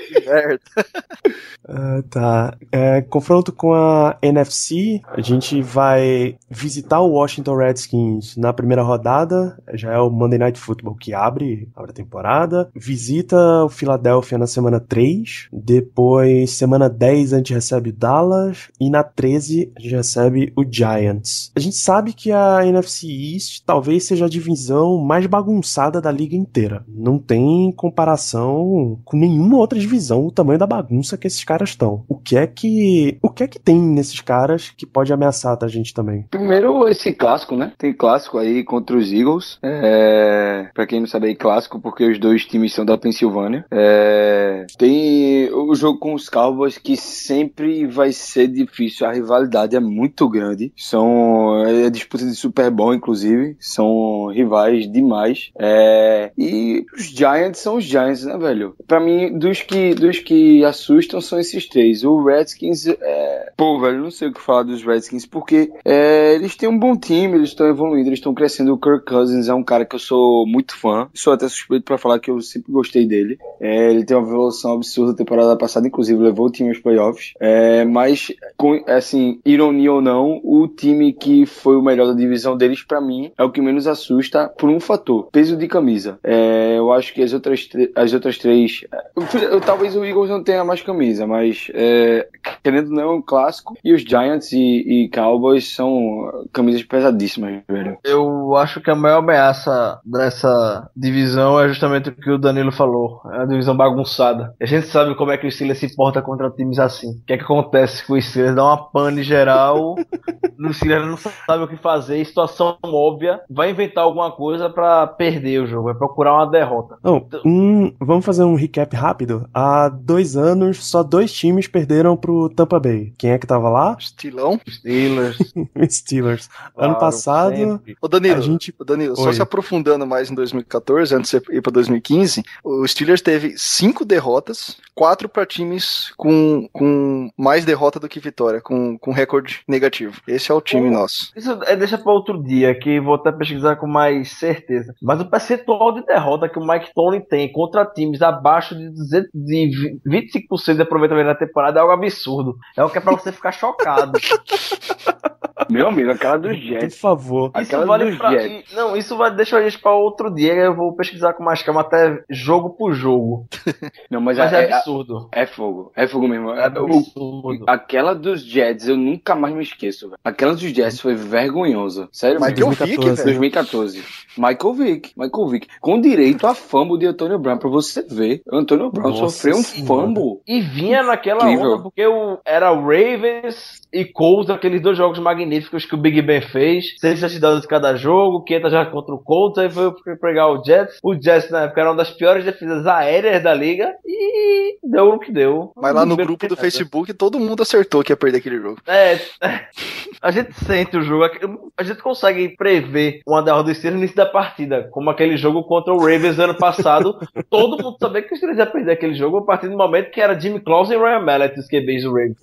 [SPEAKER 3] Merda.
[SPEAKER 1] Ah, tá. É, confronto com a NFC, a gente vai visitar o Washington Redskins na primeira rodada, já é o Monday Night Football que abre, abre a temporada. Visita o Philadelphia na semana 3, depois semana 10 a gente recebe o Dallas e na 13 a gente recebe o Giants. A gente sabe que a NFC East talvez seja a divisão mais bagunçada da liga inteira. Não tem comparação com nenhuma outra divisão o tamanho da bagunça que esses caras estão. O que é que o que é que tem nesses caras que pode ameaçar a gente também?
[SPEAKER 2] Primeiro, esse clássico, né? Tem clássico aí contra os Eagles. É... Pra quem não sabe clássico, porque os dois times são da Pensilvânia. É... Tem o jogo com os Cowboys, que sempre vai ser difícil. A rivalidade é muito grande. São. É disputa de Super Bowl, inclusive. São rivais demais. É... E os Giants são os Giants, né, velho? Pra mim, dos que, dos que assustam são esses três. O Redskins é. Pô, velho, não sei o que falar dos Redskins, porque é, eles têm um bom time, eles estão evoluindo, eles estão crescendo. O Kirk Cousins é um cara que eu sou muito fã. Sou até suspeito pra falar que eu sempre gostei dele. É, ele tem uma evolução absurda temporada passada, inclusive levou o time aos playoffs. É, mas, com, assim, ironia ou não, o time que foi o melhor da divisão deles, pra mim, é o que menos assusta por um fator: peso de camisa. É, eu acho que as outras, as outras três. eu- eu- talvez o Eagles não tenha mais camisa, mas é, querendo ou não, é um clássico. E os Giants e, e Cowboys são camisas pesadíssimas, velho.
[SPEAKER 4] Eu acho que a maior ameaça dessa divisão é justamente o que o Danilo falou. É a divisão bagunçada. A gente sabe como é que o Steelers se porta contra times assim. O que é que acontece com o Steelers? Dá uma pane geral. o Steelers não sabe o que fazer. Situação óbvia. Vai inventar alguma coisa pra perder o jogo. Vai procurar uma derrota.
[SPEAKER 1] Não, um, vamos fazer um recap rápido. Há dois anos, só dois times perderam pro Tampa Bay. Quem é que tava lá?
[SPEAKER 3] Estilão.
[SPEAKER 4] Steelers.
[SPEAKER 1] Steelers. ano
[SPEAKER 4] claro,
[SPEAKER 1] passado,
[SPEAKER 4] sempre.
[SPEAKER 3] Ô Danilo,
[SPEAKER 1] a gente.
[SPEAKER 3] Ô, Danilo, só se aprofundando mais em 2014, antes de você ir pra 2015, o Steelers teve cinco derrotas, quatro pra times com, com mais derrota do que vitória, com, com recorde negativo. Esse é o time
[SPEAKER 4] Pô.
[SPEAKER 3] nosso.
[SPEAKER 4] Isso é, deixa pra outro dia, que vou até pesquisar com mais certeza. Mas o percentual de derrota que o Mike Tony tem contra times abaixo de, 200 de 25% de aproveitamento na temporada é algo absurdo. É o que é pra você ficar chocado.
[SPEAKER 2] Meu amigo, aquela dos
[SPEAKER 1] Por
[SPEAKER 2] Jets.
[SPEAKER 1] favor.
[SPEAKER 4] Isso
[SPEAKER 2] Aquela
[SPEAKER 4] vale
[SPEAKER 2] dos
[SPEAKER 4] pra.
[SPEAKER 2] Jets.
[SPEAKER 4] Não, isso vai deixar a gente pra outro dia. Eu vou pesquisar com mais calma até jogo por jogo.
[SPEAKER 2] Não, mas,
[SPEAKER 4] Mas
[SPEAKER 2] é,
[SPEAKER 4] é
[SPEAKER 2] é,
[SPEAKER 4] absurdo.
[SPEAKER 2] é fogo. É fogo mesmo.
[SPEAKER 4] É
[SPEAKER 2] O-
[SPEAKER 4] absurdo.
[SPEAKER 2] Aquela dos Jets eu nunca mais me esqueço, velho. Aquela dos Jets foi vergonhosa. Sério
[SPEAKER 3] Michael
[SPEAKER 2] mesmo.
[SPEAKER 3] Vick,
[SPEAKER 1] 2014.
[SPEAKER 3] velho.
[SPEAKER 2] 2014. Michael Vick. Michael Vick. Com direito a fumble de Antônio Brown, pra você ver. Antônio Brown
[SPEAKER 1] Nossa
[SPEAKER 2] sofreu um
[SPEAKER 1] Senhora.
[SPEAKER 2] fumble.
[SPEAKER 4] E vinha naquela
[SPEAKER 2] Incrível.
[SPEAKER 4] onda, porque o, era o Ravens e Colts, aqueles dois jogos magníficos que o Big Ben fez. Seis touchdowns de cada jogo, 500 já contra o Colts, aí foi pegar o Jets. O Jets na época era uma das piores defesas aéreas da liga e deu o que deu.
[SPEAKER 3] Mas lá no
[SPEAKER 4] Bem
[SPEAKER 3] grupo do
[SPEAKER 4] nada.
[SPEAKER 3] Facebook, todo mundo acertou que ia perder aquele jogo.
[SPEAKER 4] É, a gente sente o jogo, a gente consegue prever uma derrota do Steelers no início da partida, como aquele jogo contra o Ravens ano passado. todo mundo sabia que o Steelers ia perder aquele jogo a partir do momento que era Jimmy Claus e Ryan Mallett, os QBs do Ravens.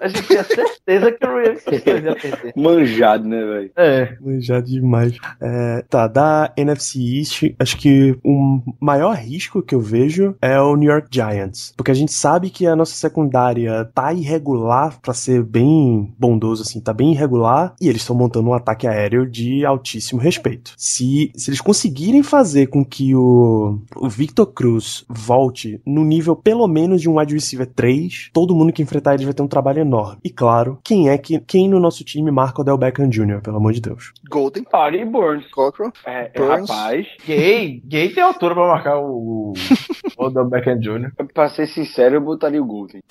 [SPEAKER 4] A gente tinha certeza que o Ravens ia perder.
[SPEAKER 2] Manjado, né, velho?
[SPEAKER 4] É,
[SPEAKER 1] Já demais. É, tá, da NFC East, acho que o maior risco que eu vejo é o New York Giants. Porque a gente sabe que a nossa secundária tá irregular, pra ser bem bondoso assim, tá bem irregular, e eles estão montando um ataque aéreo de altíssimo respeito. Se, se eles conseguirem fazer com que o, o Victor Cruz volte no nível pelo menos de um wide receiver 3, todo mundo que enfrentar eles vai ter um trabalho enorme. E claro, quem é que quem no nosso time marca o Del Beckham Jr., pelo amor de Deus.
[SPEAKER 3] Golden,
[SPEAKER 2] Ari Burns.
[SPEAKER 3] Cockrell,
[SPEAKER 2] É, é,
[SPEAKER 3] Burns.
[SPEAKER 2] rapaz,
[SPEAKER 4] gay, gay tem altura pra marcar o, o Odell Beckham Jr.
[SPEAKER 2] pra ser sincero, eu botaria o Golden.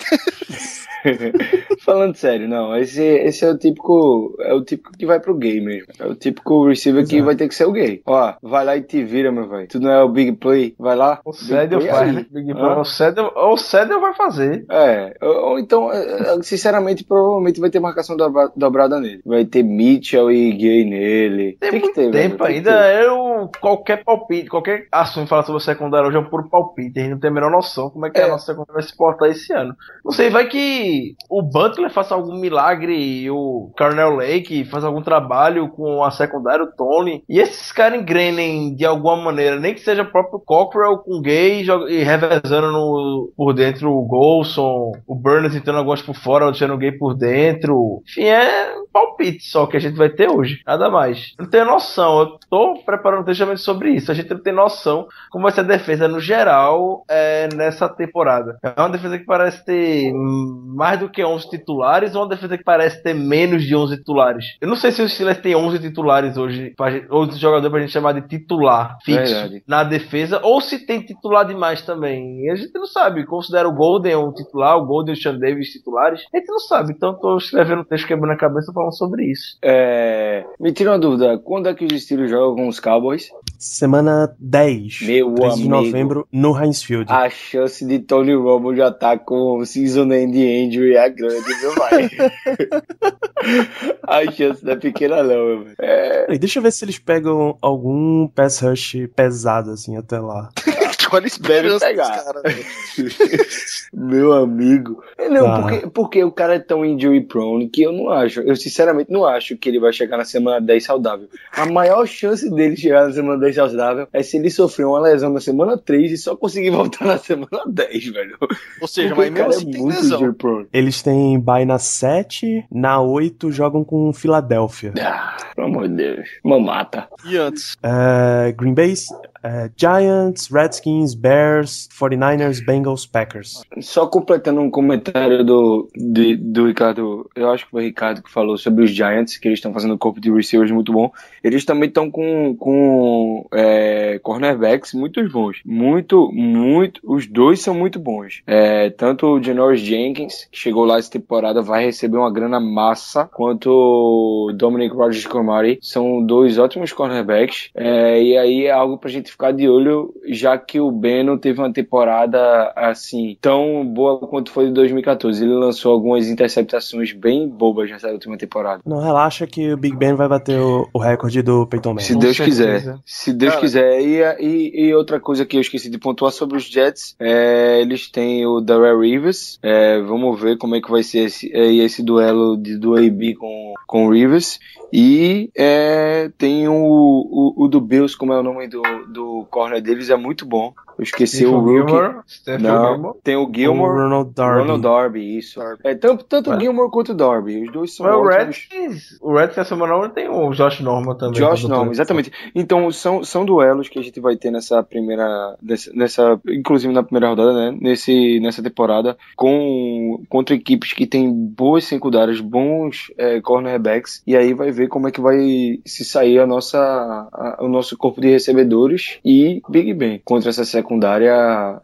[SPEAKER 2] Falando sério, não, esse, esse é o típico, é o típico que vai pro gay mesmo. É o típico receiver que
[SPEAKER 1] Exato.
[SPEAKER 2] vai ter que ser o gay. Ó, vai lá e te vira, meu velho. Tu não é o big play, vai lá.
[SPEAKER 4] O
[SPEAKER 2] play
[SPEAKER 4] faz, né? Big? Play, o Cédio- o Cédio vai fazer.
[SPEAKER 2] É, ou então, é, é, sinceramente, provavelmente vai ter marcação dobra- dobrada nele. Vai ter Mitchell e Gay nele.
[SPEAKER 4] Tem,
[SPEAKER 2] que
[SPEAKER 4] muito
[SPEAKER 2] ter, velho,
[SPEAKER 4] tempo
[SPEAKER 2] tem que
[SPEAKER 4] ainda. Eu, qualquer palpite, qualquer assunto que fala sobre o secundário hoje é um puro palpite. A gente não tem a menor noção como é que
[SPEAKER 2] É.
[SPEAKER 4] a nossa secundária vai se portar esse ano. Não sei, vai que o Butler faça algum milagre e o Carnell Lake faz algum trabalho com a secundária, o Tony. E esses caras engrenem de alguma maneira, nem que seja o próprio Cockrell com Gay e revezando no, por dentro o Golson, o Burns entrando algumas por fora, deixando o Gay por dentro. Enfim, é um palpite só que a gente vai ter hoje. Nada mais. Não tenho noção. Eu tô preparando um textamento sobre isso. A gente não tem noção como vai ser a defesa no geral é, nessa temporada. É uma defesa que parece ter mais do que 11 titulares ou uma defesa que parece ter menos de 11 titulares. Eu não sei se o Steelers tem 11 titulares hoje, pra gente- 11 jogadores pra gente chamar de titular fixo
[SPEAKER 2] Verdade.
[SPEAKER 4] na defesa, ou se tem titular demais também. E a gente não sabe. Considera o Golden um titular, o Golden e o Sean Davis titulares. A gente não sabe. Então tô escrevendo um texto quebrando a cabeça falando sobre isso.
[SPEAKER 2] É, me tira uma dúvida, quando é que os Steelers jogam com os Cowboys?
[SPEAKER 1] Semana 10,
[SPEAKER 2] Meu
[SPEAKER 1] 13 de
[SPEAKER 2] amigo.
[SPEAKER 1] novembro, no Heinz Field.
[SPEAKER 2] A chance de Tony Romo já tá com season end injury é grande, viu, vai? a chance não é pequena não, meu velho. É,
[SPEAKER 1] deixa eu ver se eles pegam algum pass rush pesado, assim, até lá.
[SPEAKER 3] olha a esperança
[SPEAKER 2] Deve pegar.
[SPEAKER 3] velho.
[SPEAKER 2] meu amigo. É, Não,
[SPEAKER 1] Tá.
[SPEAKER 2] porque, porque o cara é tão injury prone que eu não acho, eu sinceramente não acho que ele vai chegar na semana 10 saudável. A maior chance dele chegar na semana 10 saudável é se ele sofrer uma lesão na semana 3 e só conseguir voltar na semana 10, velho.
[SPEAKER 3] Ou seja,
[SPEAKER 2] Porque
[SPEAKER 3] mas
[SPEAKER 2] o
[SPEAKER 3] mesmo
[SPEAKER 2] cara
[SPEAKER 3] assim
[SPEAKER 2] é
[SPEAKER 3] tem
[SPEAKER 2] muito
[SPEAKER 3] lesão.
[SPEAKER 2] injury prone.
[SPEAKER 1] Eles têm bye na 7, na 8 jogam com Filadélfia.
[SPEAKER 2] Ah, pelo amor de Deus. Mamata.
[SPEAKER 3] E antes?
[SPEAKER 1] É, Green Bay, é, Giants, Redskins, Bears, 49ers, Bengals, Packers.
[SPEAKER 2] Só completando um comentário do, de- do Ricardo, eu acho que foi o Ricardo que falou sobre os Giants, que eles estão fazendo um corpo de receivers muito bom. Eles também estão com, com é, cornerbacks muito bons. Muito, muito. Os dois são muito bons. É, tanto o Janoris Jenkins, que chegou lá essa temporada, vai receber uma grana massa, quanto o Dominic Rogers Comari. São dois ótimos cornerbacks. É, e aí é algo pra gente ficar de olho, já que o Beno teve uma temporada assim tão boa quanto foi de 2014. Ele lançou algumas interceptações bem bobas nessa última temporada.
[SPEAKER 1] Não, relaxa que o Big Ben vai bater o, o recorde do Peyton Manning.
[SPEAKER 2] Se
[SPEAKER 4] Com
[SPEAKER 2] Deus
[SPEAKER 4] certeza.
[SPEAKER 2] quiser. Se Deus
[SPEAKER 3] Cara.
[SPEAKER 2] quiser. E, e, e outra coisa que eu esqueci de pontuar sobre os Jets, é, eles têm o Darrell Rivers. É, vamos ver como é que vai ser esse, é, esse duelo de, do AB com, com o Rivers. E é, tem o, o, o do Bills, como é o nome do, do corner deles, é muito bom. Eu esqueci o rookie.
[SPEAKER 4] Gilmore, Stephen
[SPEAKER 2] Não,
[SPEAKER 4] Gilmore.
[SPEAKER 2] tem o
[SPEAKER 1] O
[SPEAKER 2] Gilmore.
[SPEAKER 1] Ronald Darby.
[SPEAKER 2] Ronald Darby, isso.
[SPEAKER 3] Darby.
[SPEAKER 2] É, tanto tanto o Gilmore quanto o Darby. Os dois são
[SPEAKER 4] Mas o. Redskins, o Redskins essa semana tem o Josh Norman também.
[SPEAKER 2] Josh Norman, exatamente. Então, são, são duelos que a gente vai ter nessa primeira. Nessa, nessa- inclusive na primeira rodada, né? Nesse, nessa temporada, com, contra equipes que têm boas secundárias, bons é, cornerbacks. E aí vai ver como é que vai se sair a nossa, a- o nosso corpo de recebedores e Big Ben contra essa secundária,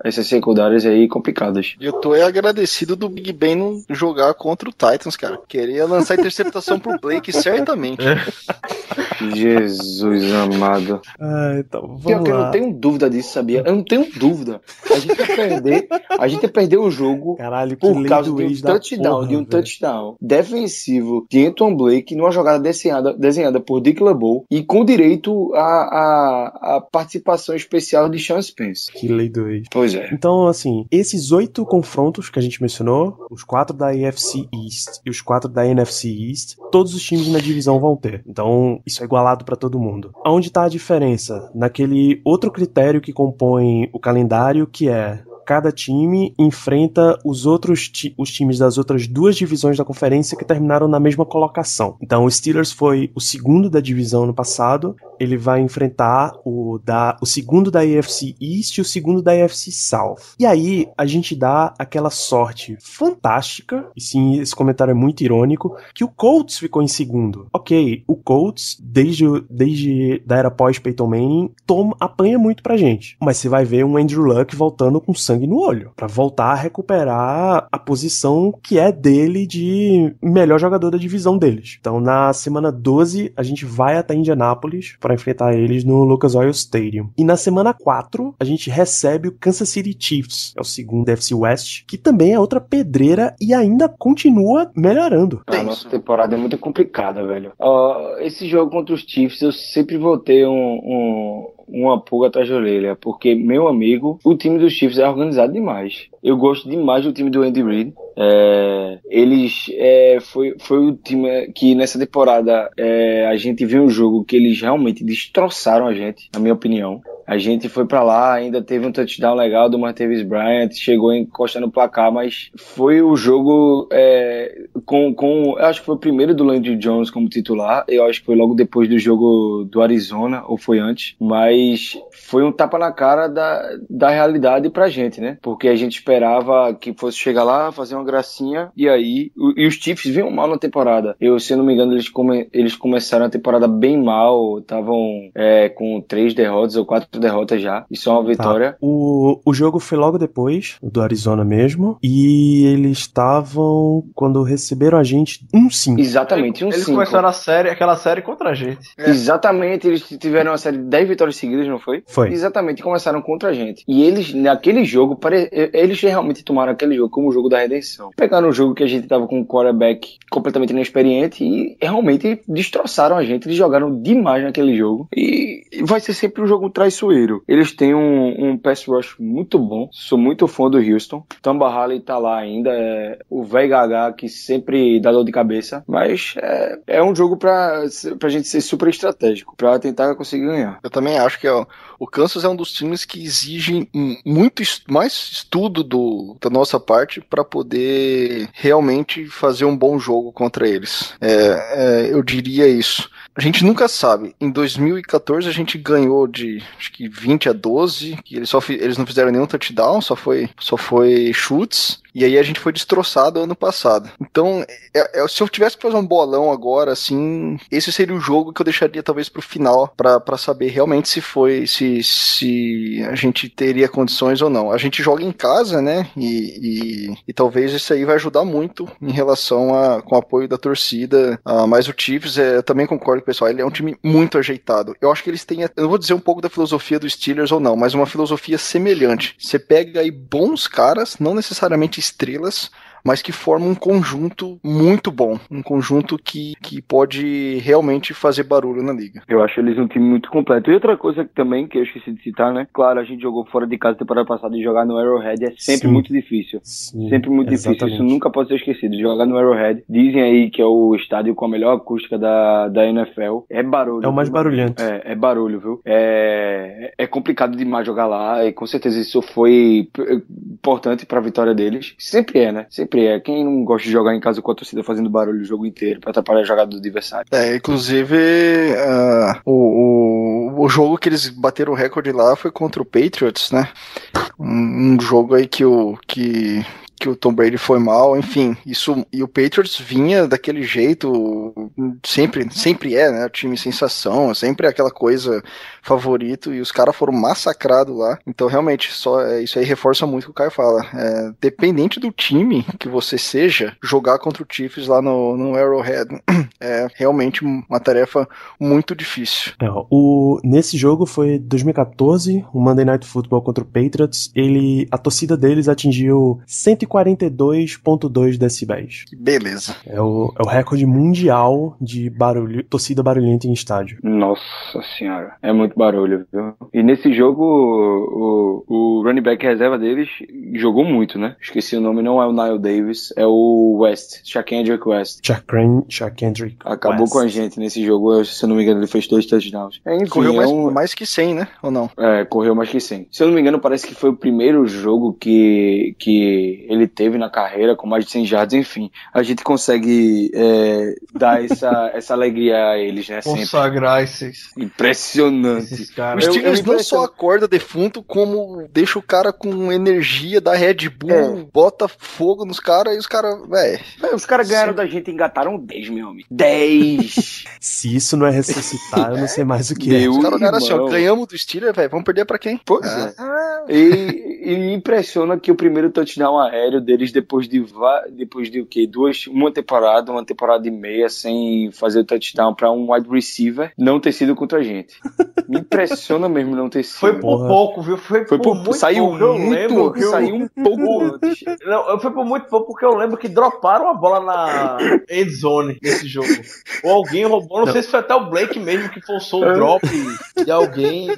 [SPEAKER 2] essas secundárias aí complicadas.
[SPEAKER 3] Eu tô é agradecido do Big Ben não jogar contra o Titans, cara. Queria lançar interceptação pro Blake, certamente.
[SPEAKER 2] Jesus amado.
[SPEAKER 1] Ah, então,
[SPEAKER 2] Pior que eu não tenho dúvida disso, sabia? Eu não tenho dúvida. A gente ia perder, a gente ia perder o jogo
[SPEAKER 1] Caralho,
[SPEAKER 2] por causa de um touchdown,
[SPEAKER 1] porra,
[SPEAKER 2] de um
[SPEAKER 1] velho.
[SPEAKER 2] touchdown defensivo de Anton Blake numa jogada desenhada, desenhada por Dick LeBeau e com direito à, à, à participação especial de Sean Spence.
[SPEAKER 1] Que lei do ex.
[SPEAKER 2] Pois é.
[SPEAKER 1] Então, assim, esses oito confrontos que a gente mencionou, os quatro da AFC East e os quatro da NFC East, todos os times na divisão vão ter. Então, isso é igualado pra todo mundo. Aonde tá a diferença? Naquele outro critério que compõe o calendário, que é cada time enfrenta os outros ti- os times das outras duas divisões da conferência que terminaram na mesma colocação. Então, o Steelers foi o segundo da divisão no passado, ele vai enfrentar o da o segundo da AFC East e o segundo da AFC South. E aí a gente dá aquela sorte fantástica, e sim, esse comentário é muito irônico, que o Colts ficou em segundo. OK, o Colts desde desde da era pós Peyton Manning toma apanha muito pra gente. Mas você vai ver um Andrew Luck voltando com sangue no olho, Pra voltar a recuperar a posição que é dele de melhor jogador da divisão deles. Então, na semana 12, a gente vai até Indianápolis para enfrentar eles no Lucas Oil Stadium. E na semana 4, a gente recebe o Kansas City Chiefs, é o segundo FC West, que também é outra pedreira e ainda continua melhorando.
[SPEAKER 2] A nossa temporada é muito complicada, velho. Ó, esse jogo contra os Chiefs, eu sempre vou ter um, um- uma pulga atrás da orelha, porque, meu amigo, o time dos Chiefs é organizado demais. Eu gosto demais do time do Andy Reid. É, eles é, foi, foi o time que nessa temporada é, a gente viu um jogo que eles realmente destroçaram a gente, na minha opinião. A gente foi pra lá, ainda teve um touchdown legal do Martavis Bryant, chegou encostando no placar, mas foi o jogo é, com, com. Eu acho que foi o primeiro do Landry Jones como titular. Eu acho que foi logo depois do jogo do Arizona, ou foi antes. Mas foi um tapa na cara da, da realidade pra gente, né? Porque a gente esperava que fosse chegar lá, fazer uma gracinha, e aí. o- E os Chiefs vinham mal na temporada. Eu, se eu não me engano, eles, come, eles começaram a temporada bem mal, estavam é, com três derrotas ou quatro derrotas já, e só uma vitória.
[SPEAKER 1] Tá. O, o jogo foi logo depois do Arizona mesmo. E eles estavam, quando receberam a gente, 1-5.
[SPEAKER 2] Exatamente, um
[SPEAKER 4] Eles
[SPEAKER 2] cinco.
[SPEAKER 4] começaram a série, aquela série contra a gente.
[SPEAKER 2] Exatamente, eles tiveram uma série de 10 vitórias seguidas, não foi?
[SPEAKER 1] Foi.
[SPEAKER 2] Exatamente, começaram contra a gente. E eles, naquele jogo, pare- eles realmente tomaram aquele jogo como o jogo da redenção. Pegaram um jogo que a gente tava com um quarterback completamente inexperiente e realmente destroçaram a gente. Eles jogaram demais naquele jogo. E vai ser sempre um jogo traiçoeiro. Eles têm um, um pass rush muito bom. Sou muito fã do Houston. Tamba Halley tá lá ainda. É o velho Gaga que sempre dá dor de cabeça. Mas é, é um jogo pra, pra gente ser super estratégico. Pra tentar conseguir ganhar.
[SPEAKER 3] Eu também acho que ó, o Kansas é um dos times que exigem hum, muito mais estudo do, da nossa parte para poder realmente fazer um bom jogo contra eles. É, é, eu diria isso. A gente nunca sabe. Em 2014 a gente ganhou de acho que 20 a 12, que eles, só eles não fizeram nenhum touchdown, só foi, só foi chutes. E aí a gente foi destroçado ano passado. Então, é- é- se eu tivesse que fazer um bolão agora, assim, esse seria o jogo que eu deixaria talvez pro final pra saber realmente se foi, se, se a gente teria condições ou não. A gente joga em casa, né? E, e, e talvez isso aí vai ajudar muito em relação a com o apoio da torcida. Ah, mas o Chiefs, é, eu também concordo pessoal, ele é um time muito ajeitado. Eu acho que eles têm, eu não vou dizer um pouco da filosofia dos Steelers ou não, mas uma filosofia semelhante. Você pega aí bons caras, não necessariamente estrelas, mas que formam um conjunto muito bom, um conjunto que, que pode realmente fazer barulho na liga.
[SPEAKER 2] Eu acho eles um time muito completo. E outra coisa que também que eu esqueci de citar, né? Claro, a gente jogou fora de casa temporada passada e jogar no Arrowhead é sempre
[SPEAKER 1] Sim.
[SPEAKER 2] muito difícil.
[SPEAKER 1] Sim,
[SPEAKER 2] Sempre muito difícil,
[SPEAKER 1] exatamente.
[SPEAKER 2] isso nunca pode ser esquecido. Jogar no Arrowhead, dizem aí que é o estádio com a melhor acústica da, da NFL. É barulho.
[SPEAKER 1] É o mais
[SPEAKER 2] viu?
[SPEAKER 1] barulhento.
[SPEAKER 2] É, é barulho, viu? É, é complicado demais jogar lá e com certeza isso foi importante pra vitória deles. Sempre é, né? Sempre é. Quem não gosta de jogar em casa com a torcida fazendo barulho o jogo inteiro pra atrapalhar a jogada do adversário?
[SPEAKER 3] É, inclusive, ah, o, o, o jogo que eles bateram o recorde lá foi contra o Patriots, né? Um, um jogo aí que o, que, que o Tom Brady foi mal, enfim, isso e o Patriots vinha daquele jeito, sempre, sempre é, né? Time sensação, sempre é aquela coisa favorito e os caras foram massacrados lá. Então, realmente, só é, isso aí reforça muito o que o Caio fala. É, dependente do time que você seja, jogar contra o Chiefs lá no, no Arrowhead é realmente uma tarefa muito difícil.
[SPEAKER 1] É, o, nesse jogo foi 2014, o Monday Night Football contra o Patriots. Ele, a torcida deles atingiu 142.2 decibéis.
[SPEAKER 3] Beleza.
[SPEAKER 1] É o, é o recorde mundial de barulho, torcida barulhenta em estádio.
[SPEAKER 2] Nossa senhora, é muito barulho, viu? E nesse jogo, o, o, o running back reserva deles jogou muito, né? Esqueci o nome, não é o Nile Davis, é o West, Shaquendrick West.
[SPEAKER 1] Shakendrick.
[SPEAKER 2] Acabou
[SPEAKER 1] West.
[SPEAKER 2] com a gente nesse jogo, se eu não me engano, ele fez dois touchdowns. É, enfim,
[SPEAKER 3] Correu
[SPEAKER 2] é
[SPEAKER 3] mais,
[SPEAKER 2] um-
[SPEAKER 3] mais que 100, né? Ou não?
[SPEAKER 2] É, correu mais que 100. Se eu não me engano, parece que foi o primeiro jogo que, que ele teve na carreira com mais de 100 jardas. Enfim, a gente consegue é, dar essa, essa alegria a eles, né?
[SPEAKER 4] Consagrar esses,
[SPEAKER 2] Impressionante.
[SPEAKER 4] esses caras.
[SPEAKER 2] Eu me
[SPEAKER 3] não só acorda defunto, como deixa o cara com energia da Red Bull,
[SPEAKER 2] É.
[SPEAKER 3] bota fogo nos caras e os caras, velho.
[SPEAKER 2] É, Os caras ganharam da gente e engataram 10, meu amigo. 10!
[SPEAKER 1] Se isso não é ressuscitar, eu não sei mais o que é.
[SPEAKER 2] Deu.
[SPEAKER 3] Os caras olharam assim, ó, ganhamos do Steelers, velho, vamos perder pra quem?
[SPEAKER 2] Pois
[SPEAKER 3] Ah.
[SPEAKER 2] é. E, e me impressiona que o primeiro touchdown aéreo deles, depois de, depois de o quê? Duas, uma temporada, uma temporada e meia sem fazer o touchdown pra um wide receiver, não ter sido contra a gente. Me impressiona mesmo não ter sido.
[SPEAKER 4] Foi por
[SPEAKER 1] Porra.
[SPEAKER 4] pouco, viu? Foi,
[SPEAKER 2] Foi
[SPEAKER 4] por
[SPEAKER 2] por,
[SPEAKER 4] muito
[SPEAKER 2] saiu
[SPEAKER 4] pouco. Eu
[SPEAKER 2] muito,
[SPEAKER 4] lembro que eu-
[SPEAKER 2] saiu um pouco antes.
[SPEAKER 4] Não, foi por muito pouco porque eu lembro que droparam a bola na end zone nesse jogo. Ou alguém roubou, não, sei se foi até o Blake mesmo que forçou o drop de alguém.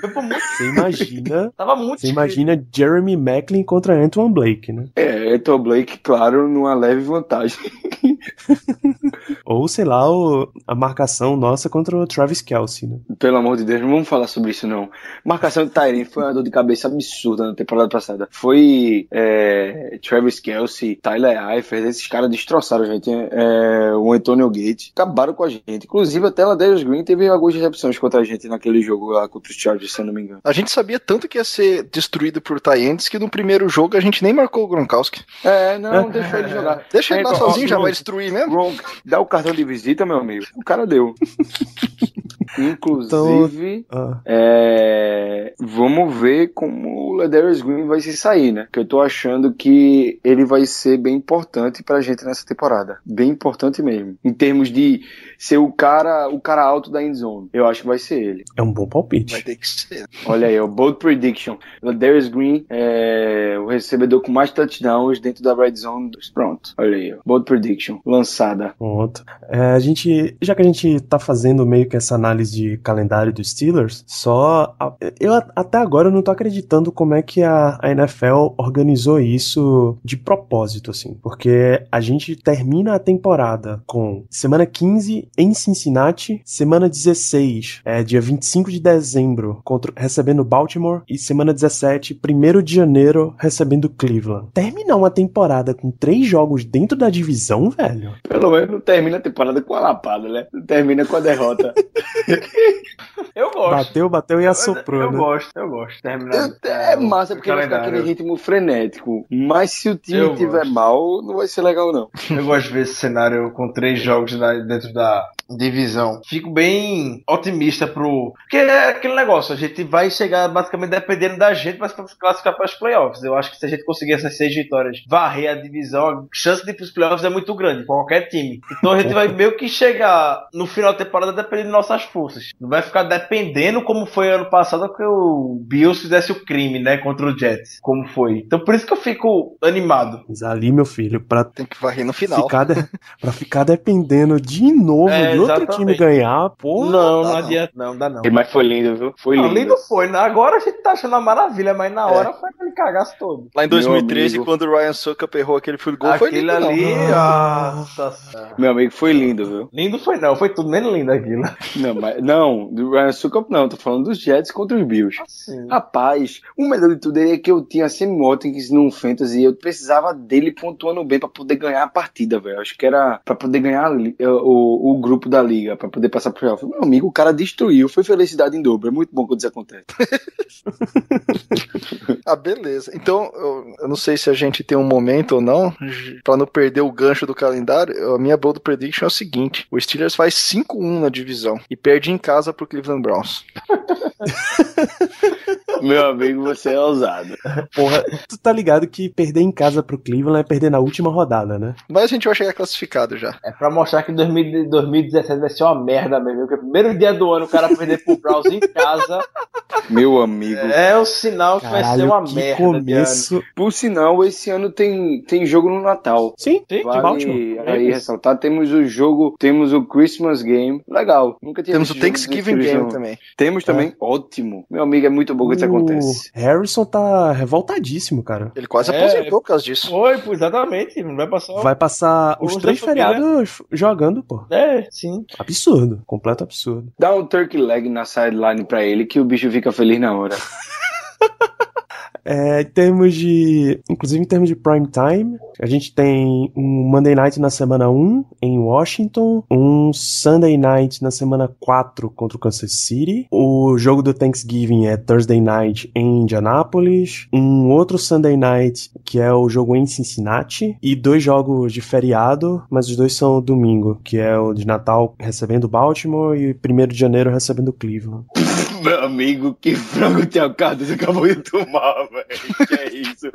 [SPEAKER 4] Foi por muito.
[SPEAKER 1] Você imagina,
[SPEAKER 4] Tava muito
[SPEAKER 1] você imagina Jeremy Macklin contra Antoine Blake, né?
[SPEAKER 2] É, Eto Blake, claro, numa leve vantagem.
[SPEAKER 1] Ou, sei lá, o- a marcação nossa contra o Travis Kelsey, né?
[SPEAKER 2] Pelo amor de Deus, não vamos falar sobre isso não. Marcação de Tyrene foi uma dor de cabeça absurda na temporada passada. Foi é, Travis Kelsey, Tyler Eifert, esses caras destroçaram a gente. É, o Antonio Gates, acabaram com a gente. Inclusive até a Darius Green teve algumas recepções contra a gente naquele jogo lá contra os Chargers, se eu não me engano.
[SPEAKER 3] A gente sabia tanto que ia ser destruído por Tyrants que no primeiro jogo a gente nem marcou o Gronkowski.
[SPEAKER 2] É, não, deixa ele jogar.
[SPEAKER 3] Deixa ele lá
[SPEAKER 2] Então, ó,
[SPEAKER 3] sozinho, já vai destruir mesmo.
[SPEAKER 2] Gronk, dá o cartão de visita, meu amigo. O cara deu. Inclusive,
[SPEAKER 1] Ah,
[SPEAKER 2] É, vamos ver como o Ladarius Green vai se sair, né? Que eu tô achando que ele vai ser bem importante pra gente nessa temporada. Bem importante mesmo. Em termos de ser o cara, o cara alto da endzone. Eu acho que vai ser ele.
[SPEAKER 1] é um bom
[SPEAKER 3] Vai
[SPEAKER 1] palpite.
[SPEAKER 3] ter que ser.
[SPEAKER 2] Olha aí, o Bold Prediction. Ladarius Green é o recebedor com mais touchdowns dentro da Red Zone. Pronto. Olha aí, ó. Bold Prediction. Lançada.
[SPEAKER 1] Pronto. É, a gente, já que a gente tá fazendo meio que essa análise de calendário dos Steelers, só a- eu até agora eu não tô acreditando como é que a, a NFL organizou isso de propósito, assim, porque a gente termina a temporada com semana 15 em Cincinnati, semana 16, é, dia 25 de dezembro, contra, recebendo Baltimore, e semana 17, 1 de janeiro, recebendo Cleveland. Terminar uma temporada com três jogos dentro da divisão, velho?
[SPEAKER 2] Pelo menos não termina a temporada com a lapada, né? Não termina com a derrota.
[SPEAKER 4] Eu gosto.
[SPEAKER 1] Bateu, bateu e assoprou,
[SPEAKER 4] eu, eu
[SPEAKER 1] né?
[SPEAKER 4] gosto, eu gosto. Terminando.
[SPEAKER 2] É massa porque vai ficar aquele ritmo frenético. Mas se o time
[SPEAKER 4] Eu
[SPEAKER 2] estiver
[SPEAKER 4] gosto.
[SPEAKER 2] mal, não vai ser legal, não.
[SPEAKER 4] Eu gosto de ver esse cenário com três jogos dentro da divisão. Fico bem otimista pro. Porque é aquele negócio, a gente vai chegar basicamente dependendo da gente para se classificar para os playoffs. Eu acho que se a gente conseguir essas seis vitórias, varrer a divisão, a chance de ir pros playoffs é muito grande, pra qualquer time. Então a gente vai meio que chegar no final da temporada dependendo de nossas forças. Não vai ficar dependendo como foi ano passado que o Bills fizesse o crime, né, contra o Jets. Como foi. Então por isso que eu fico animado.
[SPEAKER 1] Mas ali, meu filho, pra
[SPEAKER 3] Tem que varrer no final.
[SPEAKER 1] ficar, de- pra ficar dependendo de novo
[SPEAKER 4] É,
[SPEAKER 1] de outro
[SPEAKER 4] exatamente.
[SPEAKER 1] time ganhar, porra.
[SPEAKER 4] não, não
[SPEAKER 3] não.
[SPEAKER 4] adianta. Não, dá não.
[SPEAKER 2] Mas foi lindo, viu? Foi
[SPEAKER 4] Não,
[SPEAKER 2] lindo.
[SPEAKER 4] lindo foi. né? Agora a gente tá achando uma maravilha, mas na hora foi aquele cagaço todo.
[SPEAKER 3] Lá em
[SPEAKER 2] Meu
[SPEAKER 3] 2013,
[SPEAKER 2] amigo.
[SPEAKER 3] quando o Ryan Suckup errou aquele field goal, foi lindo, não.
[SPEAKER 4] ali, nossa senhora.
[SPEAKER 2] Meu amigo, foi lindo, viu?
[SPEAKER 4] Lindo foi não, foi tudo menos lindo aquilo.
[SPEAKER 2] Não, mas, não, do Ryan Suckup não, tô falando dos Jets contra os Bills.
[SPEAKER 4] Assim.
[SPEAKER 2] Rapaz, o melhor de tudo é que eu tinha Sammy Watkins num Fantasy e eu precisava dele pontuando bem pra poder ganhar a partida, velho. Acho que era pra poder ganhar a li- o, o grupo da liga, pra poder passar pro playoff. Meu amigo, o cara destruiu, foi felicidade em dobro. É muito bom quando isso acontece.
[SPEAKER 3] Ah, beleza. Então, eu, eu não sei se a gente tem um momento ou não, pra não perder o gancho do calendário, a minha bold prediction é o seguinte: o Steelers faz 5-1 na divisão e perde em casa pro Cleveland Browns.
[SPEAKER 2] Meu amigo, você é ousado.
[SPEAKER 1] Porra, tu tá ligado que perder em casa pro Cleveland é perder na última rodada, né?
[SPEAKER 3] Mas a gente vai chegar classificado já.
[SPEAKER 4] É pra mostrar que 2000 2017 vai ser uma merda mesmo. Porque o primeiro dia do ano o cara perder pro Browns em casa
[SPEAKER 2] Meu amigo.
[SPEAKER 4] é o sinal que vai ser
[SPEAKER 1] Caralho,
[SPEAKER 4] uma
[SPEAKER 1] que
[SPEAKER 4] merda. de
[SPEAKER 1] começo.
[SPEAKER 2] Por sinal, esse ano tem, tem jogo no Natal.
[SPEAKER 1] Sim, de
[SPEAKER 2] Vale
[SPEAKER 1] Baltimore.
[SPEAKER 2] aí ressaltar, temos o jogo, temos o Christmas Game, legal. Nunca tinha
[SPEAKER 3] Temos o Thanksgiving Game também.
[SPEAKER 2] Temos também, ótimo. Meu amigo, é muito bom que isso acontece.
[SPEAKER 1] Harrison tá revoltadíssimo, cara.
[SPEAKER 3] Ele quase
[SPEAKER 4] É.
[SPEAKER 3] aposentou por causa disso.
[SPEAKER 4] Foi, pô, exatamente. Não vai passar.
[SPEAKER 1] Vai passar os três
[SPEAKER 4] família.
[SPEAKER 1] feriados jogando, pô.
[SPEAKER 4] É, sim.
[SPEAKER 1] Absurdo, completo absurdo.
[SPEAKER 2] Dá um turkey leg na sideline pra ele que o bicho fica feliz na hora.
[SPEAKER 1] É, em termos de. Inclusive em termos de prime time, a gente tem um Monday Night na semana 1 em Washington, um Sunday Night na semana 4 contra o Kansas City, o jogo do Thanksgiving é Thursday Night em Indianapolis, um outro Sunday Night que é o jogo em Cincinnati, e dois jogos de feriado, mas os dois são domingo, que é o de Natal recebendo Baltimore e 1 de janeiro recebendo Cleveland.
[SPEAKER 2] Meu amigo, que frango o Carlos acabou de tomar, velho. Que é isso?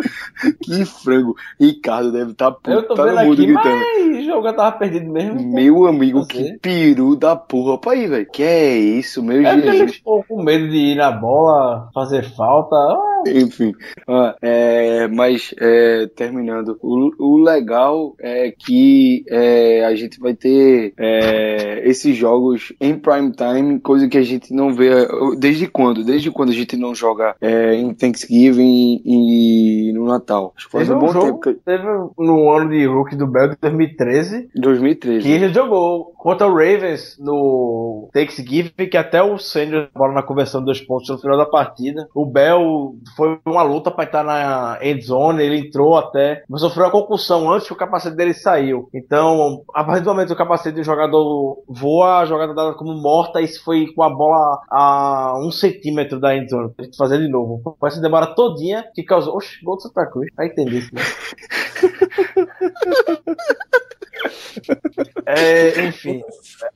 [SPEAKER 2] Que frango. Ricardo deve estar tá
[SPEAKER 4] Eu tô
[SPEAKER 2] puta
[SPEAKER 4] vendo aqui,
[SPEAKER 2] gritando.
[SPEAKER 4] mas o jogo tava perdido mesmo.
[SPEAKER 2] Meu amigo,
[SPEAKER 4] Você?
[SPEAKER 2] que peru da porra pra aí, velho. Que é isso, meu
[SPEAKER 4] É
[SPEAKER 2] Jesus.
[SPEAKER 4] ficou com medo de ir na bola, fazer falta. Ah,
[SPEAKER 2] Enfim, ó, é, mas é, terminando, o, o legal é que é, a gente vai ter é, esses jogos em prime time, coisa que a gente não vê desde quando? Desde quando a gente não joga é, em Thanksgiving e, no Natal? Acho que faz
[SPEAKER 4] Teve
[SPEAKER 2] um bom
[SPEAKER 4] jogo,
[SPEAKER 2] tempo que
[SPEAKER 4] teve no ano de rookie do Bell de 2013,
[SPEAKER 2] 2013.
[SPEAKER 4] que ele jogou contra o Ravens no Thanksgiving, que até o Sanders bola na conversão de dois pontos no final da partida. O Bell foi uma luta para estar na end zone, ele entrou até, mas sofreu a concussão antes que o capacete dele saiu. Então, a partir do momento que o capacete do jogador voa, a jogada dada como morta, isso foi com a bola a um centímetro da end zone. A gente fazer de novo. Vai se demora todinha que causou. Oxe, gol do Santa Cruz. Vai entender isso, né? É, enfim,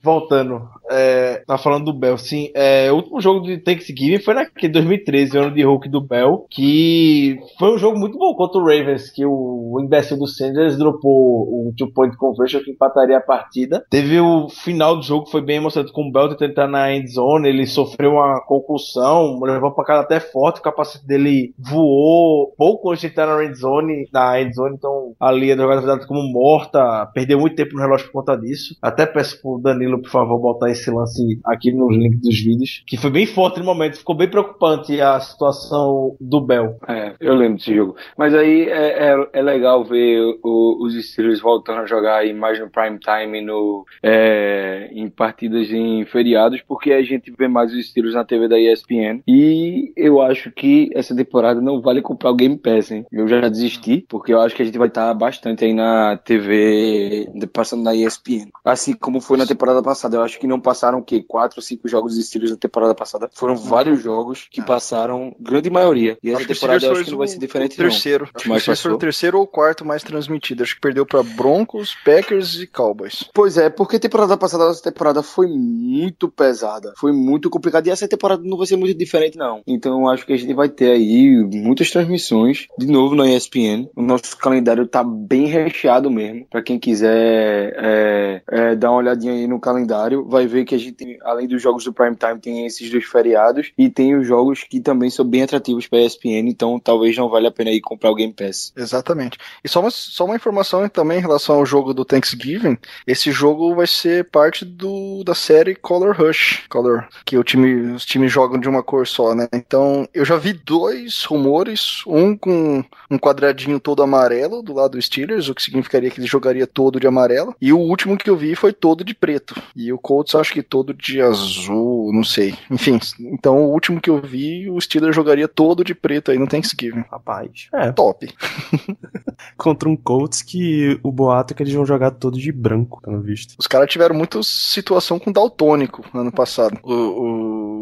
[SPEAKER 4] voltando, é, tá falando do Bell, sim, é, o último jogo de Thanksgiving foi naquele 2013, ano de Hulk do Bell, que foi um jogo muito bom contra o Ravens, que o imbecil do Sanders dropou o two point conversion que empataria a partida. Teve o final do jogo, foi bem emocionante com o Bell tentando entrar na end zone, ele sofreu uma concussão, levou pra casa até forte, o capacete dele voou pouco antes de entrar na end zone, na end zone, então ali a jogada como morta, perdeu muito tempo no relógio por conta disso. Até peço pro Danilo, por favor, botar esse lance aqui nos links dos vídeos, que foi bem forte no momento, ficou bem preocupante a situação do Bell.
[SPEAKER 2] É, eu lembro desse jogo. Mas aí é, é, é legal ver o- os Steelers voltando a jogar aí mais no prime time, no, é, em partidas em feriados, porque a gente vê mais os Steelers na TV da ESPN. E eu acho que essa temporada não vale comprar o Game Pass, hein? Eu já desisti, porque eu acho que a gente vai estar bastante aí na TV, passando na ESPN. Assim como foi na temporada passada. Eu acho que não passa passaram o quê? Quatro, cinco jogos de Steelers na temporada passada. Foram vários jogos que passaram, grande maioria. E essa
[SPEAKER 3] Acho que
[SPEAKER 2] temporada eu acho que não vai ser diferente,
[SPEAKER 3] o terceiro. Acho que o
[SPEAKER 2] mais
[SPEAKER 3] Steelers foi o terceiro ou quarto mais transmitido. Acho que perdeu pra Broncos, Packers e Cowboys.
[SPEAKER 2] não. Pois é, porque temporada passada, essa temporada foi muito pesada. Foi muito complicada. E essa temporada não vai ser muito diferente, não. Então eu acho que a gente vai ter aí muitas transmissões. De novo na ESPN. O nosso calendário tá bem recheado mesmo. Pra quem quiser é, é, dar uma olhadinha aí no calendário, vai ver que a gente tem, além dos jogos do Prime Time, tem esses dois feriados. E tem os jogos que também são bem atrativos pra ESPN. Então talvez não valha a pena aí comprar o Game Pass.
[SPEAKER 3] Exatamente. E só uma, só uma informação também em relação ao jogo do Thanksgiving. Esse jogo vai ser parte do, da série Color Rush. Color, que o time, os times jogam de uma cor só, né? Então, eu já vi dois rumores. Um com um quadradinho todo amarelo do lado do Steelers, o que significaria que ele jogaria todo de amarelo. E o último que eu vi foi todo de preto. E o Colts acho que todo de azul, não sei. Enfim, então o último que eu vi, o Steelers jogaria todo de preto aí no Thanksgiving.
[SPEAKER 1] Rapaz. É,
[SPEAKER 3] Top.
[SPEAKER 1] contra um Colts que o boato é que eles vão jogar todo de branco, pelo visto.
[SPEAKER 3] Os caras tiveram muita situação com daltônico ano passado. O,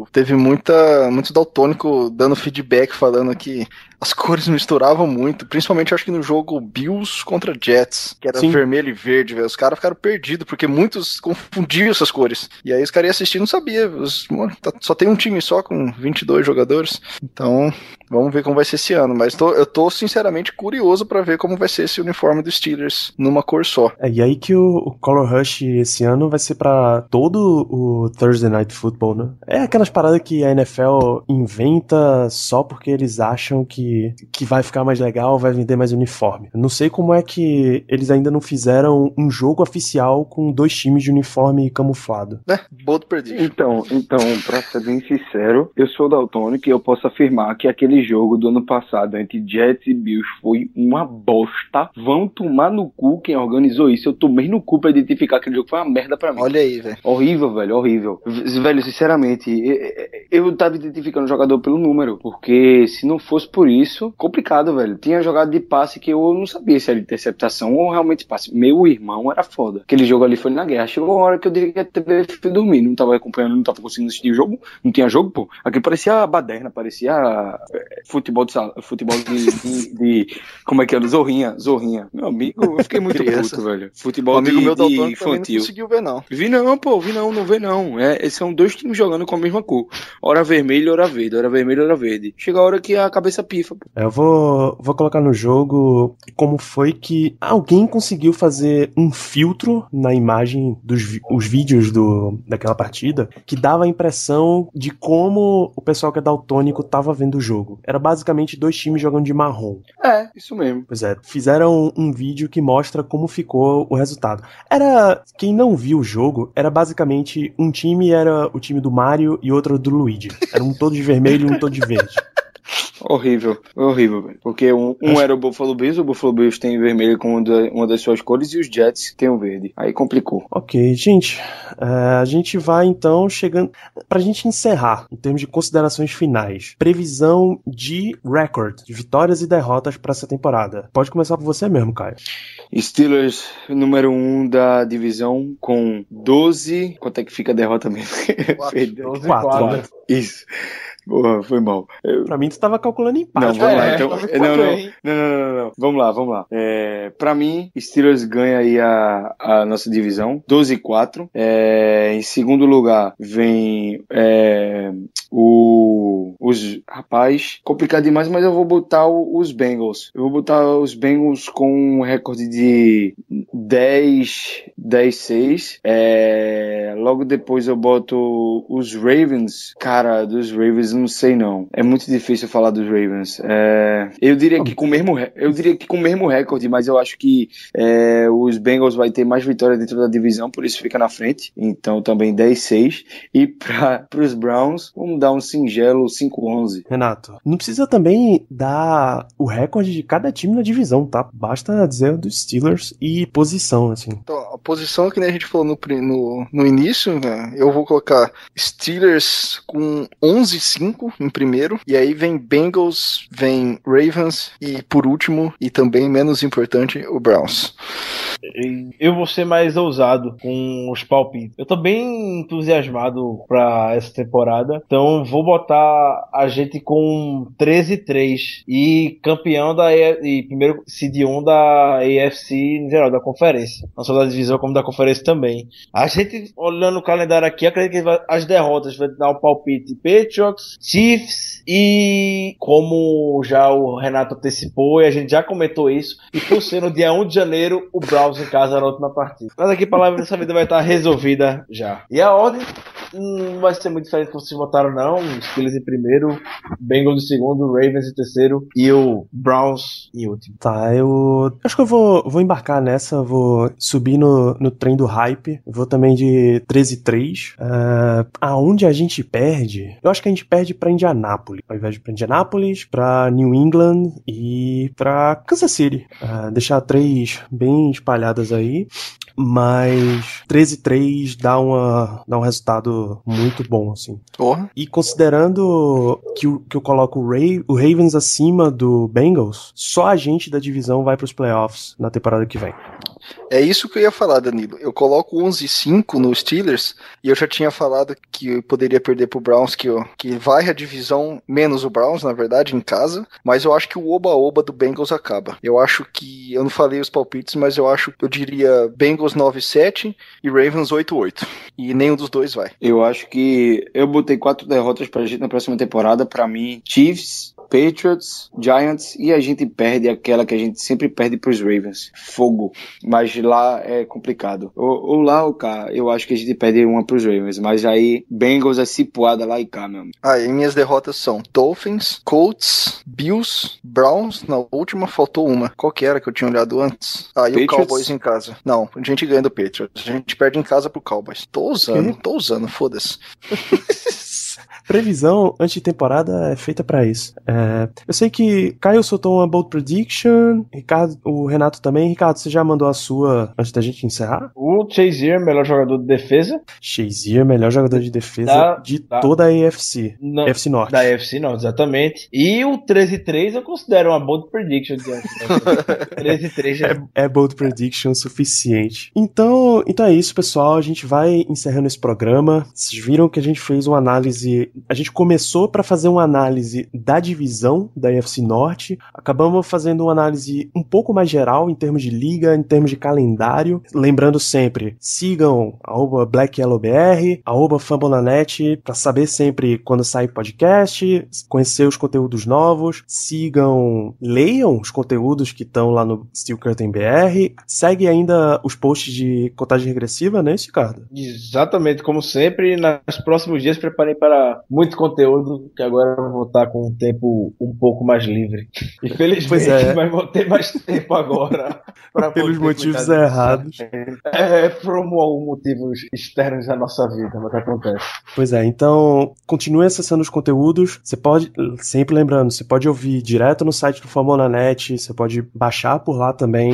[SPEAKER 3] o- teve muita, muito daltônico dando feedback falando que as cores misturavam muito, principalmente acho que no jogo Bills contra Jets, que era
[SPEAKER 1] Sim.
[SPEAKER 3] vermelho e verde, velho. Os caras ficaram perdidos, porque muitos confundiam essas cores. E aí os caras iam assistir e não sabia. Os- mano, tá- só tem um time só com 22 jogadores. Então, vamos ver como vai ser esse ano. Mas tô- eu tô sinceramente curioso pra ver como vai ser esse uniforme dos Steelers numa cor só.
[SPEAKER 1] É, e aí que o, o Color Rush esse ano vai ser pra todo o Thursday Night Football, né? É aquelas paradas que a NFL inventa só porque eles acham que, que vai ficar mais legal, vai vender mais uniforme. Eu não sei como é que eles ainda não fizeram um jogo oficial com dois times de uniforme camuflado.
[SPEAKER 3] Né? Bold prediction.
[SPEAKER 2] Então, então, pra ser bem sincero, eu sou daltônico e eu posso afirmar que aquele jogo do ano passado entre Jets e Bills foi uma bosta. Vão tomar no cu quem organizou isso. Eu tomei no cu pra identificar aquele jogo. Foi uma merda pra mim.
[SPEAKER 3] Olha aí, velho.
[SPEAKER 2] Horrível, velho, horrível. V- Velho, sinceramente, e- e- eu tava identificando o jogador pelo número, porque se não fosse por isso, complicado, velho. Tinha jogado de passe que eu não sabia se era interceptação ou realmente passe. Meu irmão era foda. Aquele jogo ali foi na guerra. Chegou uma hora que eu devia ter fui dormir, não tava acompanhando, não tava conseguindo assistir o jogo, não tinha jogo, pô. Aquilo parecia baderna, parecia é, futebol de sala, futebol de, de, de- como é que era? Zorrinha, zorrinha. Meu amigo, eu fiquei muito puto, velho.
[SPEAKER 3] O
[SPEAKER 2] Futebol
[SPEAKER 3] amigo
[SPEAKER 2] de,
[SPEAKER 3] meu
[SPEAKER 2] de
[SPEAKER 3] também não
[SPEAKER 2] infantil.
[SPEAKER 3] conseguiu ver, não.
[SPEAKER 2] Vi não, pô, vi não, não vê não. É, são dois times jogando com a mesma cor. Hora vermelha, hora verde, hora vermelha, hora verde. Chega a hora que a cabeça pifa. pô.
[SPEAKER 1] É, Eu vou, vou colocar no jogo como foi que alguém conseguiu fazer um filtro na imagem dos os vídeos do, daquela partida que dava a impressão de como o pessoal que é daltônico tava vendo o jogo. Era basicamente dois times jogando de marrom.
[SPEAKER 2] É, isso mesmo.
[SPEAKER 1] Pois é, fizeram um vídeo que mostra como ficou o resultado. Era. Quem não viu o jogo, era basicamente um time era o time do Mario e outro do Luigi. Era um todo de vermelho e um todo de verde.
[SPEAKER 2] Horrível, horrível, velho. Porque um, um era o Buffalo Bills, o Buffalo Bills tem vermelho como uma, da- uma das suas cores e os Jets tem o verde. Aí complicou.
[SPEAKER 1] Ok, gente. é, a gente vai então chegando. Pra gente encerrar, em termos de considerações finais, previsão de record, de vitórias e derrotas pra essa temporada. Pode começar por você mesmo, Caio.
[SPEAKER 2] Steelers, número 1 um da divisão, com 12. Quanto é que fica a derrota mesmo? Perdeu.
[SPEAKER 4] 12
[SPEAKER 1] Quatro.
[SPEAKER 4] 4.
[SPEAKER 2] Isso. Porra, foi mal. Eu-
[SPEAKER 1] Pra mim, tu tava calculando empate.
[SPEAKER 2] Não, vamos lá,
[SPEAKER 4] É,
[SPEAKER 2] então.
[SPEAKER 4] tá me
[SPEAKER 2] Não, não, não, não, não, não, não. Vamos lá, vamos lá. É, pra mim, Steelers ganha aí a, a nossa divisão, 12 e 4. É, em segundo lugar, vem é, o, os. Rapaz, complicado demais, mas eu vou botar o- os Bengals. Eu vou botar os Bengals com um recorde de 10, 10 6. É, logo depois eu boto os Ravens. Cara, dos Ravens não sei não. É muito difícil falar dos Ravens. É, eu diria que com o mesmo eu diria que com o mesmo recorde, mas eu acho que é, os Bengals vai ter mais vitória dentro da divisão, por isso fica na frente. Então também 10-6 e para os Browns, vamos dar um singelo 5-11.
[SPEAKER 1] Renato, não precisa também dar o recorde de cada time na divisão, tá? Basta dizer dos Steelers e posição, assim.
[SPEAKER 3] Então, a posição que nem a gente falou no, no, no início, né, eu vou colocar Steelers com 11-5 em primeiro, e aí vem Bengals, vem Ravens, e por último, e também menos importante, o Browns.
[SPEAKER 4] Eu vou ser mais ousado com os palpites. Eu tô bem entusiasmado pra essa temporada. Então vou botar a gente com 13-3 e campeão da E- primeiro seed 1 da AFC em geral, da conferência. Não só da divisão, como da conferência também. A gente, olhando o calendário aqui, acredito que as derrotas vai dar um palpite Patriots, Chiefs e como já o Renato antecipou e a gente já comentou isso, e por ser no dia 1 de janeiro, o Browns em casa na última partida. Mas aqui a palavra dessa vida vai estar resolvida já. E a ordem não vai ser muito diferente do que vocês votaram não, Steelers em primeiro, Bengals em segundo, Ravens em terceiro e o Browns em último.
[SPEAKER 1] Tá, eu acho que eu vou, vou embarcar nessa, vou subir no, no trem do hype, vou também de 13-3. Ah, aonde a gente perde? Eu acho que a gente perde pra Indianápolis, ao invés de pra Indianápolis, pra New England e pra Kansas City. Ah, deixar três bem espalhadas aí. Mas 13-3 dá, uma, dá um resultado muito bom, assim.
[SPEAKER 3] Porra.
[SPEAKER 1] E considerando que, o- que eu coloco o, Ra- o Ravens acima do Bengals, só a gente da divisão vai pros playoffs na temporada que vem.
[SPEAKER 3] É isso que eu ia falar, Danilo. Eu coloco 11-5 no Steelers e eu já tinha falado que poderia perder pro Browns, que, eu, que vai a divisão, menos o Browns, na verdade, em casa. Mas eu acho que o oba-oba do Bengals acaba. Eu acho que. Eu não falei os palpites, mas eu acho eu diria Bengals 9-7 e Ravens 8-8. E nenhum dos dois vai.
[SPEAKER 2] Eu acho que eu botei quatro derrotas pra gente na próxima temporada. Pra mim, Chiefs, Patriots, Giants e a gente perde aquela que a gente sempre perde pros Ravens. Fogo. Mas lá é complicado. Ou, ou lá ou cá, eu acho que a gente perde uma pros Ravens. Mas aí, Bengals é cipuada lá e cá, meu amigo.
[SPEAKER 3] Ah, e minhas derrotas são Dolphins, Colts, Bills, Browns. Na última faltou uma. Qual que era que eu tinha olhado antes? Ah, e o
[SPEAKER 2] Patriots?
[SPEAKER 3] Cowboys em casa. Não, a gente ganha do Patriots. A gente perde em casa pro Cowboys. Tô usando, tô usando, foda-se.
[SPEAKER 1] Previsão antes de temporada é feita pra isso. É, eu sei que Caio soltou uma bold prediction, Ricardo, o Renato também. Ricardo, você já mandou a sua antes da gente encerrar?
[SPEAKER 4] O Chazier, melhor jogador de defesa
[SPEAKER 1] Shazier, melhor jogador de defesa
[SPEAKER 4] Tá,
[SPEAKER 1] de
[SPEAKER 4] tá.
[SPEAKER 1] toda a AFC.
[SPEAKER 4] Não,
[SPEAKER 1] AFC Norte.
[SPEAKER 4] da UFC, não, exatamente. E o 13-3 eu considero uma bold prediction. de 13-3 já
[SPEAKER 1] É bold prediction o suficiente. Então, então é isso, pessoal. A gente vai encerrando esse programa. Vocês viram que a gente fez uma análise. A gente começou para fazer uma análise da divisão da UFC Norte. Acabamos fazendo uma análise um pouco mais geral em termos de liga, em termos de calendário. Lembrando sempre, sigam arroba BlackYellowBR, arroba Fambonanet, para saber sempre quando sai podcast, conhecer os conteúdos novos. Sigam, leiam os conteúdos que estão lá no Steel Curtain BR. Segue ainda os posts de contagem regressiva, né, Ricardo?
[SPEAKER 4] Exatamente, como sempre, nos próximos dias preparem para muito conteúdo, que agora eu vou estar com um tempo um pouco mais livre. Infelizmente,
[SPEAKER 1] Pois é.
[SPEAKER 4] mas vou ter mais tempo agora. pra
[SPEAKER 1] Pelos motivos errados.
[SPEAKER 4] É, por um- algum motivos externos à nossa vida, mas que acontece.
[SPEAKER 1] Pois é, então continue acessando os conteúdos. Você pode, sempre lembrando, você pode ouvir direto no site do Fambonanet, você pode baixar por lá também.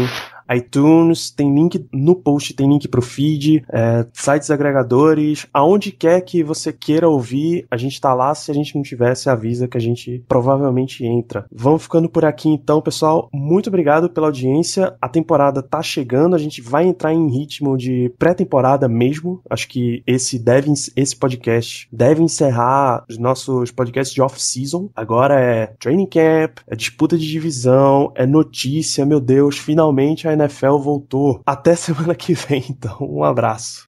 [SPEAKER 1] iTunes, tem link no post, tem link pro feed, é, sites agregadores, aonde quer que você queira ouvir, a gente tá lá. Se a gente não você avisa que a gente provavelmente entra. Vamos ficando por aqui então, pessoal. Muito obrigado pela audiência. A temporada tá chegando, a gente vai entrar em ritmo de pré-temporada mesmo. Acho que esse deve, esse podcast deve encerrar os nossos podcasts de off-season. Agora é training camp, é disputa de divisão, é notícia, meu Deus, finalmente a NFL voltou. Até semana que vem, então. Um abraço.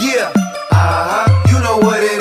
[SPEAKER 5] Yeah, uh-huh, you know